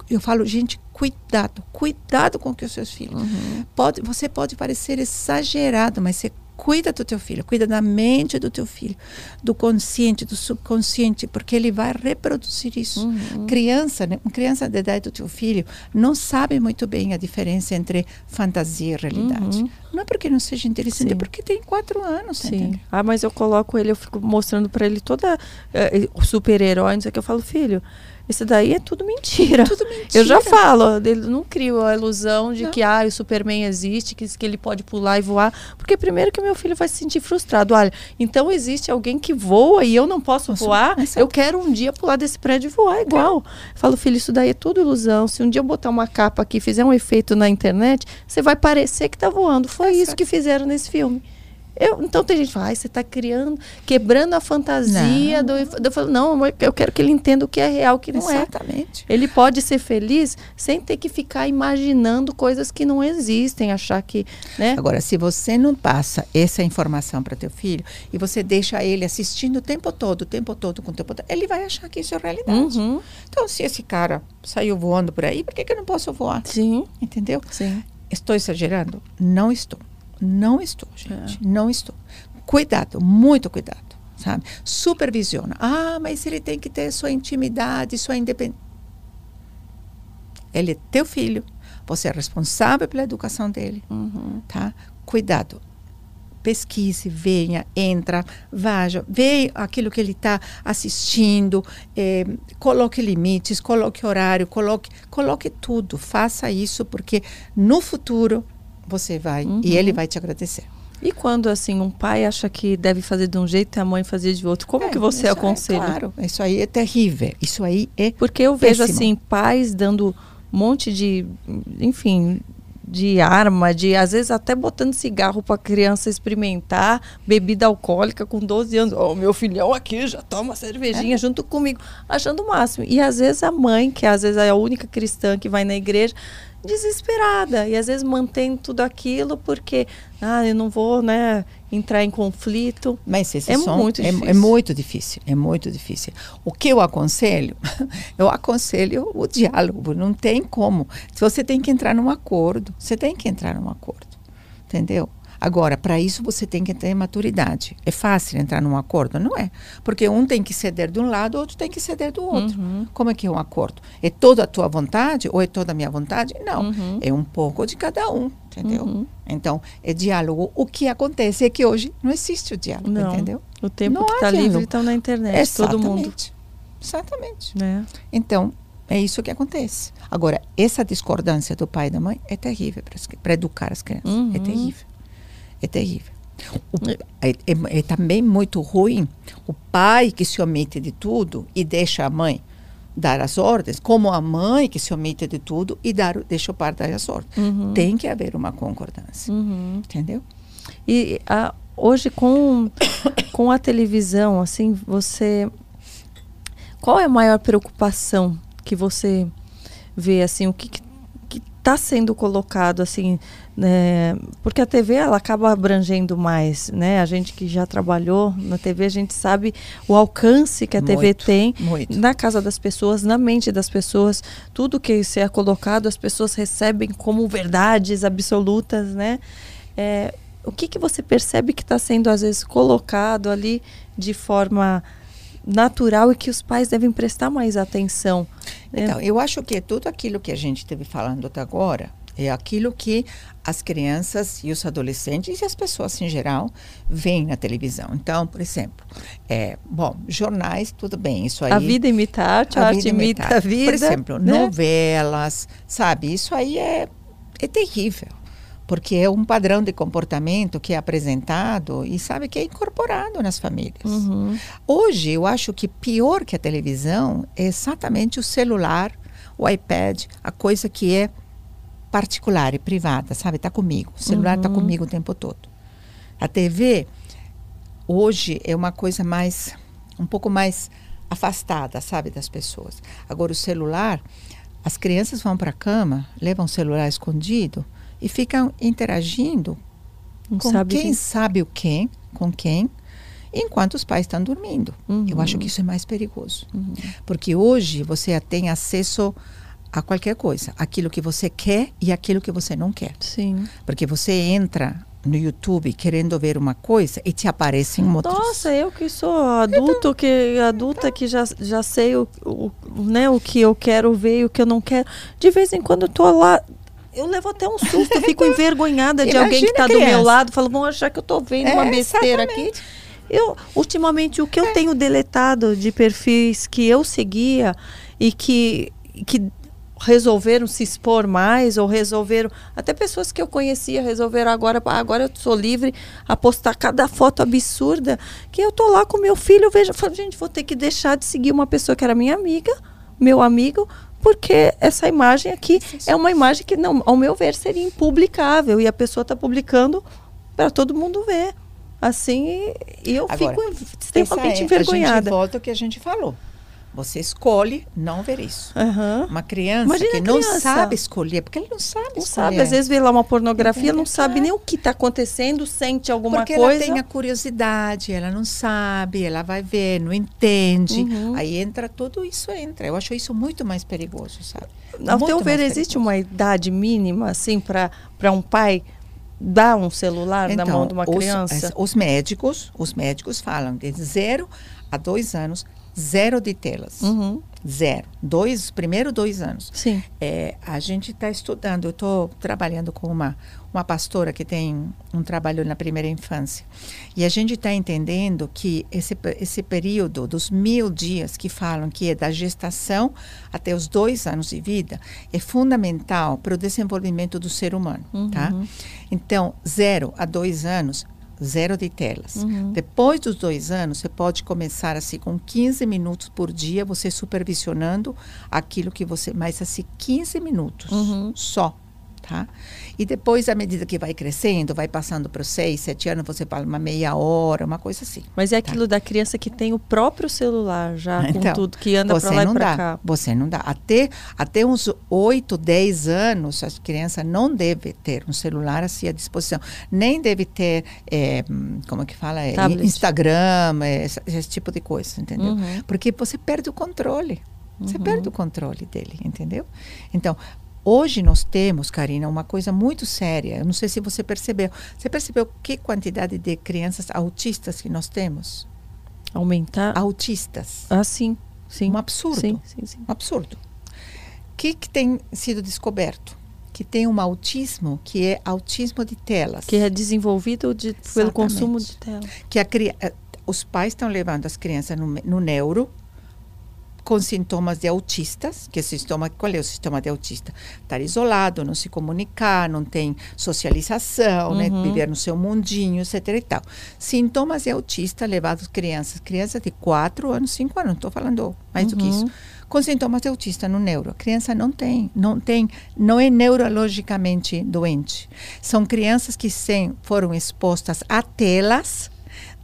Eu falo, gente, cuidado, cuidado com que os seus filhos. Uhum. Pode, você pode parecer exagerado, mas você cuida do teu filho, cuida da mente do teu filho, do consciente, do subconsciente, porque ele vai reproduzir isso. Uhum. Criança, né? uma criança da idade do teu filho não sabe muito bem a diferença entre fantasia e realidade. Uhum. Não é porque não seja interessante, Sim. é porque tem quatro anos. Sim. Entende? Ah, mas eu coloco ele, eu fico mostrando para ele toda uh, super-herói, não sei o que eu falo, filho isso daí é tudo mentira. Tudo mentira. Eu já falo, ele não crio a ilusão de não. que ah, o Superman existe, que, que ele pode pular e voar. Porque primeiro que meu filho vai se sentir frustrado. Olha, então existe alguém que voa e eu não posso Nossa, voar. Eu quero um dia pular desse prédio e voar igual. Eu falo, filho, isso daí é tudo ilusão. Se um dia eu botar uma capa aqui e fizer um efeito na internet, você vai parecer que está voando. Foi é isso certo. que fizeram nesse filme. Eu, então tem gente que fala, ah, você está criando, quebrando a fantasia. Não. Do, eu falo, não, eu quero que ele entenda o que é real, o que não é. Exatamente. é. Ele pode ser feliz sem ter que ficar imaginando coisas que não existem, achar que. Né? Agora, se você não passa essa informação para teu filho e você deixa ele assistindo o tempo todo, o tempo todo, com o tempo todo, ele vai achar que isso é realidade. Uhum. Então, se esse cara saiu voando por aí, por que, que eu não posso voar? Sim. Entendeu? Sim. Estou exagerando? Não estou. Não estou, gente. É. Não estou. Cuidado, muito cuidado, sabe? Supervisiona. Ah, mas ele tem que ter sua intimidade, sua independência. Ele é teu filho. Você é responsável pela educação dele, uhum. tá? Cuidado. Pesquise, venha, entra, vaja, veja aquilo que ele está assistindo, eh, coloque limites, coloque horário, coloque, coloque tudo. Faça isso, porque no futuro você vai uhum. e ele vai te agradecer. E quando assim um pai acha que deve fazer de um jeito e a mãe fazer de outro, como é, que você aconselha? É, claro, isso aí é terrível. Isso aí é porque eu péssimo. vejo assim pais dando um monte de, enfim, de arma, de às vezes até botando cigarro para a criança experimentar, bebida alcoólica com 12 anos. Oh, meu filhão aqui já toma cervejinha é. junto comigo, achando o máximo. E às vezes a mãe, que às vezes é a única cristã que vai na igreja, desesperada. E às vezes mantém tudo aquilo porque ah eu não vou né entrar em conflito. Mas esse é som muito é, é, muito difícil é muito difícil. O que eu aconselho eu aconselho o diálogo não tem como. Se você tem que entrar num acordo você tem que entrar num acordo entendeu Agora, para isso você tem que ter maturidade. É fácil entrar num acordo? Não é. Porque um tem que ceder de um lado, o outro tem que ceder do outro. Uhum. Como é que é um acordo? É toda a tua vontade ou é toda a minha vontade? Não. Uhum. É um pouco de cada um, entendeu? Uhum. Então, é diálogo. O que acontece é que hoje não existe o diálogo, não. entendeu? O tempo não que está livre está na internet, Exatamente. todo mundo. Exatamente. É. Então, é isso que acontece. Agora, essa discordância do pai e da mãe é terrível para educar as crianças. É uhum. terrível. É terrível. O, é, é, é, também muito ruim o pai que se omite de tudo e deixa a mãe dar as ordens, como a mãe que se omite de tudo e dar, deixa o pai dar as ordens. Uhum. Tem que haver uma concordância. Uhum. Entendeu? E a, hoje com, com a televisão, assim, você. Qual é a maior preocupação que você vê, assim, o que está sendo colocado, assim, é, porque a TV ela acaba abrangendo mais, né? A gente que já trabalhou na TV, a gente sabe o alcance que a muito, TV tem muito. na casa das pessoas, na mente das pessoas. Tudo que se é colocado, as pessoas recebem como verdades absolutas, né? É, o que, que você percebe que está sendo às vezes colocado ali de forma natural e que os pais devem prestar mais atenção? Né? Então, eu acho que tudo aquilo que a gente esteve falando até agora É aquilo que as crianças e os adolescentes e as pessoas em geral veem na televisão. Então, por exemplo, é, bom, jornais, tudo bem, isso aí. A vida imita a arte, a, arte imita, imita a vida. Por exemplo, né? novelas, sabe? Isso aí é, é terrível porque é um padrão de comportamento que é apresentado e sabe que é incorporado nas famílias. Uhum. Hoje, eu acho que pior que a televisão é exatamente o celular, o iPad, a coisa que é particular e privada, sabe? Está comigo. O celular está uhum. comigo o tempo todo. A TV, hoje, é uma coisa mais, um pouco mais afastada, sabe, das pessoas. Agora, o celular, as crianças vão para a cama, levam o celular escondido e ficam interagindo Não com sabe quem que... sabe o quem, com quem, enquanto os pais estão dormindo. Uhum. Eu acho que isso é mais perigoso. Uhum. Porque hoje você tem acesso a qualquer coisa, aquilo que você quer e aquilo que você não quer. Sim. Porque você entra no YouTube querendo ver uma coisa e te aparecem outras. Nossa, eu que sou adulto, então, que adulta então. que já, já sei o, o, né, o que eu quero ver e o que eu não quero. De vez em quando eu tô lá eu levo até um susto, eu fico envergonhada de alguém que está do meu lado, falo, vão achar que eu estou vendo é, uma besteira exatamente. aqui. Eu, ultimamente, o que eu é. tenho deletado de perfis que eu seguia e que, que resolveram se expor mais ou resolveram até pessoas que eu conhecia resolveram agora agora eu sou livre a postar cada foto absurda que eu tô lá com meu filho eu vejo falo, gente vou ter que deixar de seguir uma pessoa que era minha amiga meu amigo porque essa imagem aqui é uma imagem que, não, ao meu ver, seria impublicável e a pessoa está publicando para todo mundo ver. Assim, e eu Agora, fico extremamente é, envergonhada. A gente volta ao que a gente falou. Você escolhe não ver isso. Uhum. Uma criança Imagina que não sabe escolher, porque ele não sabe não escolher. sabe, às vezes vê lá uma pornografia, não sabe nem o que está acontecendo, sente alguma porque coisa. Porque ela tem a curiosidade, ela não sabe, ela vai ver, não entende. Uhum. Aí entra tudo isso entra. Eu acho isso muito mais perigoso, sabe? Ao muito teu ver, existe uma idade mínima assim para um pai dar um celular então, na mão de uma criança? Os, os médicos, os médicos falam de zero a dois anos zero de telas. Uhum. Zero. Dois, primeiro dois anos. Sim. É, a gente está estudando, eu estou trabalhando com uma, uma pastora que tem um trabalho na primeira infância. E a gente está entendendo que esse, esse período dos mil dias que falam que é da gestação até os dois anos de vida é fundamental para o desenvolvimento do ser humano. Tá? Uhum. Tá? Então, zero a dois anos zero de telas. Uhum. Depois dos dois anos, você pode começar assim com 15 minutos por dia, você supervisionando aquilo que você. Mas assim, 15 minutos uhum. só tá? E depois, à medida que vai crescendo, vai passando para os seis, sete anos, você fala uma meia hora, uma coisa assim. Mas é tá? aquilo da criança que tem o próprio celular já então, com tudo, que anda para lá e para cá. Você não dá. Até, até uns oito, dez anos, a criança não deve ter um celular assim à disposição. Nem deve ter, é, como é que fala? É, Instagram, é, esse, esse, tipo de coisa, entendeu? Uhum. Porque você perde o controle. Você uhum. perde o controle dele, entendeu? Então, Hoje nós temos, Karina, uma coisa muito séria. Eu não sei se você percebeu. Você percebeu que quantidade de crianças autistas que nós temos? Aumentar? Autistas. Ah, sim. sim. Um absurdo. Sim, sim, sim. Um absurdo. O que, que tem sido descoberto? Que tem um autismo que é autismo de telas. Que é desenvolvido de, pelo consumo de telas. Que a, eh, os pais estão levando as crianças no, no neuro com sintomas de autistas, que é sintoma, qual é o sintoma de autista? Estar isolado, não se comunicar, não tem socialização, né? uhum. né? viver no seu mundinho, etc e tal. Sintomas de autista levados crianças, crianças de 4 anos, 5 anos, não estou falando mais uhum. do que isso. Uhum. Com sintomas de autista no neuro. A criança não tem, não tem, não é neurologicamente doente. São crianças que sem, foram expostas a telas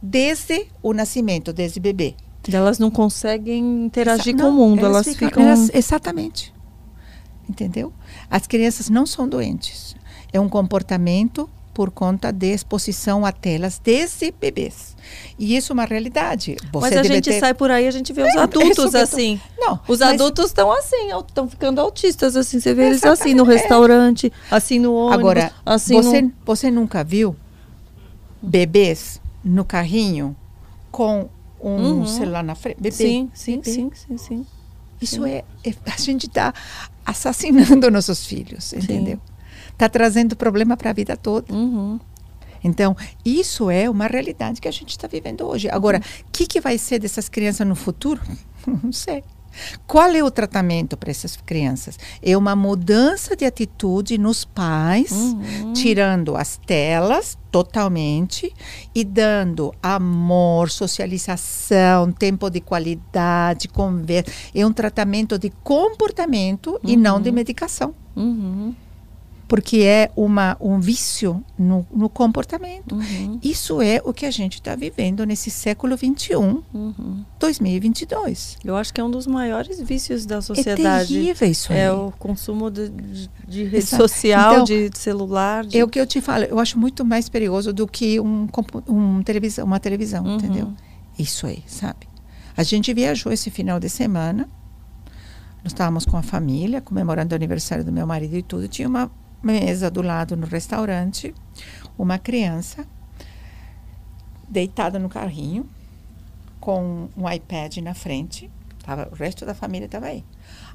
desde o nascimento, desde bebê. Elas não conseguem interagir Exa com o mundo, elas, elas ficam. Elas, exatamente. Entendeu? As crianças não são doentes. É um comportamento por conta de exposição a telas desde bebês. E isso é uma realidade. Você mas a gente ter... sai por aí, a gente vê os é, adultos é assim. Não, os mas... adultos estão assim, estão ficando autistas assim. Você vê eles assim no restaurante, assim no ônibus. Agora, assim você, no... você nunca viu bebês no carrinho com um uhum. celular na frente. Bebê. Sim, sim, sim, sim. Isso. É, é, A gente está assassinando nossos filhos, entendeu? está trazendo problema para a vida toda. Uhum. Então, isso é uma realidade que a gente está vivendo hoje. Agora, o uhum. que, que vai ser dessas crianças no futuro? Não sei. Qual é o tratamento para essas crianças? É uma mudança de atitude nos pais, uhum. tirando as telas totalmente e dando amor, socialização, tempo de qualidade, conversa. É um tratamento de comportamento uhum. e não de uhum. medicação. Uhum porque é uma, um vício no, no comportamento. Uhum. Isso é o que a gente está vivendo nesse século XXI, uhum. 2022. Eu acho que é um dos maiores vícios da sociedade. É terrível isso aí. É o consumo de, de, de rede Exato. social, então, de celular. De... É o que eu te falo, eu acho muito mais perigoso do que um, um televisão, uma televisão, uhum. entendeu? Isso aí, sabe? A gente viajou esse final de semana, nós estávamos com a família, comemorando o aniversário do meu marido e tudo, tinha uma mesa do lado no restaurante, uma criança deitada no carrinho, com um iPad na frente. Tava, o resto da família estava aí.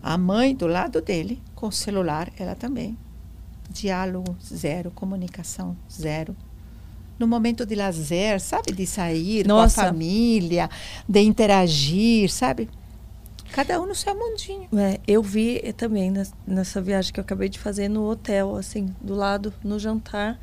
A mãe do lado dele, com o celular, ela também. Diálogo zero, comunicação zero. No momento de lazer, sabe? De sair Nossa. com a família, de interagir, sabe? Cada um no seu mundinho. É, eu vi também nessa viagem que eu acabei de fazer no hotel, assim, do lado, no jantar,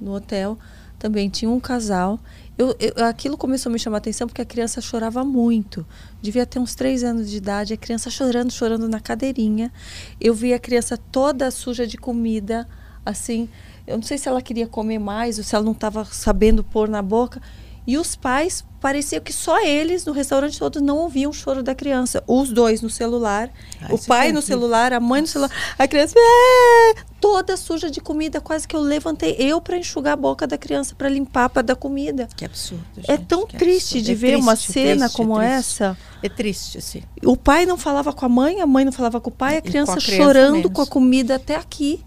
no hotel, também tinha um casal. Eu, eu, aquilo começou a me chamar a atenção porque a criança chorava muito. Devia ter uns três anos de idade, a criança chorando, chorando na cadeirinha. Eu vi a criança toda suja de comida, assim. Eu não sei se ela queria comer mais ou se ela não estava sabendo pôr na boca. E os pais, parecia que só eles no restaurante todo não ouviam o choro da criança. Os dois no celular, Ai, o pai no celular, a mãe no celular. A criança é, toda suja de comida, quase que eu levantei eu para enxugar a boca da criança, para limpar, para dar comida. Que absurdo. É gente, é tão triste absurdo. de é ver triste, uma cena triste, como triste. essa. É triste, sim. O pai não falava com a mãe, a mãe não falava com o pai, a criança, a criança chorando menos. com a comida até aqui.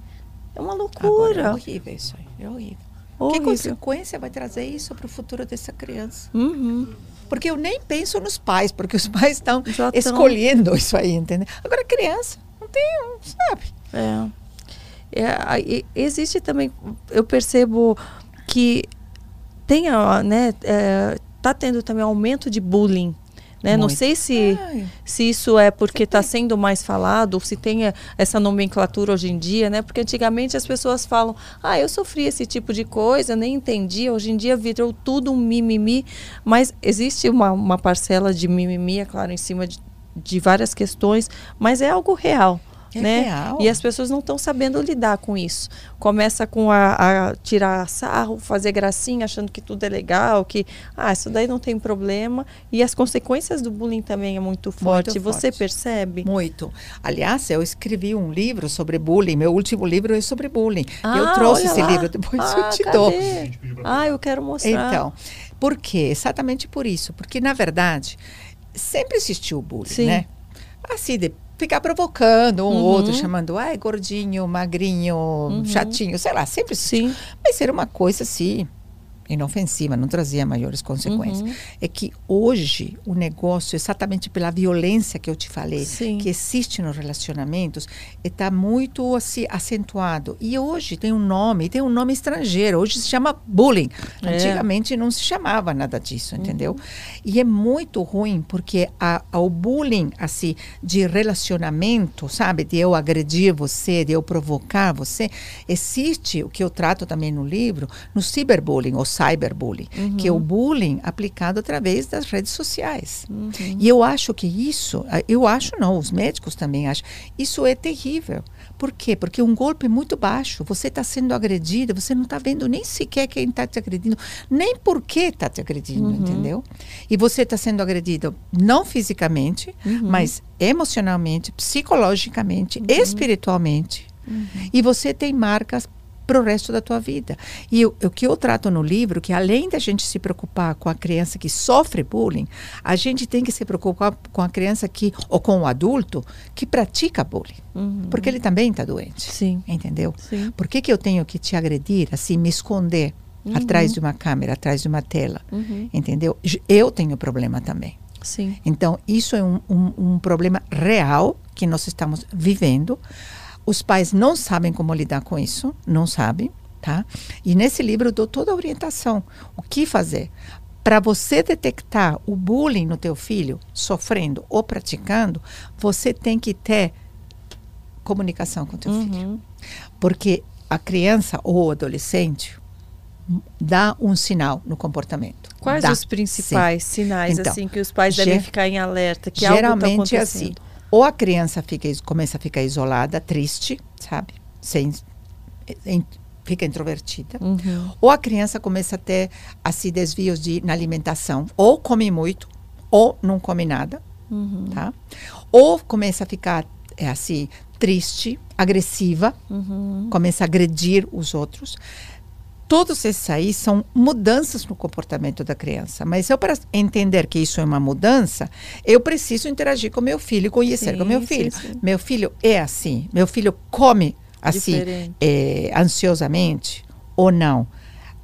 É uma loucura. Agora é horrível isso aí, é horrível. Horrível. Que consequência vai trazer isso para o futuro dessa criança? Uhum. Porque eu nem penso nos pais, porque os pais estão escolhendo isso aí, entendeu? Agora, criança, não tem, sabe? É. é existe também, eu percebo que tem, né, é, tá tendo também aumento de bullying né? Não sei se, se isso é porque está sendo mais falado, ou se tem essa nomenclatura hoje em dia, né? Porque antigamente as pessoas falam, ah, eu sofri esse tipo de coisa, nem entendi. Hoje em dia virou tudo um mimimi, mas existe uma, uma parcela de mimimi, é claro, em cima de, de várias questões, mas é algo real. É né? Real. E as pessoas não estão sabendo lidar com isso. Começa com a, a, tirar sarro, fazer gracinha, achando que tudo é legal, que ah, isso daí não tem problema. E as consequências do bullying também é muito forte. Muito Você forte. percebe? Muito. Aliás, eu escrevi um livro sobre bullying. Meu último livro é sobre bullying. Ah, eu trouxe esse lá. livro, depois ah, eu te cadê? dou. Ah, eu quero mostrar. Então, por quê? Exatamente por isso. Porque, na verdade, sempre existiu o bullying, Sim. né? Assim, de ficar provocando um uhum. outro, chamando, ai, gordinho, magrinho, uhum. chatinho, sei lá, sempre sim. Mas ser uma coisa assim, inofensiva, não trazia maiores consequências. Uhum. É que hoje o negócio, exatamente pela violência que eu te falei, Sim. que existe nos relacionamentos, está muito assim, acentuado. E hoje tem um nome, tem um nome estrangeiro. Hoje se chama bullying. É. Antigamente não se chamava nada disso, uhum. entendeu? E é muito ruim porque a, a, o bullying assim de relacionamento, sabe, de eu agredir você, de eu provocar você, existe o que eu trato também no livro, no cyberbullying, ou cyberbullying, uhum. que é o bullying aplicado através das redes sociais. Uhum. E eu acho que isso, eu acho não, os médicos também acham, isso é terrível. Por quê? Porque um golpe muito baixo, você está sendo agredida, você não está vendo nem sequer quem está te agredindo, nem por que está te agredindo, uhum. entendeu? E você está sendo agredido não fisicamente, uhum. mas emocionalmente, psicologicamente, uhum. espiritualmente. Uhum. E você tem marcas para o resto da tua vida. E o, o que eu trato no livro, que além da gente se preocupar com a criança que sofre bullying, a gente tem que se preocupar com a criança que, ou com o adulto, que pratica bullying. Uhum. Porque ele também está doente. Sim. Entendeu? Sim. Por que, que eu tenho que te agredir, assim, me esconder uhum. atrás de uma câmera, atrás de uma tela? Uhum. Entendeu? Eu tenho problema também. Sim. Então, isso é um, um, um problema real que nós estamos vivendo os pais não sabem como lidar com isso, não sabem, tá? E nesse livro eu dou toda a orientação, o que fazer. Para você detectar o bullying no teu filho sofrendo ou praticando, você tem que ter comunicação com teu uhum. filho. Porque a criança ou o adolescente dá um sinal no comportamento. Quais dá, os principais sim. sinais então, assim que os pais devem ficar em alerta que geralmente algo tá é assim. Ou a criança fica começa a ficar isolada, triste, sabe? Sem, em, fica introvertida. Uhum. Ou a criança começa a ter assim desvios de na alimentação, ou come muito, ou não come nada, uhum. tá? Ou começa a ficar é assim triste, agressiva, uhum. começa a agredir os outros. Todos esses aí são mudanças no comportamento da criança. Mas eu, para entender que isso é uma mudança, eu preciso interagir com meu filho, conhecer sim, com meu filho. Sim, sim. Meu filho é assim. Meu filho come assim, é, ansiosamente ou não.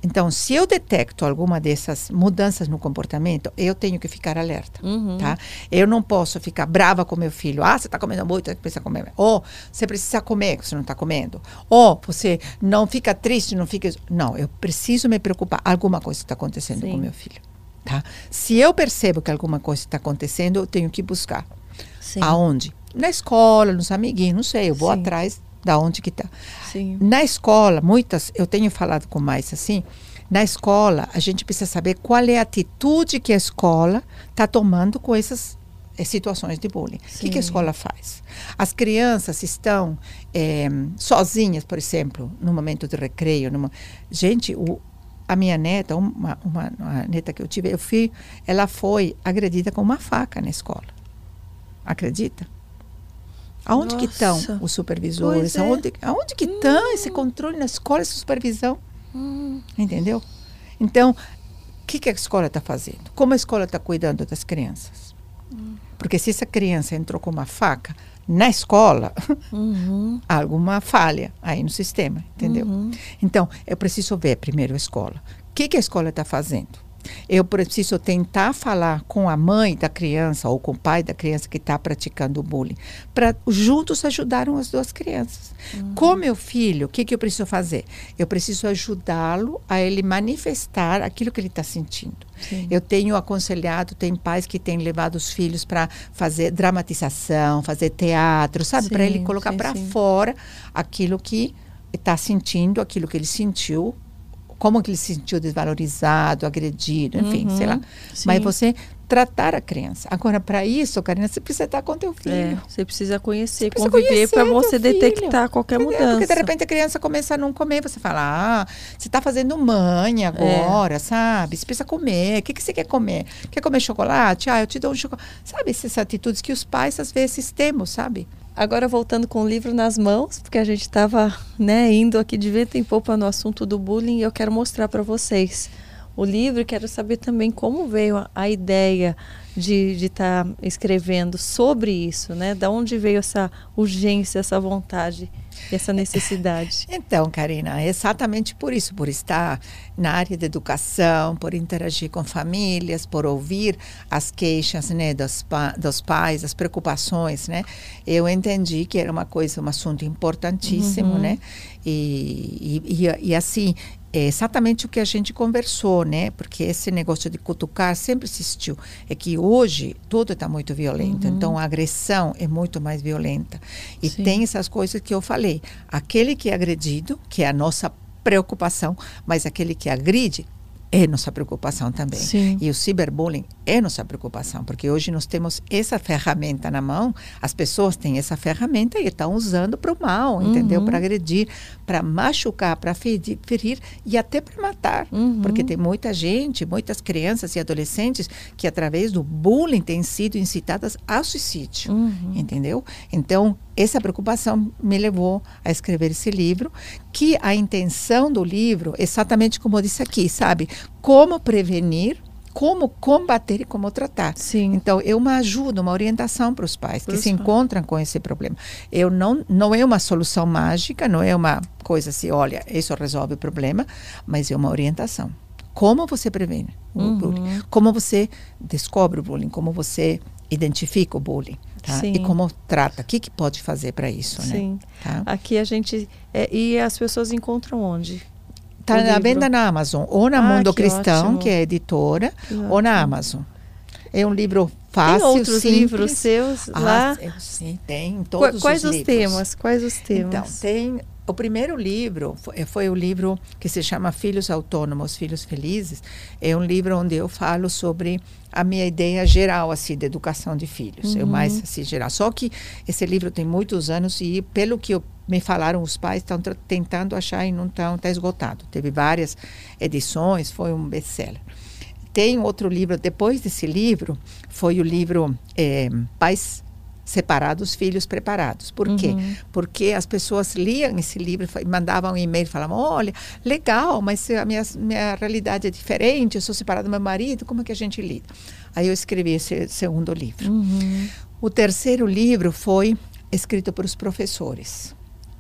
Então, se eu detecto alguma dessas mudanças no comportamento, eu tenho que ficar alerta, uhum. tá? Eu não posso ficar brava com meu filho. Ah, você está comendo muito, você precisa comer. Ou você precisa comer, você não está comendo. Ou você não fica triste, não fica... Não, eu preciso me preocupar. Alguma coisa está acontecendo Sim. com meu filho, tá? Se eu percebo que alguma coisa está acontecendo, eu tenho que buscar. Sim. Aonde? Na escola, nos amiguinhos, não sei. Eu vou Sim. atrás da onde que está. Na escola, muitas, eu tenho falado com mais assim, na escola a gente precisa saber qual é a atitude que a escola está tomando com essas é, situações de bullying. O que, que, a escola faz? As crianças estão é, sozinhas, por exemplo, no momento de recreio. Numa... Gente, o, a minha neta, uma, uma, uma, neta que eu tive, eu fui, ela foi agredida com uma faca na escola. Acredita? Aonde Nossa. que estão os supervisores? É. Aonde, aonde que estão hum. esse controle na escola, essa supervisão? Hum. Entendeu? Então, o que, que a escola está fazendo? Como a escola está cuidando das crianças? Hum. Porque se essa criança entrou com uma faca na escola, uhum. há alguma falha aí no sistema, entendeu? Uhum. Então, eu preciso ver primeiro a escola. O que, que a escola está fazendo? Eu preciso tentar falar com a mãe da criança ou com o pai da criança que está praticando o bullying, para juntos ajudarem as duas crianças. Uhum. Com meu filho, o que, que eu preciso fazer? Eu preciso ajudá-lo a ele manifestar aquilo que ele está sentindo. Sim. Eu tenho aconselhado, tem pais que têm levado os filhos para fazer dramatização, fazer teatro, sabe? Para ele colocar para fora aquilo que está sentindo, aquilo que ele sentiu como que ele se sentiu desvalorizado, agredido, enfim, uhum, sei lá. Sim. Mas você tratar a criança. Agora, para isso, Karina, você precisa estar com teu filho. É, você precisa conhecer, você conviver para você detectar qualquer Entendeu? mudança. Porque de repente a criança começa a não comer, você fala, ah, você está fazendo mãe é. agora, é. sabe? Você precisa comer. O que, que você quer comer? Quer comer chocolate? Ah, eu te dou um chocolate. Sabe essas atitudes que os pais às vezes temos, sabe? Agora voltando com o livro nas mãos, porque a gente estava né, indo aqui de vento em popa no assunto do bullying, e eu quero mostrar para vocês o livro quero saber também como veio a, a ideia de estar tá escrevendo sobre isso, né? Da onde veio essa urgência, essa vontade essa necessidade? Então, Karina, é exatamente por isso, por estar na área de educação, por interagir com famílias, por ouvir as queixas né, dos, pa dos pais, as preocupações, né? Eu entendi que era uma coisa, um assunto importantíssimo, uhum. né? E, e, e, e assim, é exatamente o que a gente conversou, né? Porque esse negócio de cutucar sempre existiu. É que hoje tudo está muito violento, uhum. então a agressão é muito mais violenta. E Sim. tem essas coisas que eu falei. Aquele que é agredido, que é a nossa preocupação, mas aquele que agride é nossa preocupação também. Sim. E o ciberbullying é nossa preocupação, porque hoje nós temos essa ferramenta na mão, as pessoas têm essa ferramenta e estão usando para o mal, uhum. entendeu? Para agredir, para machucar, para ferir, ferir, e até para matar. Uhum. Porque tem muita gente, muitas crianças e adolescentes que, através do bullying, têm sido incitadas ao suicídio, uhum. entendeu? Então, essa preocupação me levou a escrever esse livro, que a intenção do livro, exatamente como eu disse aqui, sabe? Como prevenir como combater e como tratar. Sim. Então, é uma ajuda, uma orientação para os pais que se encontram com esse problema. Eu não, não é uma solução mágica, não é uma coisa assim, olha, isso resolve o problema, mas é uma orientação. Como você previne o uhum. bullying? Como você descobre o bullying? Como você identifica o bullying tá? e como trata, o que, que pode fazer para isso, né? Sim. Tá? Aqui a gente é, e as pessoas encontram onde? Está na venda na Amazon ou na ah, Mundo que Cristão, ótimo. que é editora, que ou ótimo. na Amazon. É um livro fácil, Tem outros simples. livros seus ah, lá? Sim, tem todos Quais os, os livros. temas? Quais os temas? Então, tem o primeiro livro foi, foi, o livro que se chama Filhos Autônomos, Filhos Felizes. É um livro onde eu falo sobre a minha ideia geral assim de educação de filhos, uhum. o mais assim geral. Só que esse livro tem muitos anos e pelo que eu, me falaram os pais estão tentando achar e não estão está esgotado. Teve várias edições, foi um best-seller. Tem outro livro depois desse livro foi o livro é, Pais separados, filhos preparados. Por uhum. quê? Porque as pessoas liam esse livro, mandavam um e-mail, falavam, olha, legal, mas a minha, minha realidade é diferente, eu sou separada do meu marido, como é que a gente lida? Aí eu escrevi esse segundo livro. Uhum. O terceiro livro foi escrito por os professores.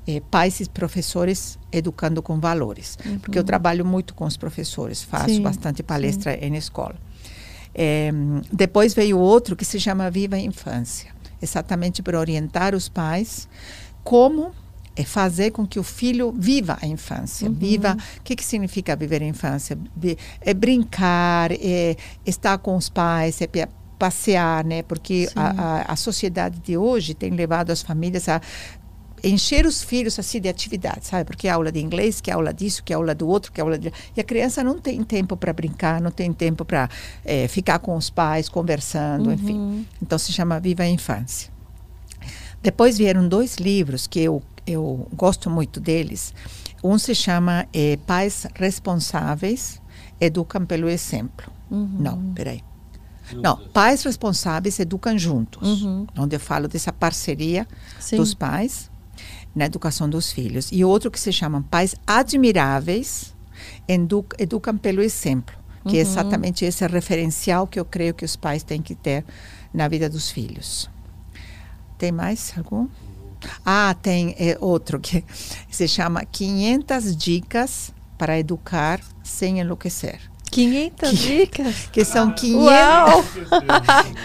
É, pais e professores educando com valores. Uhum. Porque eu trabalho muito com os professores, faço sim, bastante palestra sim. em escola. É, depois veio outro que se chama Viva a Infância exatamente para orientar os pais como é fazer com que o filho viva a infância. Uhum. Viva. O que, que significa viver a infância? É brincar, é estar com os pais, é passear, né? Porque a, a, a, sociedade de hoje tem levado as famílias a encher os filhos assim de atividades, sabe? Porque é aula de inglês, que é aula disso, que é aula do outro, que é aula de... E a criança não tem tempo para brincar, não tem tempo para é, ficar com os pais, conversando, uhum. enfim. Então se chama Viva a Infância. Depois vieram dois livros que eu, eu gosto muito deles. Um se chama é, Pais Responsáveis Educam pelo Exemplo. Uhum. Não, peraí. Não, pais responsáveis educam juntos, uhum. onde eu falo dessa parceria Sim. dos pais na educação dos filhos. E outro que se chama Pais Admiráveis Educam, educam pelo Exemplo, que é uhum. é exatamente esse referencial que eu creio que os pais têm que ter na vida dos filhos. Tem mais algum? Ah, tem é, outro que se chama 500 dicas para educar sem enlouquecer. 500 que, dicas? Que são 500,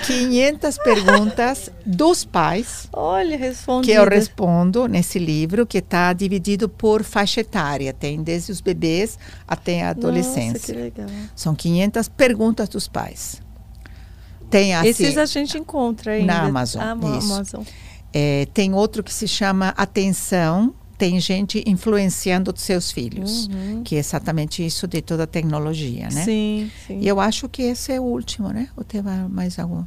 500 perguntas dos pais. Olha, responde. Que eu respondo nesse livro, que está dividido por faixa etária. Tem desde os bebês até a adolescência. Nossa, que legal. São 500 perguntas dos pais. Tem assim, Esses a gente encontra ainda. Na Amazon. Ah. Amazon. É, tem outro que se chama Atenção tem gente influenciando os seus filhos, uhum. que é exatamente isso de toda a tecnologia, né? Sim, sim. E eu acho que esse é o último, né? Ou tem mais algum?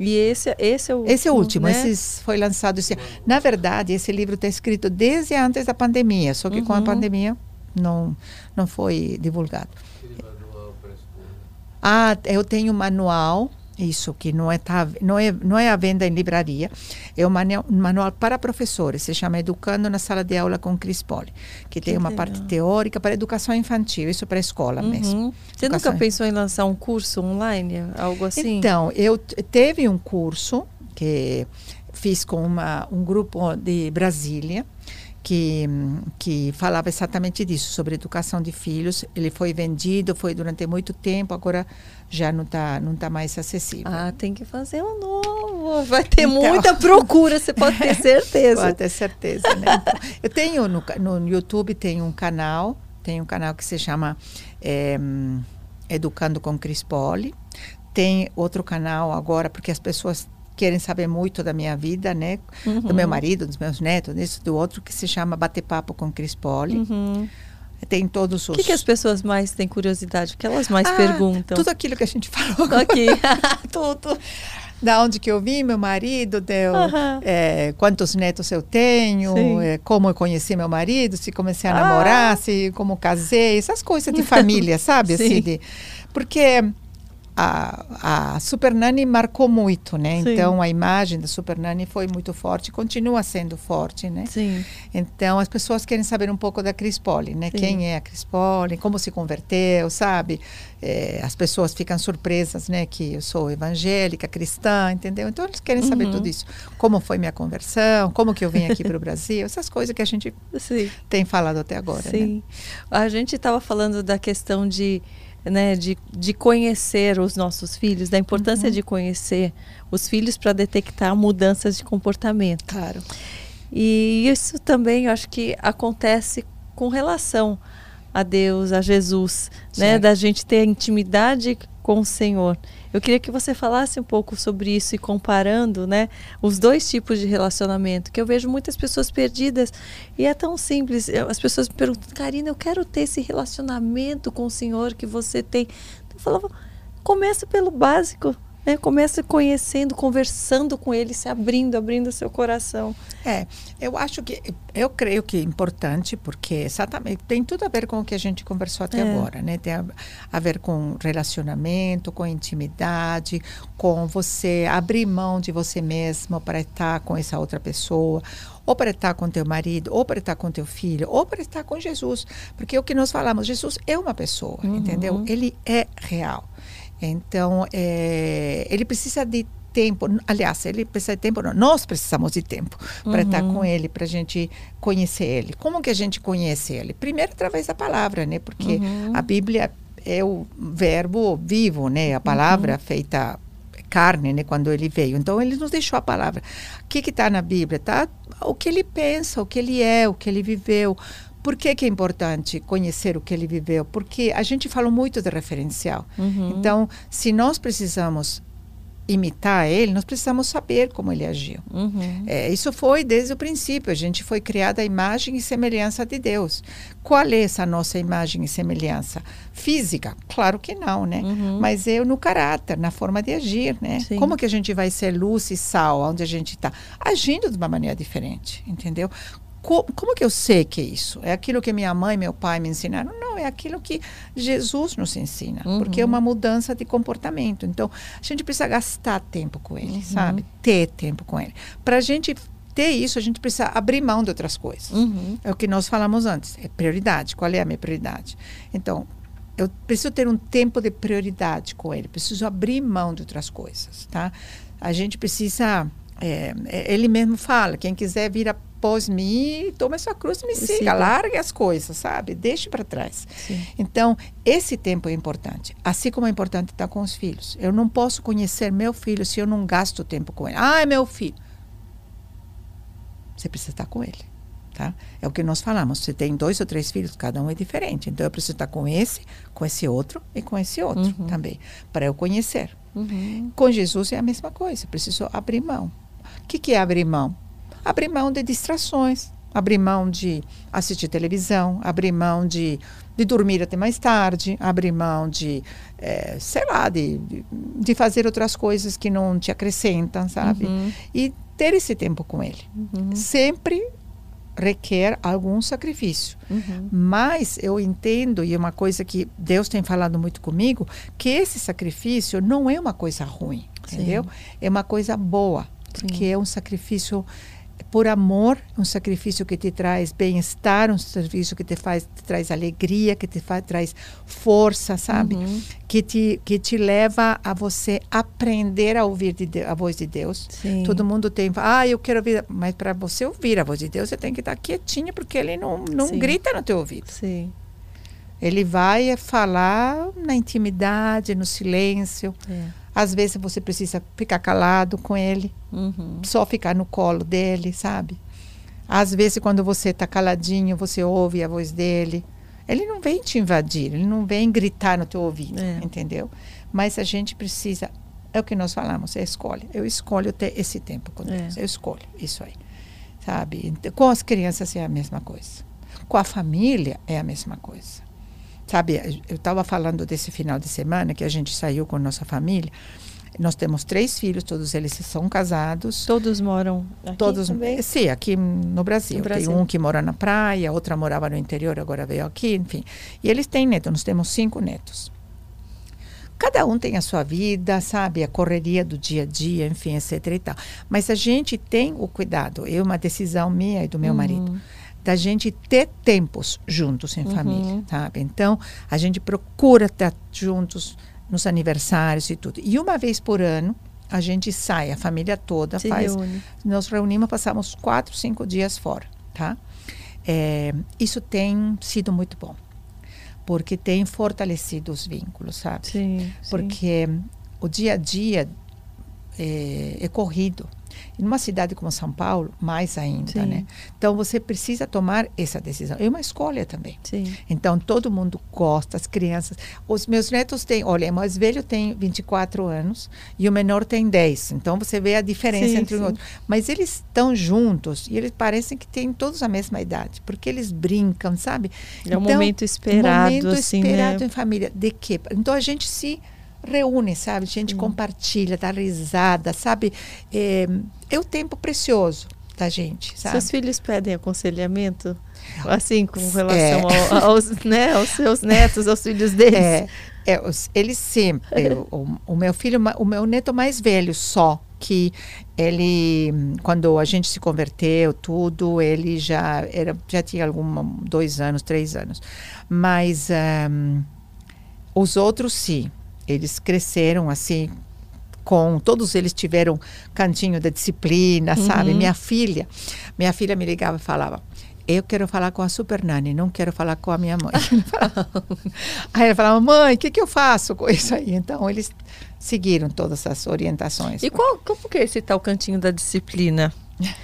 E esse, esse é o último. Esse é o último. Né? Esse foi lançado esse Na verdade, esse livro está escrito desde antes da pandemia, só que uhum. com a uhum. pandemia não não foi divulgado. Ah, eu tenho um manual isso que não é, tá, não é não é a venda em livraria, é um manual, um manual para professores, se chama Educando na Sala de Aula com Cris Poli, que, que tem uma legal. parte teórica para educação infantil, isso para a escola uhum. mesmo. Você educação... nunca pensou em lançar um curso online, algo assim? Então, eu teve um curso que fiz com uma, um grupo de Brasília, que, que falava exatamente disso, sobre educação de filhos. Ele foi vendido, foi durante muito tempo, agora já não está não tá mais acessível. Ah, tem que fazer um novo. Vai ter então, muita procura, você pode ter certeza. pode ter certeza, né? Então, eu tenho no, no YouTube, tem um canal, tem um canal que se chama é, Educando com Crispoli. Tem outro canal agora, porque as pessoas querem saber muito da minha vida, né? Uhum. Do meu marido, dos meus netos, isso do outro que se chama Bater Papo com Cris Poli. Uhum. Tem todos os. O que, que, as pessoas mais têm curiosidade? O que elas mais ah, perguntam? Tudo aquilo que a gente falou. Aqui. tudo. Da onde que eu vim, meu marido, deu, uhum. é, quantos netos eu tenho, é, como eu conheci meu marido, se comecei a ah. namorar, se como casei, essas coisas de família, sabe? Assim, de, porque a, a Super Nani marcou muito, né? Sim. Então a imagem da Super Nani foi muito forte, continua sendo forte, né? Sim. Então as pessoas querem saber um pouco da Cris Poli, né? Sim. Quem é a Cris Poli, como se converteu, sabe? É, as pessoas ficam surpresas, né? Que eu sou evangélica, cristã, entendeu? Então eles querem saber uhum. tudo isso. Como foi minha conversão, como que eu vim aqui para o Brasil, essas coisas que a gente tem falado até agora, Sim. Né? A gente estava falando da questão de né, de, de conhecer os nossos filhos, da importância uhum. de conhecer os filhos para detectar mudanças de comportamento. Claro. E isso também eu acho que acontece com relação a Deus, a Jesus, né? Da gente ter intimidade com o Senhor. Eu queria que você falasse um pouco sobre isso e comparando, né, os dois tipos de relacionamento, que eu vejo muitas pessoas perdidas e é tão simples. As pessoas me perguntam, Karina, eu quero ter esse relacionamento com o Senhor que você tem. Eu falava, começa pelo básico, né? Começa conhecendo, conversando com ele, se abrindo, abrindo seu coração. É, eu acho que, eu creio que é importante, porque exatamente tem tudo a ver com o que a gente conversou até é. agora, né? Tem a, a, ver com relacionamento, com intimidade, com você abrir mão de você mesmo para estar com essa outra pessoa ou para estar com teu marido, ou para estar com teu filho, ou para estar com Jesus. Porque o que nós falamos, Jesus é uma pessoa, uhum. entendeu? Ele é real. Então, é, ele precisa de tempo. Aliás, ele precisa de tempo, não, nós precisamos de tempo para uhum. estar com ele, para a gente conhecer ele. Como que a gente conhece ele? Primeiro, através da palavra, né? Porque uhum. a Bíblia é o verbo vivo, né? A palavra uhum. feita carne, né? Quando ele veio. Então, ele nos deixou a palavra. O que está na Bíblia? Tá o que ele pensa, o que ele é, o que ele viveu. Por que, que, é importante conhecer o que ele viveu? Porque a gente falou muito de referencial. Uhum. Então, se nós precisamos imitar ele, nós precisamos saber como ele agiu. Uhum. É, isso foi desde o princípio. A gente foi criada a imagem e semelhança de Deus. Qual é essa nossa imagem e semelhança? Física? Claro que não, né? Uhum. Mas eu no caráter, na forma de agir, né? Sim. Como que a gente vai ser luz e sal onde a gente está? Agindo de uma maneira diferente, entendeu? Como, como que eu sei que é isso? É aquilo que minha mãe e meu pai me ensinaram? Não, é aquilo que Jesus nos ensina, uhum. porque é uma mudança de comportamento. Então, a gente precisa gastar tempo com ele, uhum. sabe? Ter tempo com ele. Para a gente ter isso, a gente precisa abrir mão de outras coisas. Uhum. É o que nós falamos antes. É prioridade. Qual é a minha prioridade? Então, eu preciso ter um tempo de prioridade com ele. Preciso abrir mão de outras coisas, tá? A gente precisa... É, ele mesmo fala, quem quiser vir a após mim, tome a sua cruz e me siga. siga. Largue as coisas, sabe? Deixe para trás. Sim. Então, esse tempo é importante. Assim como é importante estar com os filhos. Eu não posso conhecer meu filho se eu não gasto tempo com ele. Ah, é meu filho. Você precisa estar com ele. Tá? É o que nós falamos. Você tem dois ou três filhos, cada um é diferente. Então eu preciso estar com esse, com esse outro e com esse outro uhum. também, para eu conhecer. Uhum. Com Jesus é a mesma coisa. Eu preciso abrir mão. O que, que é abrir mão? Abrir mão de distrações, abrir mão de assistir televisão, abrir mão de, de dormir até mais tarde, abrir mão de, é, sei lá, de, de fazer outras coisas que não te acrescentam, sabe? Uhum. E ter esse tempo com ele. Uhum. Sempre requer algum sacrifício. Uhum. Mas eu entendo, e é uma coisa que Deus tem falado muito comigo, que esse sacrifício não é uma coisa ruim, Sim. entendeu? É uma coisa boa, porque Sim. é um sacrifício por amor, um sacrifício que te traz bem-estar, um sacrifício que te faz te traz alegria, que te faz, traz força, sabe? Uhum. Que te que te leva a você aprender a ouvir de a voz de Deus. Sim. Todo mundo tem, ah, eu quero ouvir, mas para você ouvir a voz de Deus, você tem que estar quietinha porque ele não não Sim. grita no teu ouvido. Sim. Ele vai falar na intimidade, no silêncio. É às vezes você precisa ficar calado com ele, uhum. só ficar no colo dele, sabe? Às vezes, quando você está caladinho, você ouve a voz dele. Ele não vem te invadir, ele não vem gritar no teu ouvido, é. entendeu? Mas a gente precisa, é o que nós falamos, é escolha. Eu escolho ter esse tempo com é. Deus, é. eu escolho isso aí, sabe? Com as crianças é a mesma coisa, com a família é a mesma coisa. Sabe, eu estava falando desse final de semana que a gente saiu com nossa família. Nós temos três filhos, todos eles são casados. Todos moram aqui todos, também? Sim, aqui no Brasil. no Brasil. Tem um que mora na praia, outra morava no interior, agora veio aqui, enfim. E eles têm netos, nós temos cinco netos. Cada um tem a sua vida, sabe, a correria do dia a dia, enfim, etc e tal. Mas a gente tem o cuidado, é uma decisão minha e do meu uhum. marido da gente ter tempos juntos em uhum. família, sabe? Então, a gente procura estar juntos nos aniversários e tudo. E uma vez por ano, a gente sai, a família toda Se faz. Reúne. Nós reunimos, passamos quatro, cinco dias fora, tá? É, isso tem sido muito bom. porque tem fortalecido os vínculos, sabe? Sim, porque sim. o dia a dia é, é corrido. Numa cidade como São Paulo, mais ainda, Sim. né? Então você precisa tomar essa decisão. É uma escolha também. Sim. Então todo mundo gosta, as crianças. Os meus netos têm, olha, o mais velho tem 24 anos e o menor tem 10. Então você vê a diferença sim, entre um e outro. Mas eles estão juntos e eles parecem que têm todos a mesma idade, porque eles brincam, sabe? É um então, momento esperado, momento assim, esperado né? em família. De quê? Então a gente se reúne, sabe? A gente compartilha, dá risada, sabe? É, é o tempo precioso da gente, sabe? Seus filhos pedem aconselhamento? Assim, com relação é. ao, aos, né, aos seus netos, aos filhos deles? É, é eles sempre. o, o, meu filho, o meu neto mais velho só, que ele, quando a gente se converteu, tudo, ele já era, já tinha algum dois anos, três anos. Mas um, os outros, sim eles cresceram assim com todos eles tiveram cantinho da disciplina, uhum. sabe? Minha filha, minha filha me ligava e falava: eu quero falar com a super nani, não quero falar com a minha mãe. aí ela falava, mãe, o que, que eu faço com isso aí? Então, eles seguiram todas as orientações. E qual, como que é esse tal cantinho da disciplina?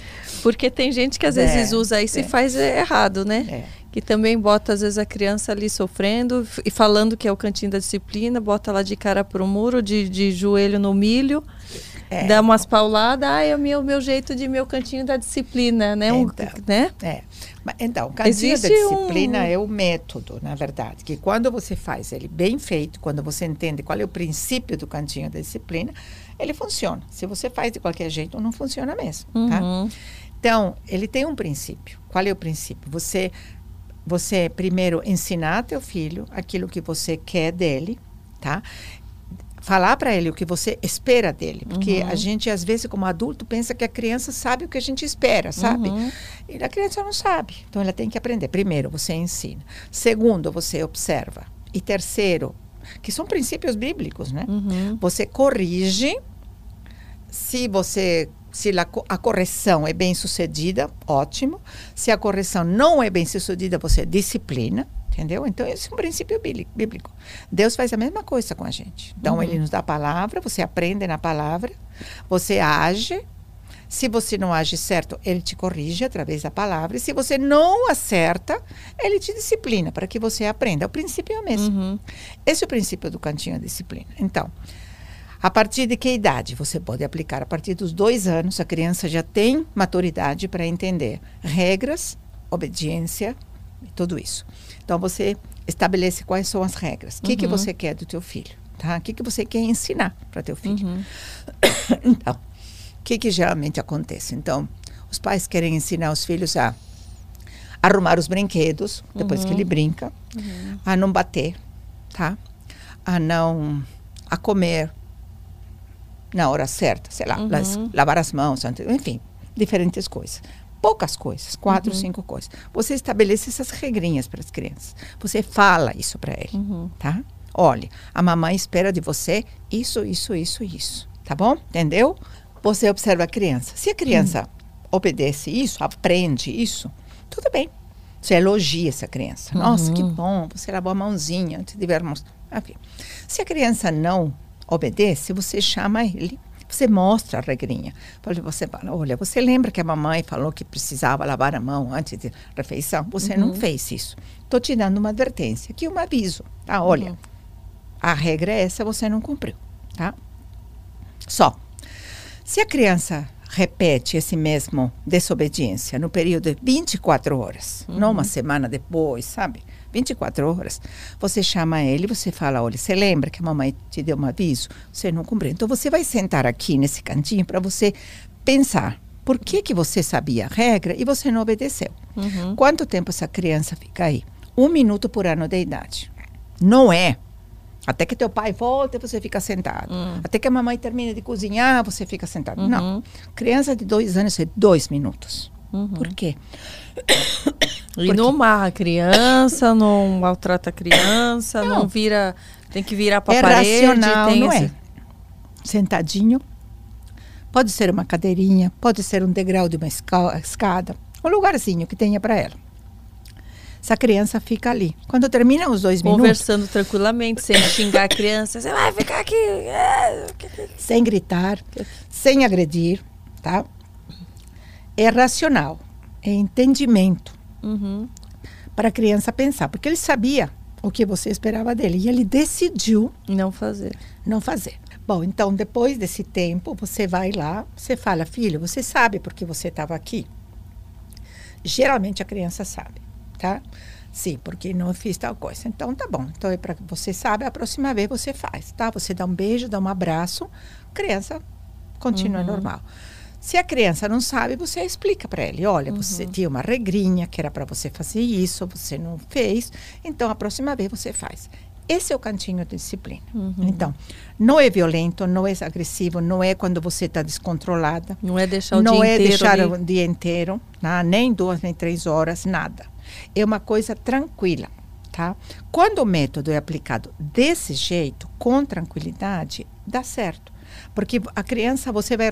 Porque tem gente que às é, vezes usa isso é. e faz errado, né? É que também bota às vezes a criança ali sofrendo e falando que é o cantinho da disciplina, bota lá de cara pro muro, de, de joelho no milho, é. dá umas pauladas, ah, é o meu, meu jeito de meu cantinho da disciplina, né? Então, um, né? É. Então, o cantinho Existe da disciplina um... é o método, na verdade, que quando você faz ele bem feito, quando você entende qual é o princípio do cantinho da disciplina, ele funciona. Se você faz de qualquer jeito, não funciona mesmo, tá? Uhum. Então, ele tem um princípio. Qual é o princípio? Você você primeiro ensinar teu filho aquilo que você quer dele, tá? Falar para ele o que você espera dele, porque uhum. a gente às vezes como adulto pensa que a criança sabe o que a gente espera, sabe? Uhum. E a criança não sabe. Então ela tem que aprender. Primeiro, você ensina. Segundo, você observa. E terceiro, que são princípios bíblicos, né? Uhum. Você corrige se você se a correção é bem sucedida, ótimo. Se a correção não é bem sucedida, você disciplina, entendeu? Então, esse é um princípio bíblico. Deus faz a mesma coisa com a gente. Então, uhum. ele nos dá a palavra, você aprende na palavra, você age. Se você não age certo, ele te corrige através da palavra. E se você não acerta, ele te disciplina para que você aprenda. O princípio é o mesmo. Uhum. Esse é o princípio do cantinho da disciplina. Então, a partir de que idade você pode aplicar? A partir dos dois anos, a criança já tem maturidade para entender regras, obediência e tudo isso. Então você estabelece quais são as regras. O que, uhum. que você quer do teu filho? Tá? O que, que você quer ensinar para teu filho? Uhum. então, o que, que geralmente acontece? Então, os pais querem ensinar os filhos a arrumar os brinquedos depois uhum. que ele brinca, uhum. a não bater, tá? A não a comer na hora certa, sei lá, uhum. las, lavar as mãos, enfim, diferentes coisas. Poucas coisas, quatro, uhum. cinco coisas. Você estabelece essas regrinhas para as crianças. Você fala isso para ele, uhum. tá? Olha, a mamãe espera de você isso, isso, isso, isso, tá bom? Entendeu? Você observa a criança. Se a criança uhum. obedece isso, aprende isso, tudo bem. Você elogia essa criança. Nossa, que uhum. bom, você lavou a mãozinha antes de vermos. Enfim. Se a criança não obedece, você chama ele, você mostra a regrinha. Você fala, olha, você lembra que a mamãe falou que precisava lavar a mão antes da refeição? Você uhum. não fez isso. Estou te dando uma advertência, aqui um aviso. Tá? Olha, uhum. a regra é essa, você não cumpriu. Tá? Só. Se a criança repete esse mesmo desobediência no período de 24 horas, uhum. não uma semana depois, sabe? 24 horas. Você chama ele, você fala: olha, você lembra que a mamãe te deu um aviso? Você não cumpriu. Então você vai sentar aqui nesse cantinho para você pensar. Por que, que você sabia a regra e você não obedeceu? Uhum. Quanto tempo essa criança fica aí? Um minuto por ano de idade. Não é até que teu pai volta, você fica sentado. Uhum. Até que a mamãe termine de cozinhar, você fica sentado. Uhum. Não. Criança de dois anos é dois minutos. Uhum. Por quê? E não marra a criança, não maltrata a criança, não, não vira. Tem que virar para a é parede. Racional, tem não esse... é? Sentadinho. Pode ser uma cadeirinha, pode ser um degrau de uma escada, um lugarzinho que tenha para ela. essa criança fica ali. Quando termina os dois Conversando minutos. Conversando tranquilamente, sem xingar a criança. Você vai ficar aqui. É, sem gritar, sem agredir, tá? É racional, é entendimento. Uhum. Para a criança pensar. Porque ele sabia o que você esperava dele. E ele decidiu. Não fazer. Não fazer. Bom, então depois desse tempo, você vai lá, você fala, filho, você sabe porque você estava aqui? Geralmente a criança sabe, tá? Sim, porque não fiz tal coisa. Então tá bom. Então é para você sabe, a próxima vez você faz, tá? Você dá um beijo, dá um abraço, criança continua uhum. normal. Se a criança não sabe, você explica para ele: olha, uhum. você tinha uma regrinha que era para você fazer isso, você não fez, então a próxima vez você faz. Esse é o cantinho de disciplina. Uhum. Então, não é violento, não é agressivo, não é quando você está descontrolada. Não é deixar o não dia é inteiro. Não é deixar ali. o dia inteiro, tá? nem duas nem três horas, nada. É uma coisa tranquila. Tá? Quando o método é aplicado desse jeito, com tranquilidade, dá certo. Porque a criança, você vai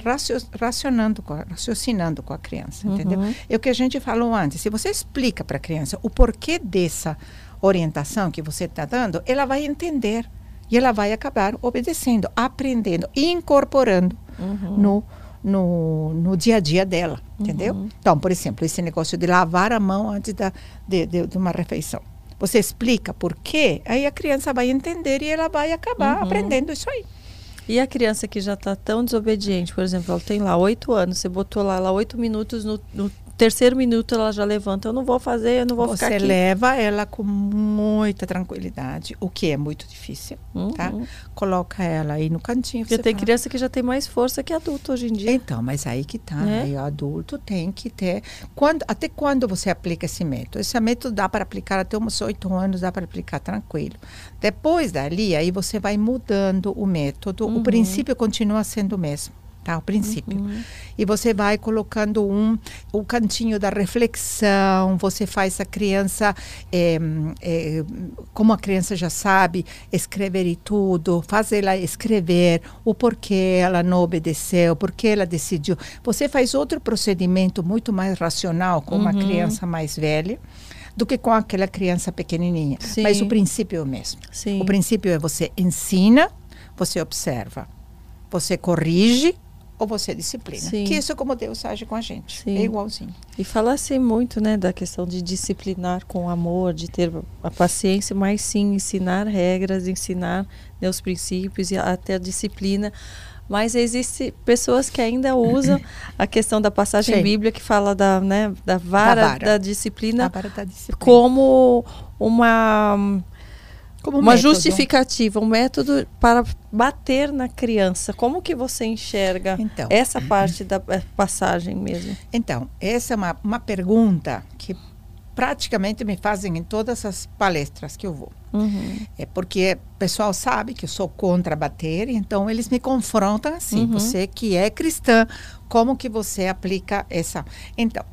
racionando, raciocinando com a criança, uhum. entendeu? É o que a gente falou antes. Se você explica para a criança o porquê dessa orientação que você está dando, ela vai entender e ela vai acabar obedecendo, aprendendo, incorporando uhum. no, no, no dia a dia dela, entendeu? Uhum. Então, por exemplo, esse negócio de lavar a mão antes da, de, de, de, uma refeição. Você explica por quê, aí a criança vai entender e ela vai acabar uhum. aprendendo isso aí. E a criança que já está tão desobediente, por exemplo, ela tem lá oito anos, você botou lá oito minutos no, no terceiro minuto ela já levanta, eu não vou fazer, eu não vou Você ficar aqui. Você leva ela com muita tranquilidade, o que é muito difícil, tá? uhum. tá? Coloca ela aí no cantinho. Porque tem fala. criança que já tem mais força que adulto hoje em dia. Então, mas aí que tá, né? Aí o adulto tem que ter... Quando, até quando você aplica esse método? Esse método dá para aplicar até uns oito anos, dá para aplicar tranquilo. Depois dali, aí você vai mudando o método, uhum. o princípio continua sendo o mesmo tá? O princípio. Uhum. E você vai colocando um o cantinho da reflexão, você faz a criança, é, é, como a criança já sabe, escrever e tudo, faz ela escrever o porquê ela não obedeceu, porquê ela decidiu. Você faz outro procedimento muito mais racional com uma uhum. criança mais velha do que com aquela criança pequenininha. Sim. Mas o princípio é o mesmo. Sim. O princípio é você ensina, você observa, você corrige ou você disciplina. Sim. Que isso é como Deus age com a gente. Sim. É igualzinho. E fala-se muito, né, da questão de disciplinar com amor, de ter a paciência, mas sim ensinar regras, ensinar né, os princípios e até a disciplina. Mas existem pessoas que ainda usam a questão da passagem sim. bíblica que fala da, né, da vara, da, vara. da disciplina, vara da disciplina como uma como uma método. justificativa, um método para bater na criança. Como que você enxerga então, essa parte da eh, passagem mesmo? Então, essa é uma, uma pergunta que praticamente me fazem em todas as palestras que eu vou. Uhum. É porque o pessoal sabe que eu sou contra bater, então eles me confrontam assim. Uhum. Você que é cristã, como que você aplica essa? Então,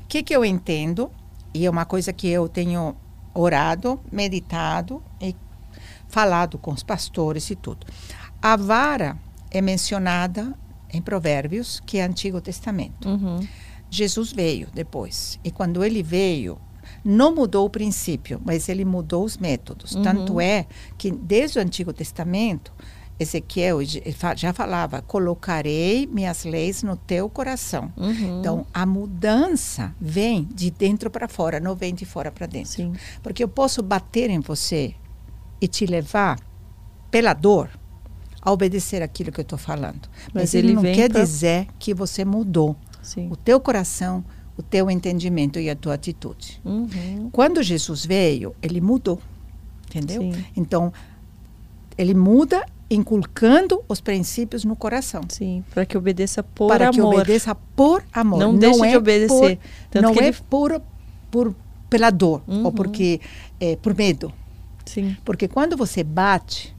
o que, que eu entendo, e é uma coisa que eu tenho orado, meditado e falado com os pastores e tudo. A vara é mencionada em Provérbios, que é Antigo Testamento. Uhum. Jesus veio depois. E quando ele veio, não mudou o princípio, mas ele mudou os métodos. Uhum. Tanto é que, desde o Antigo Testamento, Ezequiel já falava: colocarei minhas leis no teu coração. Uhum. Então, a mudança vem de dentro para fora, não vem de fora para dentro. Sim. Porque eu posso bater em você e te levar pela dor a obedecer aquilo que eu estou falando. Mas, Mas ele não quer pra... dizer que você mudou Sim. o teu coração, o teu entendimento e a tua atitude. Uhum. Quando Jesus veio, ele mudou, entendeu? Sim. Então, ele muda inculcando os princípios no coração. Sim, para que obedeça por para amor. Para que obedeça por amor. Não, não deixe é de obedecer. Por, não é ele... por, por pela dor uhum. ou porque é, por medo. Sim. Porque quando você bate,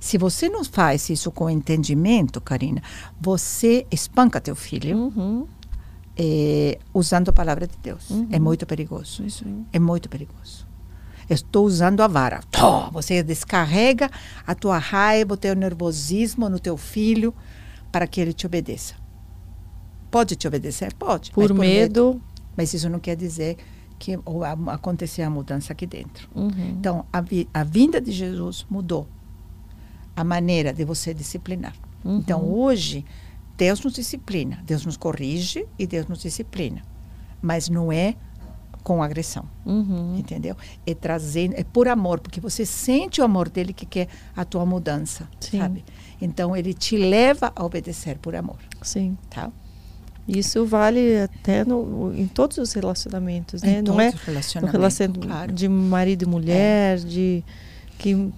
se você não faz isso com entendimento, Karina, você espanca teu filho uhum. é, usando a palavra de Deus. Uhum. É muito perigoso isso. É muito perigoso. Estou usando a vara. Você descarrega a tua raiva, o teu nervosismo no teu filho para que ele te obedeça. Pode te obedecer? Pode. Por, por medo. medo. Mas isso não quer dizer que ou, a, acontecer a mudança aqui dentro. Uhum. Então, a, vi, a vinda de Jesus mudou a maneira de você disciplinar. Uhum. Então, hoje, Deus nos disciplina, Deus nos corrige e Deus nos disciplina. Mas não é com agressão, Uhum. entendeu? É trazendo, é por amor, porque você sente o amor dele que quer a tua mudança, Sim. sabe? Então, ele te leva a obedecer por amor, Sim. tá? Isso vale até no, em todos os relacionamentos, né? Em Não é relacionamentos, relacionamento claro. de marido e mulher, de que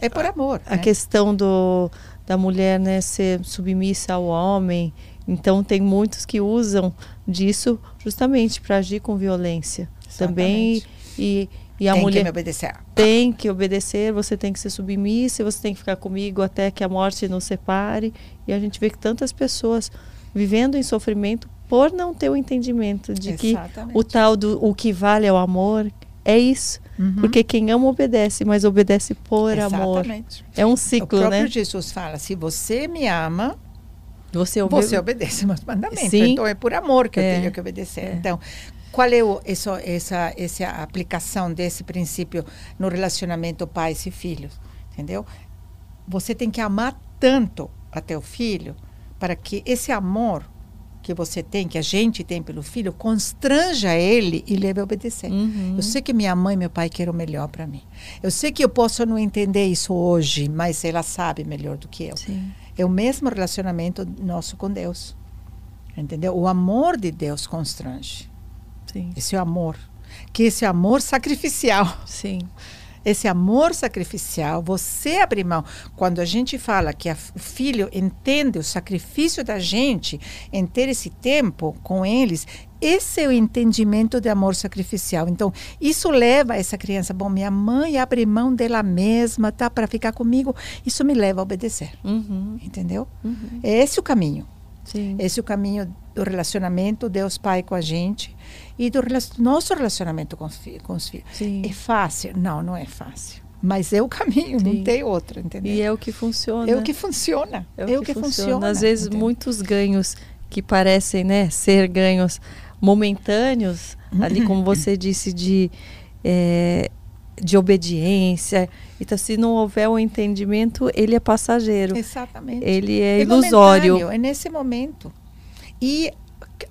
É por amor, a né? questão do da mulher né ser submissa ao homem então tem muitos que usam disso justamente para agir com violência também Exatamente. e, e a Tem mulher que me obedecer. tem que obedecer você tem que ser submissa você tem que ficar comigo até que a morte nos separe e a gente vê que tantas pessoas vivendo em sofrimento por não ter o entendimento de que Exatamente. o tal do o que vale é o amor é isso Uhum. porque quem ama obedece mas obedece por amor Exatamente. é um o ciclo próprio né Jesus fala: se você me ama, você, obe- você obedece meus mandamentos. Sim. Então é por amor que É. eu tenho que obedecer. É. Então, qual é o, isso, essa, essa aplicação desse princípio no relacionamento pais e filhos? Entendeu? Você tem que amar tanto a teu filho para que esse amor que você tem, que a gente tem pelo filho, constranja ele e leve a obedecer. Uhum. Eu sei que minha mãe e meu pai querem o melhor para mim. Eu sei que eu posso não entender isso hoje, mas ela sabe melhor do que eu. Sim. É o mesmo relacionamento nosso com Deus. Entendeu? O amor de Deus constrange. Sim. Esse é o amor. Que esse amor sacrificial. Sim. Esse amor sacrificial, você abre mão. Quando a gente fala que a, o filho entende o sacrifício da gente em ter esse tempo com eles, esse é o entendimento de amor sacrificial. Então, isso leva essa criança, bom, minha mãe abre mão dela mesma, tá, para ficar comigo. Isso me leva a obedecer. Uhum. Entendeu? Uhum. É esse o caminho. Sim. Esse é o caminho do relacionamento Deus Pai com a gente e do nosso relacionamento com os, fi- com os filhos. Sim. É fácil? Não, não é fácil. Mas é o caminho, Sim. não tem outro, entendeu? E é o que funciona. É o que funciona. É o que, funciona. Às vezes entendeu? muitos ganhos que parecem, né, ser ganhos momentâneos, ali como você disse de eh, de obediência. Então, se não houver o entendimento, ele é passageiro. Exatamente. Ele é, É ilusório. É nesse momento. E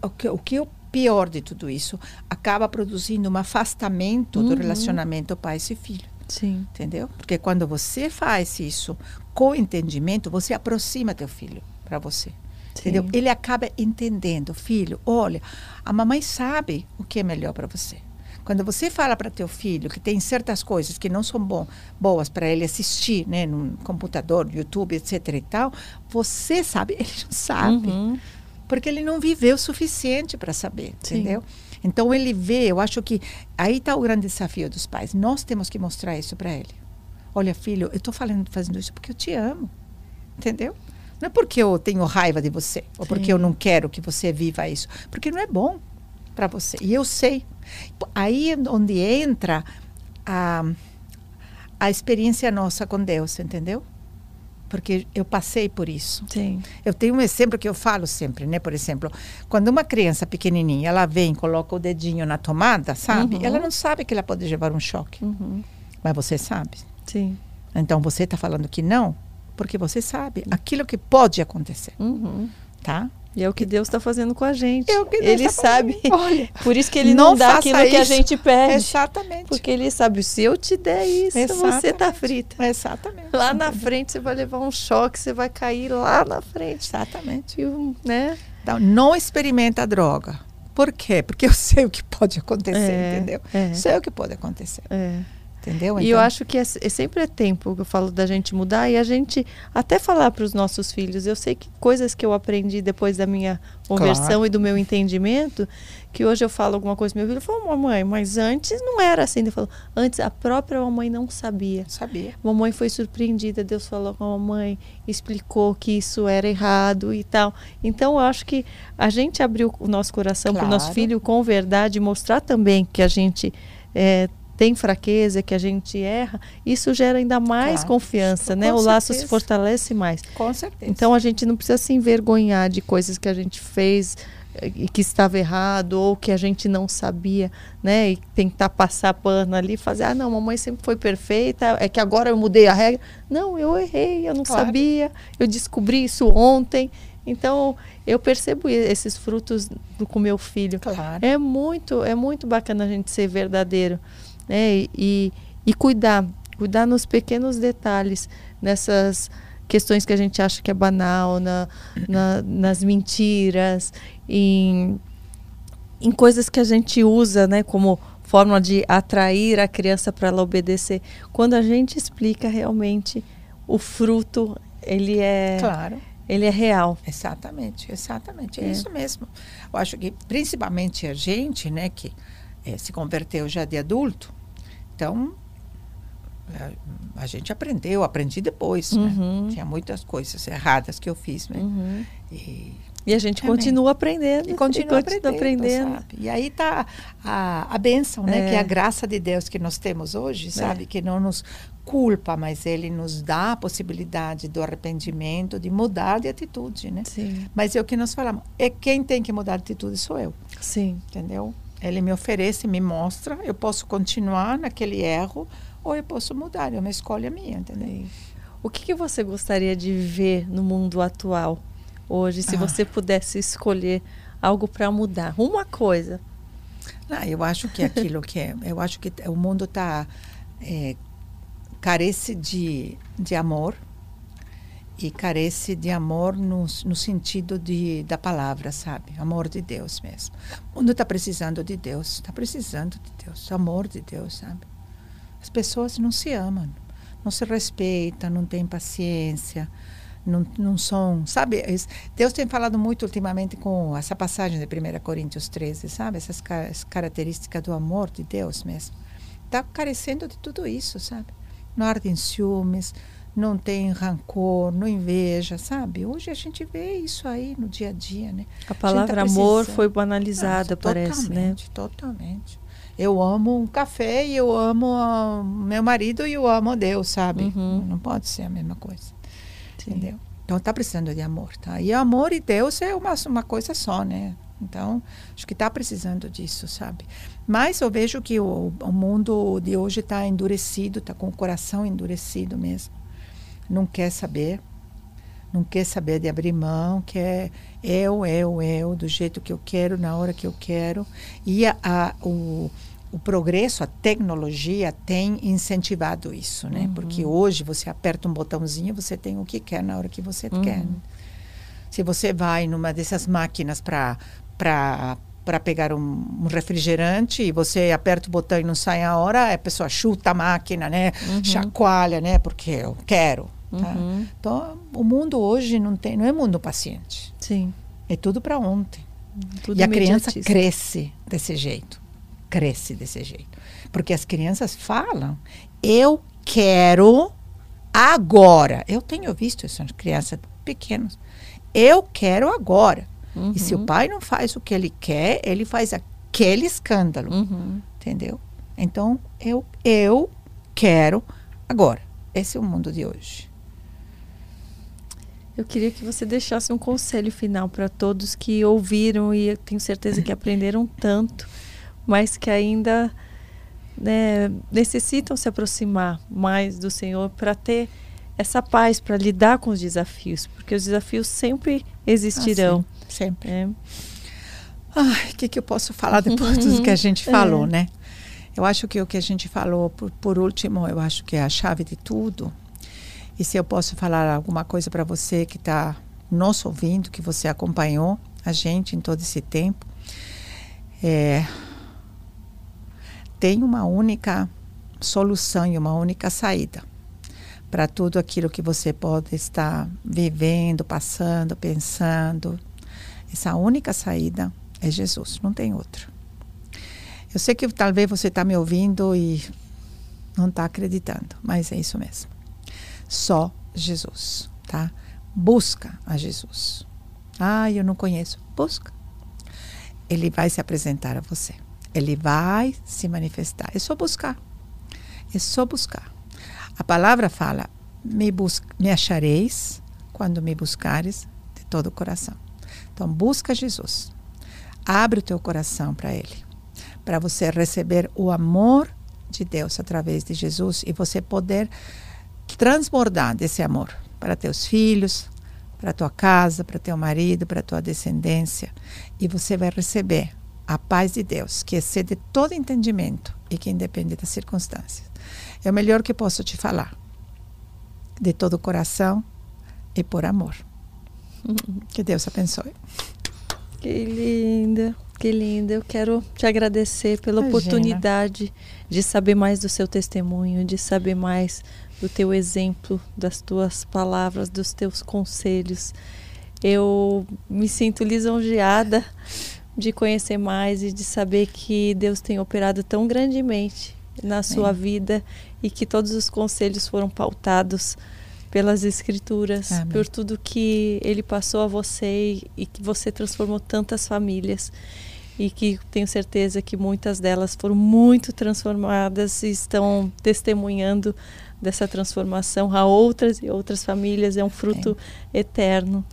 o que, o que é o pior de tudo isso? Acaba produzindo um afastamento do Uhum. relacionamento pai e filho. Sim. Entendeu? Porque quando você faz isso com entendimento, você aproxima teu filho para você. Entendeu? Sim. Ele acaba entendendo, filho, olha, a mamãe sabe o que é melhor para você. Quando você fala para teu filho que tem certas coisas que não são bom, boas para ele assistir, né, no computador, YouTube, etc e tal, você sabe, ele não sabe Uhum. Porque ele não viveu o suficiente para saber, Sim. entendeu? Então ele vê, eu acho que aí está o grande desafio dos pais. Nós temos que mostrar isso para ele. Olha, filho, eu estou fazendo isso porque eu te amo, entendeu? Não é porque eu tenho raiva de você ou porque eu não quero que você viva isso, porque não é bom para você. E eu sei. Aí é onde entra a, a experiência nossa com Deus, entendeu? Porque eu passei por isso. Sim. Eu tenho um exemplo que eu falo sempre, né? Por exemplo, quando uma criança pequenininha, ela vem, coloca o dedinho na tomada, sabe? Uhum. Ela não sabe que ela pode levar um choque, Uhum. mas você sabe. Sim. Então você está falando que não, porque você sabe aquilo que pode acontecer, Uhum. tá? E é o que Deus está fazendo com a gente. É o que Deus ele tá sabe. Olha, Por isso que ele não, não dá aquilo que a isso. gente pede. Exatamente. Porque ele sabe, se eu te der isso, você tá Exatamente. frita. Exatamente. Lá na frente você vai levar um choque, você vai cair lá na frente. Exatamente. E né? Então, não experimenta a droga. Por quê? Porque eu sei o que pode acontecer, É, entendeu? é. Sei o que pode acontecer, É. entendeu? E eu acho que é, é sempre é tempo que eu falo da gente mudar e a gente até falar para os nossos filhos. Eu sei que coisas que eu aprendi depois da minha conversão Claro. e do meu entendimento, que hoje eu falo alguma coisa meu filho, eu falo, mamãe, mas antes não era assim. Ele falou, antes a própria mamãe não sabia. sabia. Mamãe foi surpreendida, Deus falou com a mamãe, explicou que isso era errado e tal. Então eu acho que a gente abriu o nosso coração para o nosso Claro. filho com verdade, e mostrar também que a gente eh, tem fraqueza, que a gente erra, isso gera ainda mais Claro. confiança, Com né? O laço se fortalece mais. Com certeza. Então a gente não precisa se envergonhar de coisas que a gente fez e que estava errado ou que a gente não sabia, né? E tentar passar pano ali, fazer, ah, não, mamãe sempre foi perfeita, é que agora eu mudei a regra. Não, eu errei, eu não claro. sabia, eu descobri isso ontem. Então, eu percebo esses frutos do, com meu filho. Claro. É muito, é muito bacana a gente ser verdadeiro, né? E, e cuidar, cuidar nos pequenos detalhes, nessas questões que a gente acha que é banal, na, na, nas mentiras, em, em coisas que a gente usa, né, como forma de atrair a criança para ela obedecer. Quando a gente explica realmente o fruto, ele é claro. ele é real. Exatamente, exatamente, é, é. isso mesmo. Eu acho que principalmente a gente, né, que é, se converteu já de adulto, então a, a gente aprendeu, aprendi depois. Né? Uhum. Né? Tinha muitas coisas erradas que eu fiz. Né? Uhum. E, e, a gente também. continua aprendendo. E continua, e continua aprendendo. aprendendo. E aí está a, a bênção, né? É. que é a graça de Deus que nós temos hoje, é. sabe? É. Que não nos culpa, mas Ele nos dá a possibilidade do arrependimento, de mudar de atitude. Né? Sim. Mas é o que nós falamos. É quem tem que mudar de atitude sou eu. Sim. Entendeu? Ele me oferece, me mostra, eu posso continuar naquele erro ou eu posso mudar, é uma escolha minha, entendeu? O que, que você gostaria de ver no mundo atual hoje, se ah. você pudesse escolher algo para mudar, uma coisa? Não, eu acho que aquilo que é, eu acho que o mundo está é, carece de, de amor e carece de amor no, no sentido de, da palavra, sabe? Amor de Deus mesmo. O mundo está precisando de Deus, está precisando de Deus, amor de Deus, sabe? As pessoas não se amam, não se respeitam, não têm paciência, não, não são. Sabe, Deus tem falado muito ultimamente com essa passagem de 1 Coríntios 13, sabe? Essas características do amor de Deus mesmo. Está carecendo de tudo isso, sabe? Não ardem ciúmes, não tem rancor, não inveja, sabe? Hoje a gente vê isso aí no dia a dia, né? A palavra a tá amor foi banalizada, parece, né? Totalmente, totalmente eu amo um café e eu amo meu marido e eu amo Deus, sabe? Uhum. Não pode ser a mesma coisa. Sim. Entendeu? Então está precisando de amor, tá? E amor e Deus é uma, uma coisa só, né? Então, acho que está precisando disso, sabe? Mas eu vejo que o, o mundo de hoje está endurecido, está com o coração endurecido mesmo. Não quer saber, não quer saber de abrir mão, quer eu, eu, eu, do jeito que eu quero, na hora que eu quero. E a, a o, o progresso, a tecnologia tem incentivado isso, né? Uhum. Porque hoje você aperta um botãozinho, você tem o que quer na hora que você uhum. quer. Se você vai numa dessas máquinas para para para pegar um, um, refrigerante e você aperta o botão e não sai a hora, a pessoa chuta a máquina, né? Uhum. Chacoalha, né? Porque eu quero. Tá? Uhum. Então, o mundo hoje não tem, não é mundo paciente. Sim. É tudo para ontem. Tudo e a criança cresce desse jeito cresce desse jeito. Porque as crianças falam, eu quero agora. Eu tenho visto essas crianças pequenas. Eu quero agora. Uhum. E se o uhum. pai não faz o que ele quer, ele faz aquele escândalo. Uhum. Entendeu? Então, eu, eu quero agora. Esse é o mundo de hoje. Eu queria que você deixasse um conselho final para todos que ouviram e tenho certeza que aprenderam tanto mas que ainda né, necessitam se aproximar mais do Senhor para ter essa paz para lidar com os desafios, porque os desafios sempre existirão. Ah, sempre. É. Ai, o que, que eu posso falar depois do que a gente falou, é. né? Eu acho que o que a gente falou, por, por último, eu acho que é a chave de tudo. E se eu posso falar alguma coisa para você que está nos ouvindo, que você acompanhou a gente em todo esse tempo, é, tem uma única solução e uma única saída para tudo aquilo que você pode estar vivendo, passando, pensando. Essa única saída é Jesus, não tem outra. Eu sei que talvez você está me ouvindo e não está acreditando, mas é isso mesmo. Só Jesus, tá? Busca a Jesus. Ah, eu não conheço. Busca. Ele vai se apresentar a você. Ele vai se manifestar. É só buscar. É só buscar. A palavra fala: me, bus me achareis quando me buscares de todo o coração. Então, busca Jesus. abre o teu coração para Ele, para você receber o amor de Deus através de Jesus e você poder transbordar desse amor para teus filhos, para tua casa, para teu marido, para tua descendência, e você vai receber a paz de Deus, que excede todo entendimento e que independe das circunstâncias. É o melhor que posso te falar, de todo o coração e por amor. Que Deus abençoe. Que linda, que linda. Eu quero te agradecer pela Imagina. oportunidade de saber mais do seu testemunho, de saber mais do teu exemplo, das tuas palavras, dos teus conselhos. Eu me sinto lisonjeada de conhecer mais e de saber que Deus tem operado tão grandemente na sua vida e que todos os conselhos foram pautados pelas escrituras, Amém. por tudo que ele passou a você e, e que você transformou tantas famílias e que tenho certeza que muitas delas foram muito transformadas e estão testemunhando dessa transformação a outras e outras famílias é um fruto é. eterno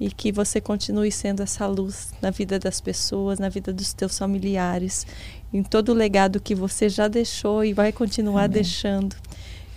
e que você continue sendo essa luz na vida das pessoas, na vida dos teus familiares, em todo o legado que você já deixou e vai continuar Amém. deixando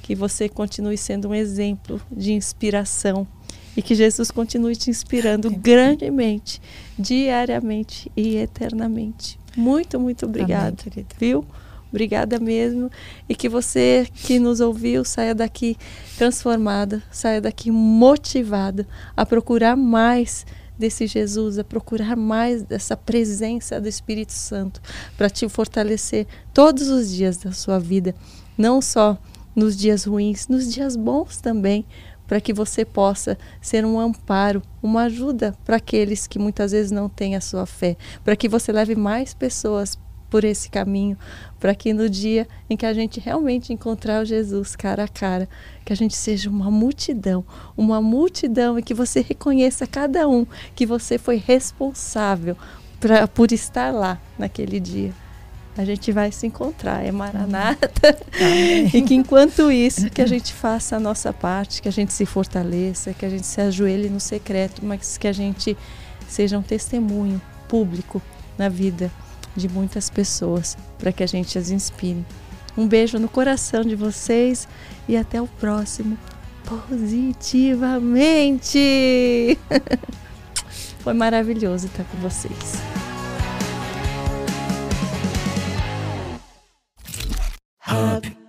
que você continue sendo um exemplo de inspiração e que Jesus continue te inspirando Amém. grandemente, diariamente e eternamente. Muito, muito obrigada, viu? Obrigada mesmo. E que você que nos ouviu saia daqui transformada, saia daqui motivada a procurar mais desse Jesus, a procurar mais dessa presença do Espírito Santo para te fortalecer todos os dias da sua vida, não só nos dias ruins, nos dias bons também, para que você possa ser um amparo, uma ajuda para aqueles que muitas vezes não têm a sua fé, para que você leve mais pessoas por esse caminho, para que no dia em que a gente realmente encontrar o Jesus cara a cara, que a gente seja uma multidão, uma multidão e que você reconheça cada um que você foi responsável pra, por estar lá naquele dia a gente vai se encontrar, é Maranata. e que enquanto isso, que a gente faça a nossa parte, que a gente se fortaleça, que a gente se ajoelhe no secreto, mas que a gente seja um testemunho público na vida de muitas pessoas, para que a gente as inspire. Um beijo no coração de vocês e até o próximo Positivamente! Foi maravilhoso estar com vocês. Hub.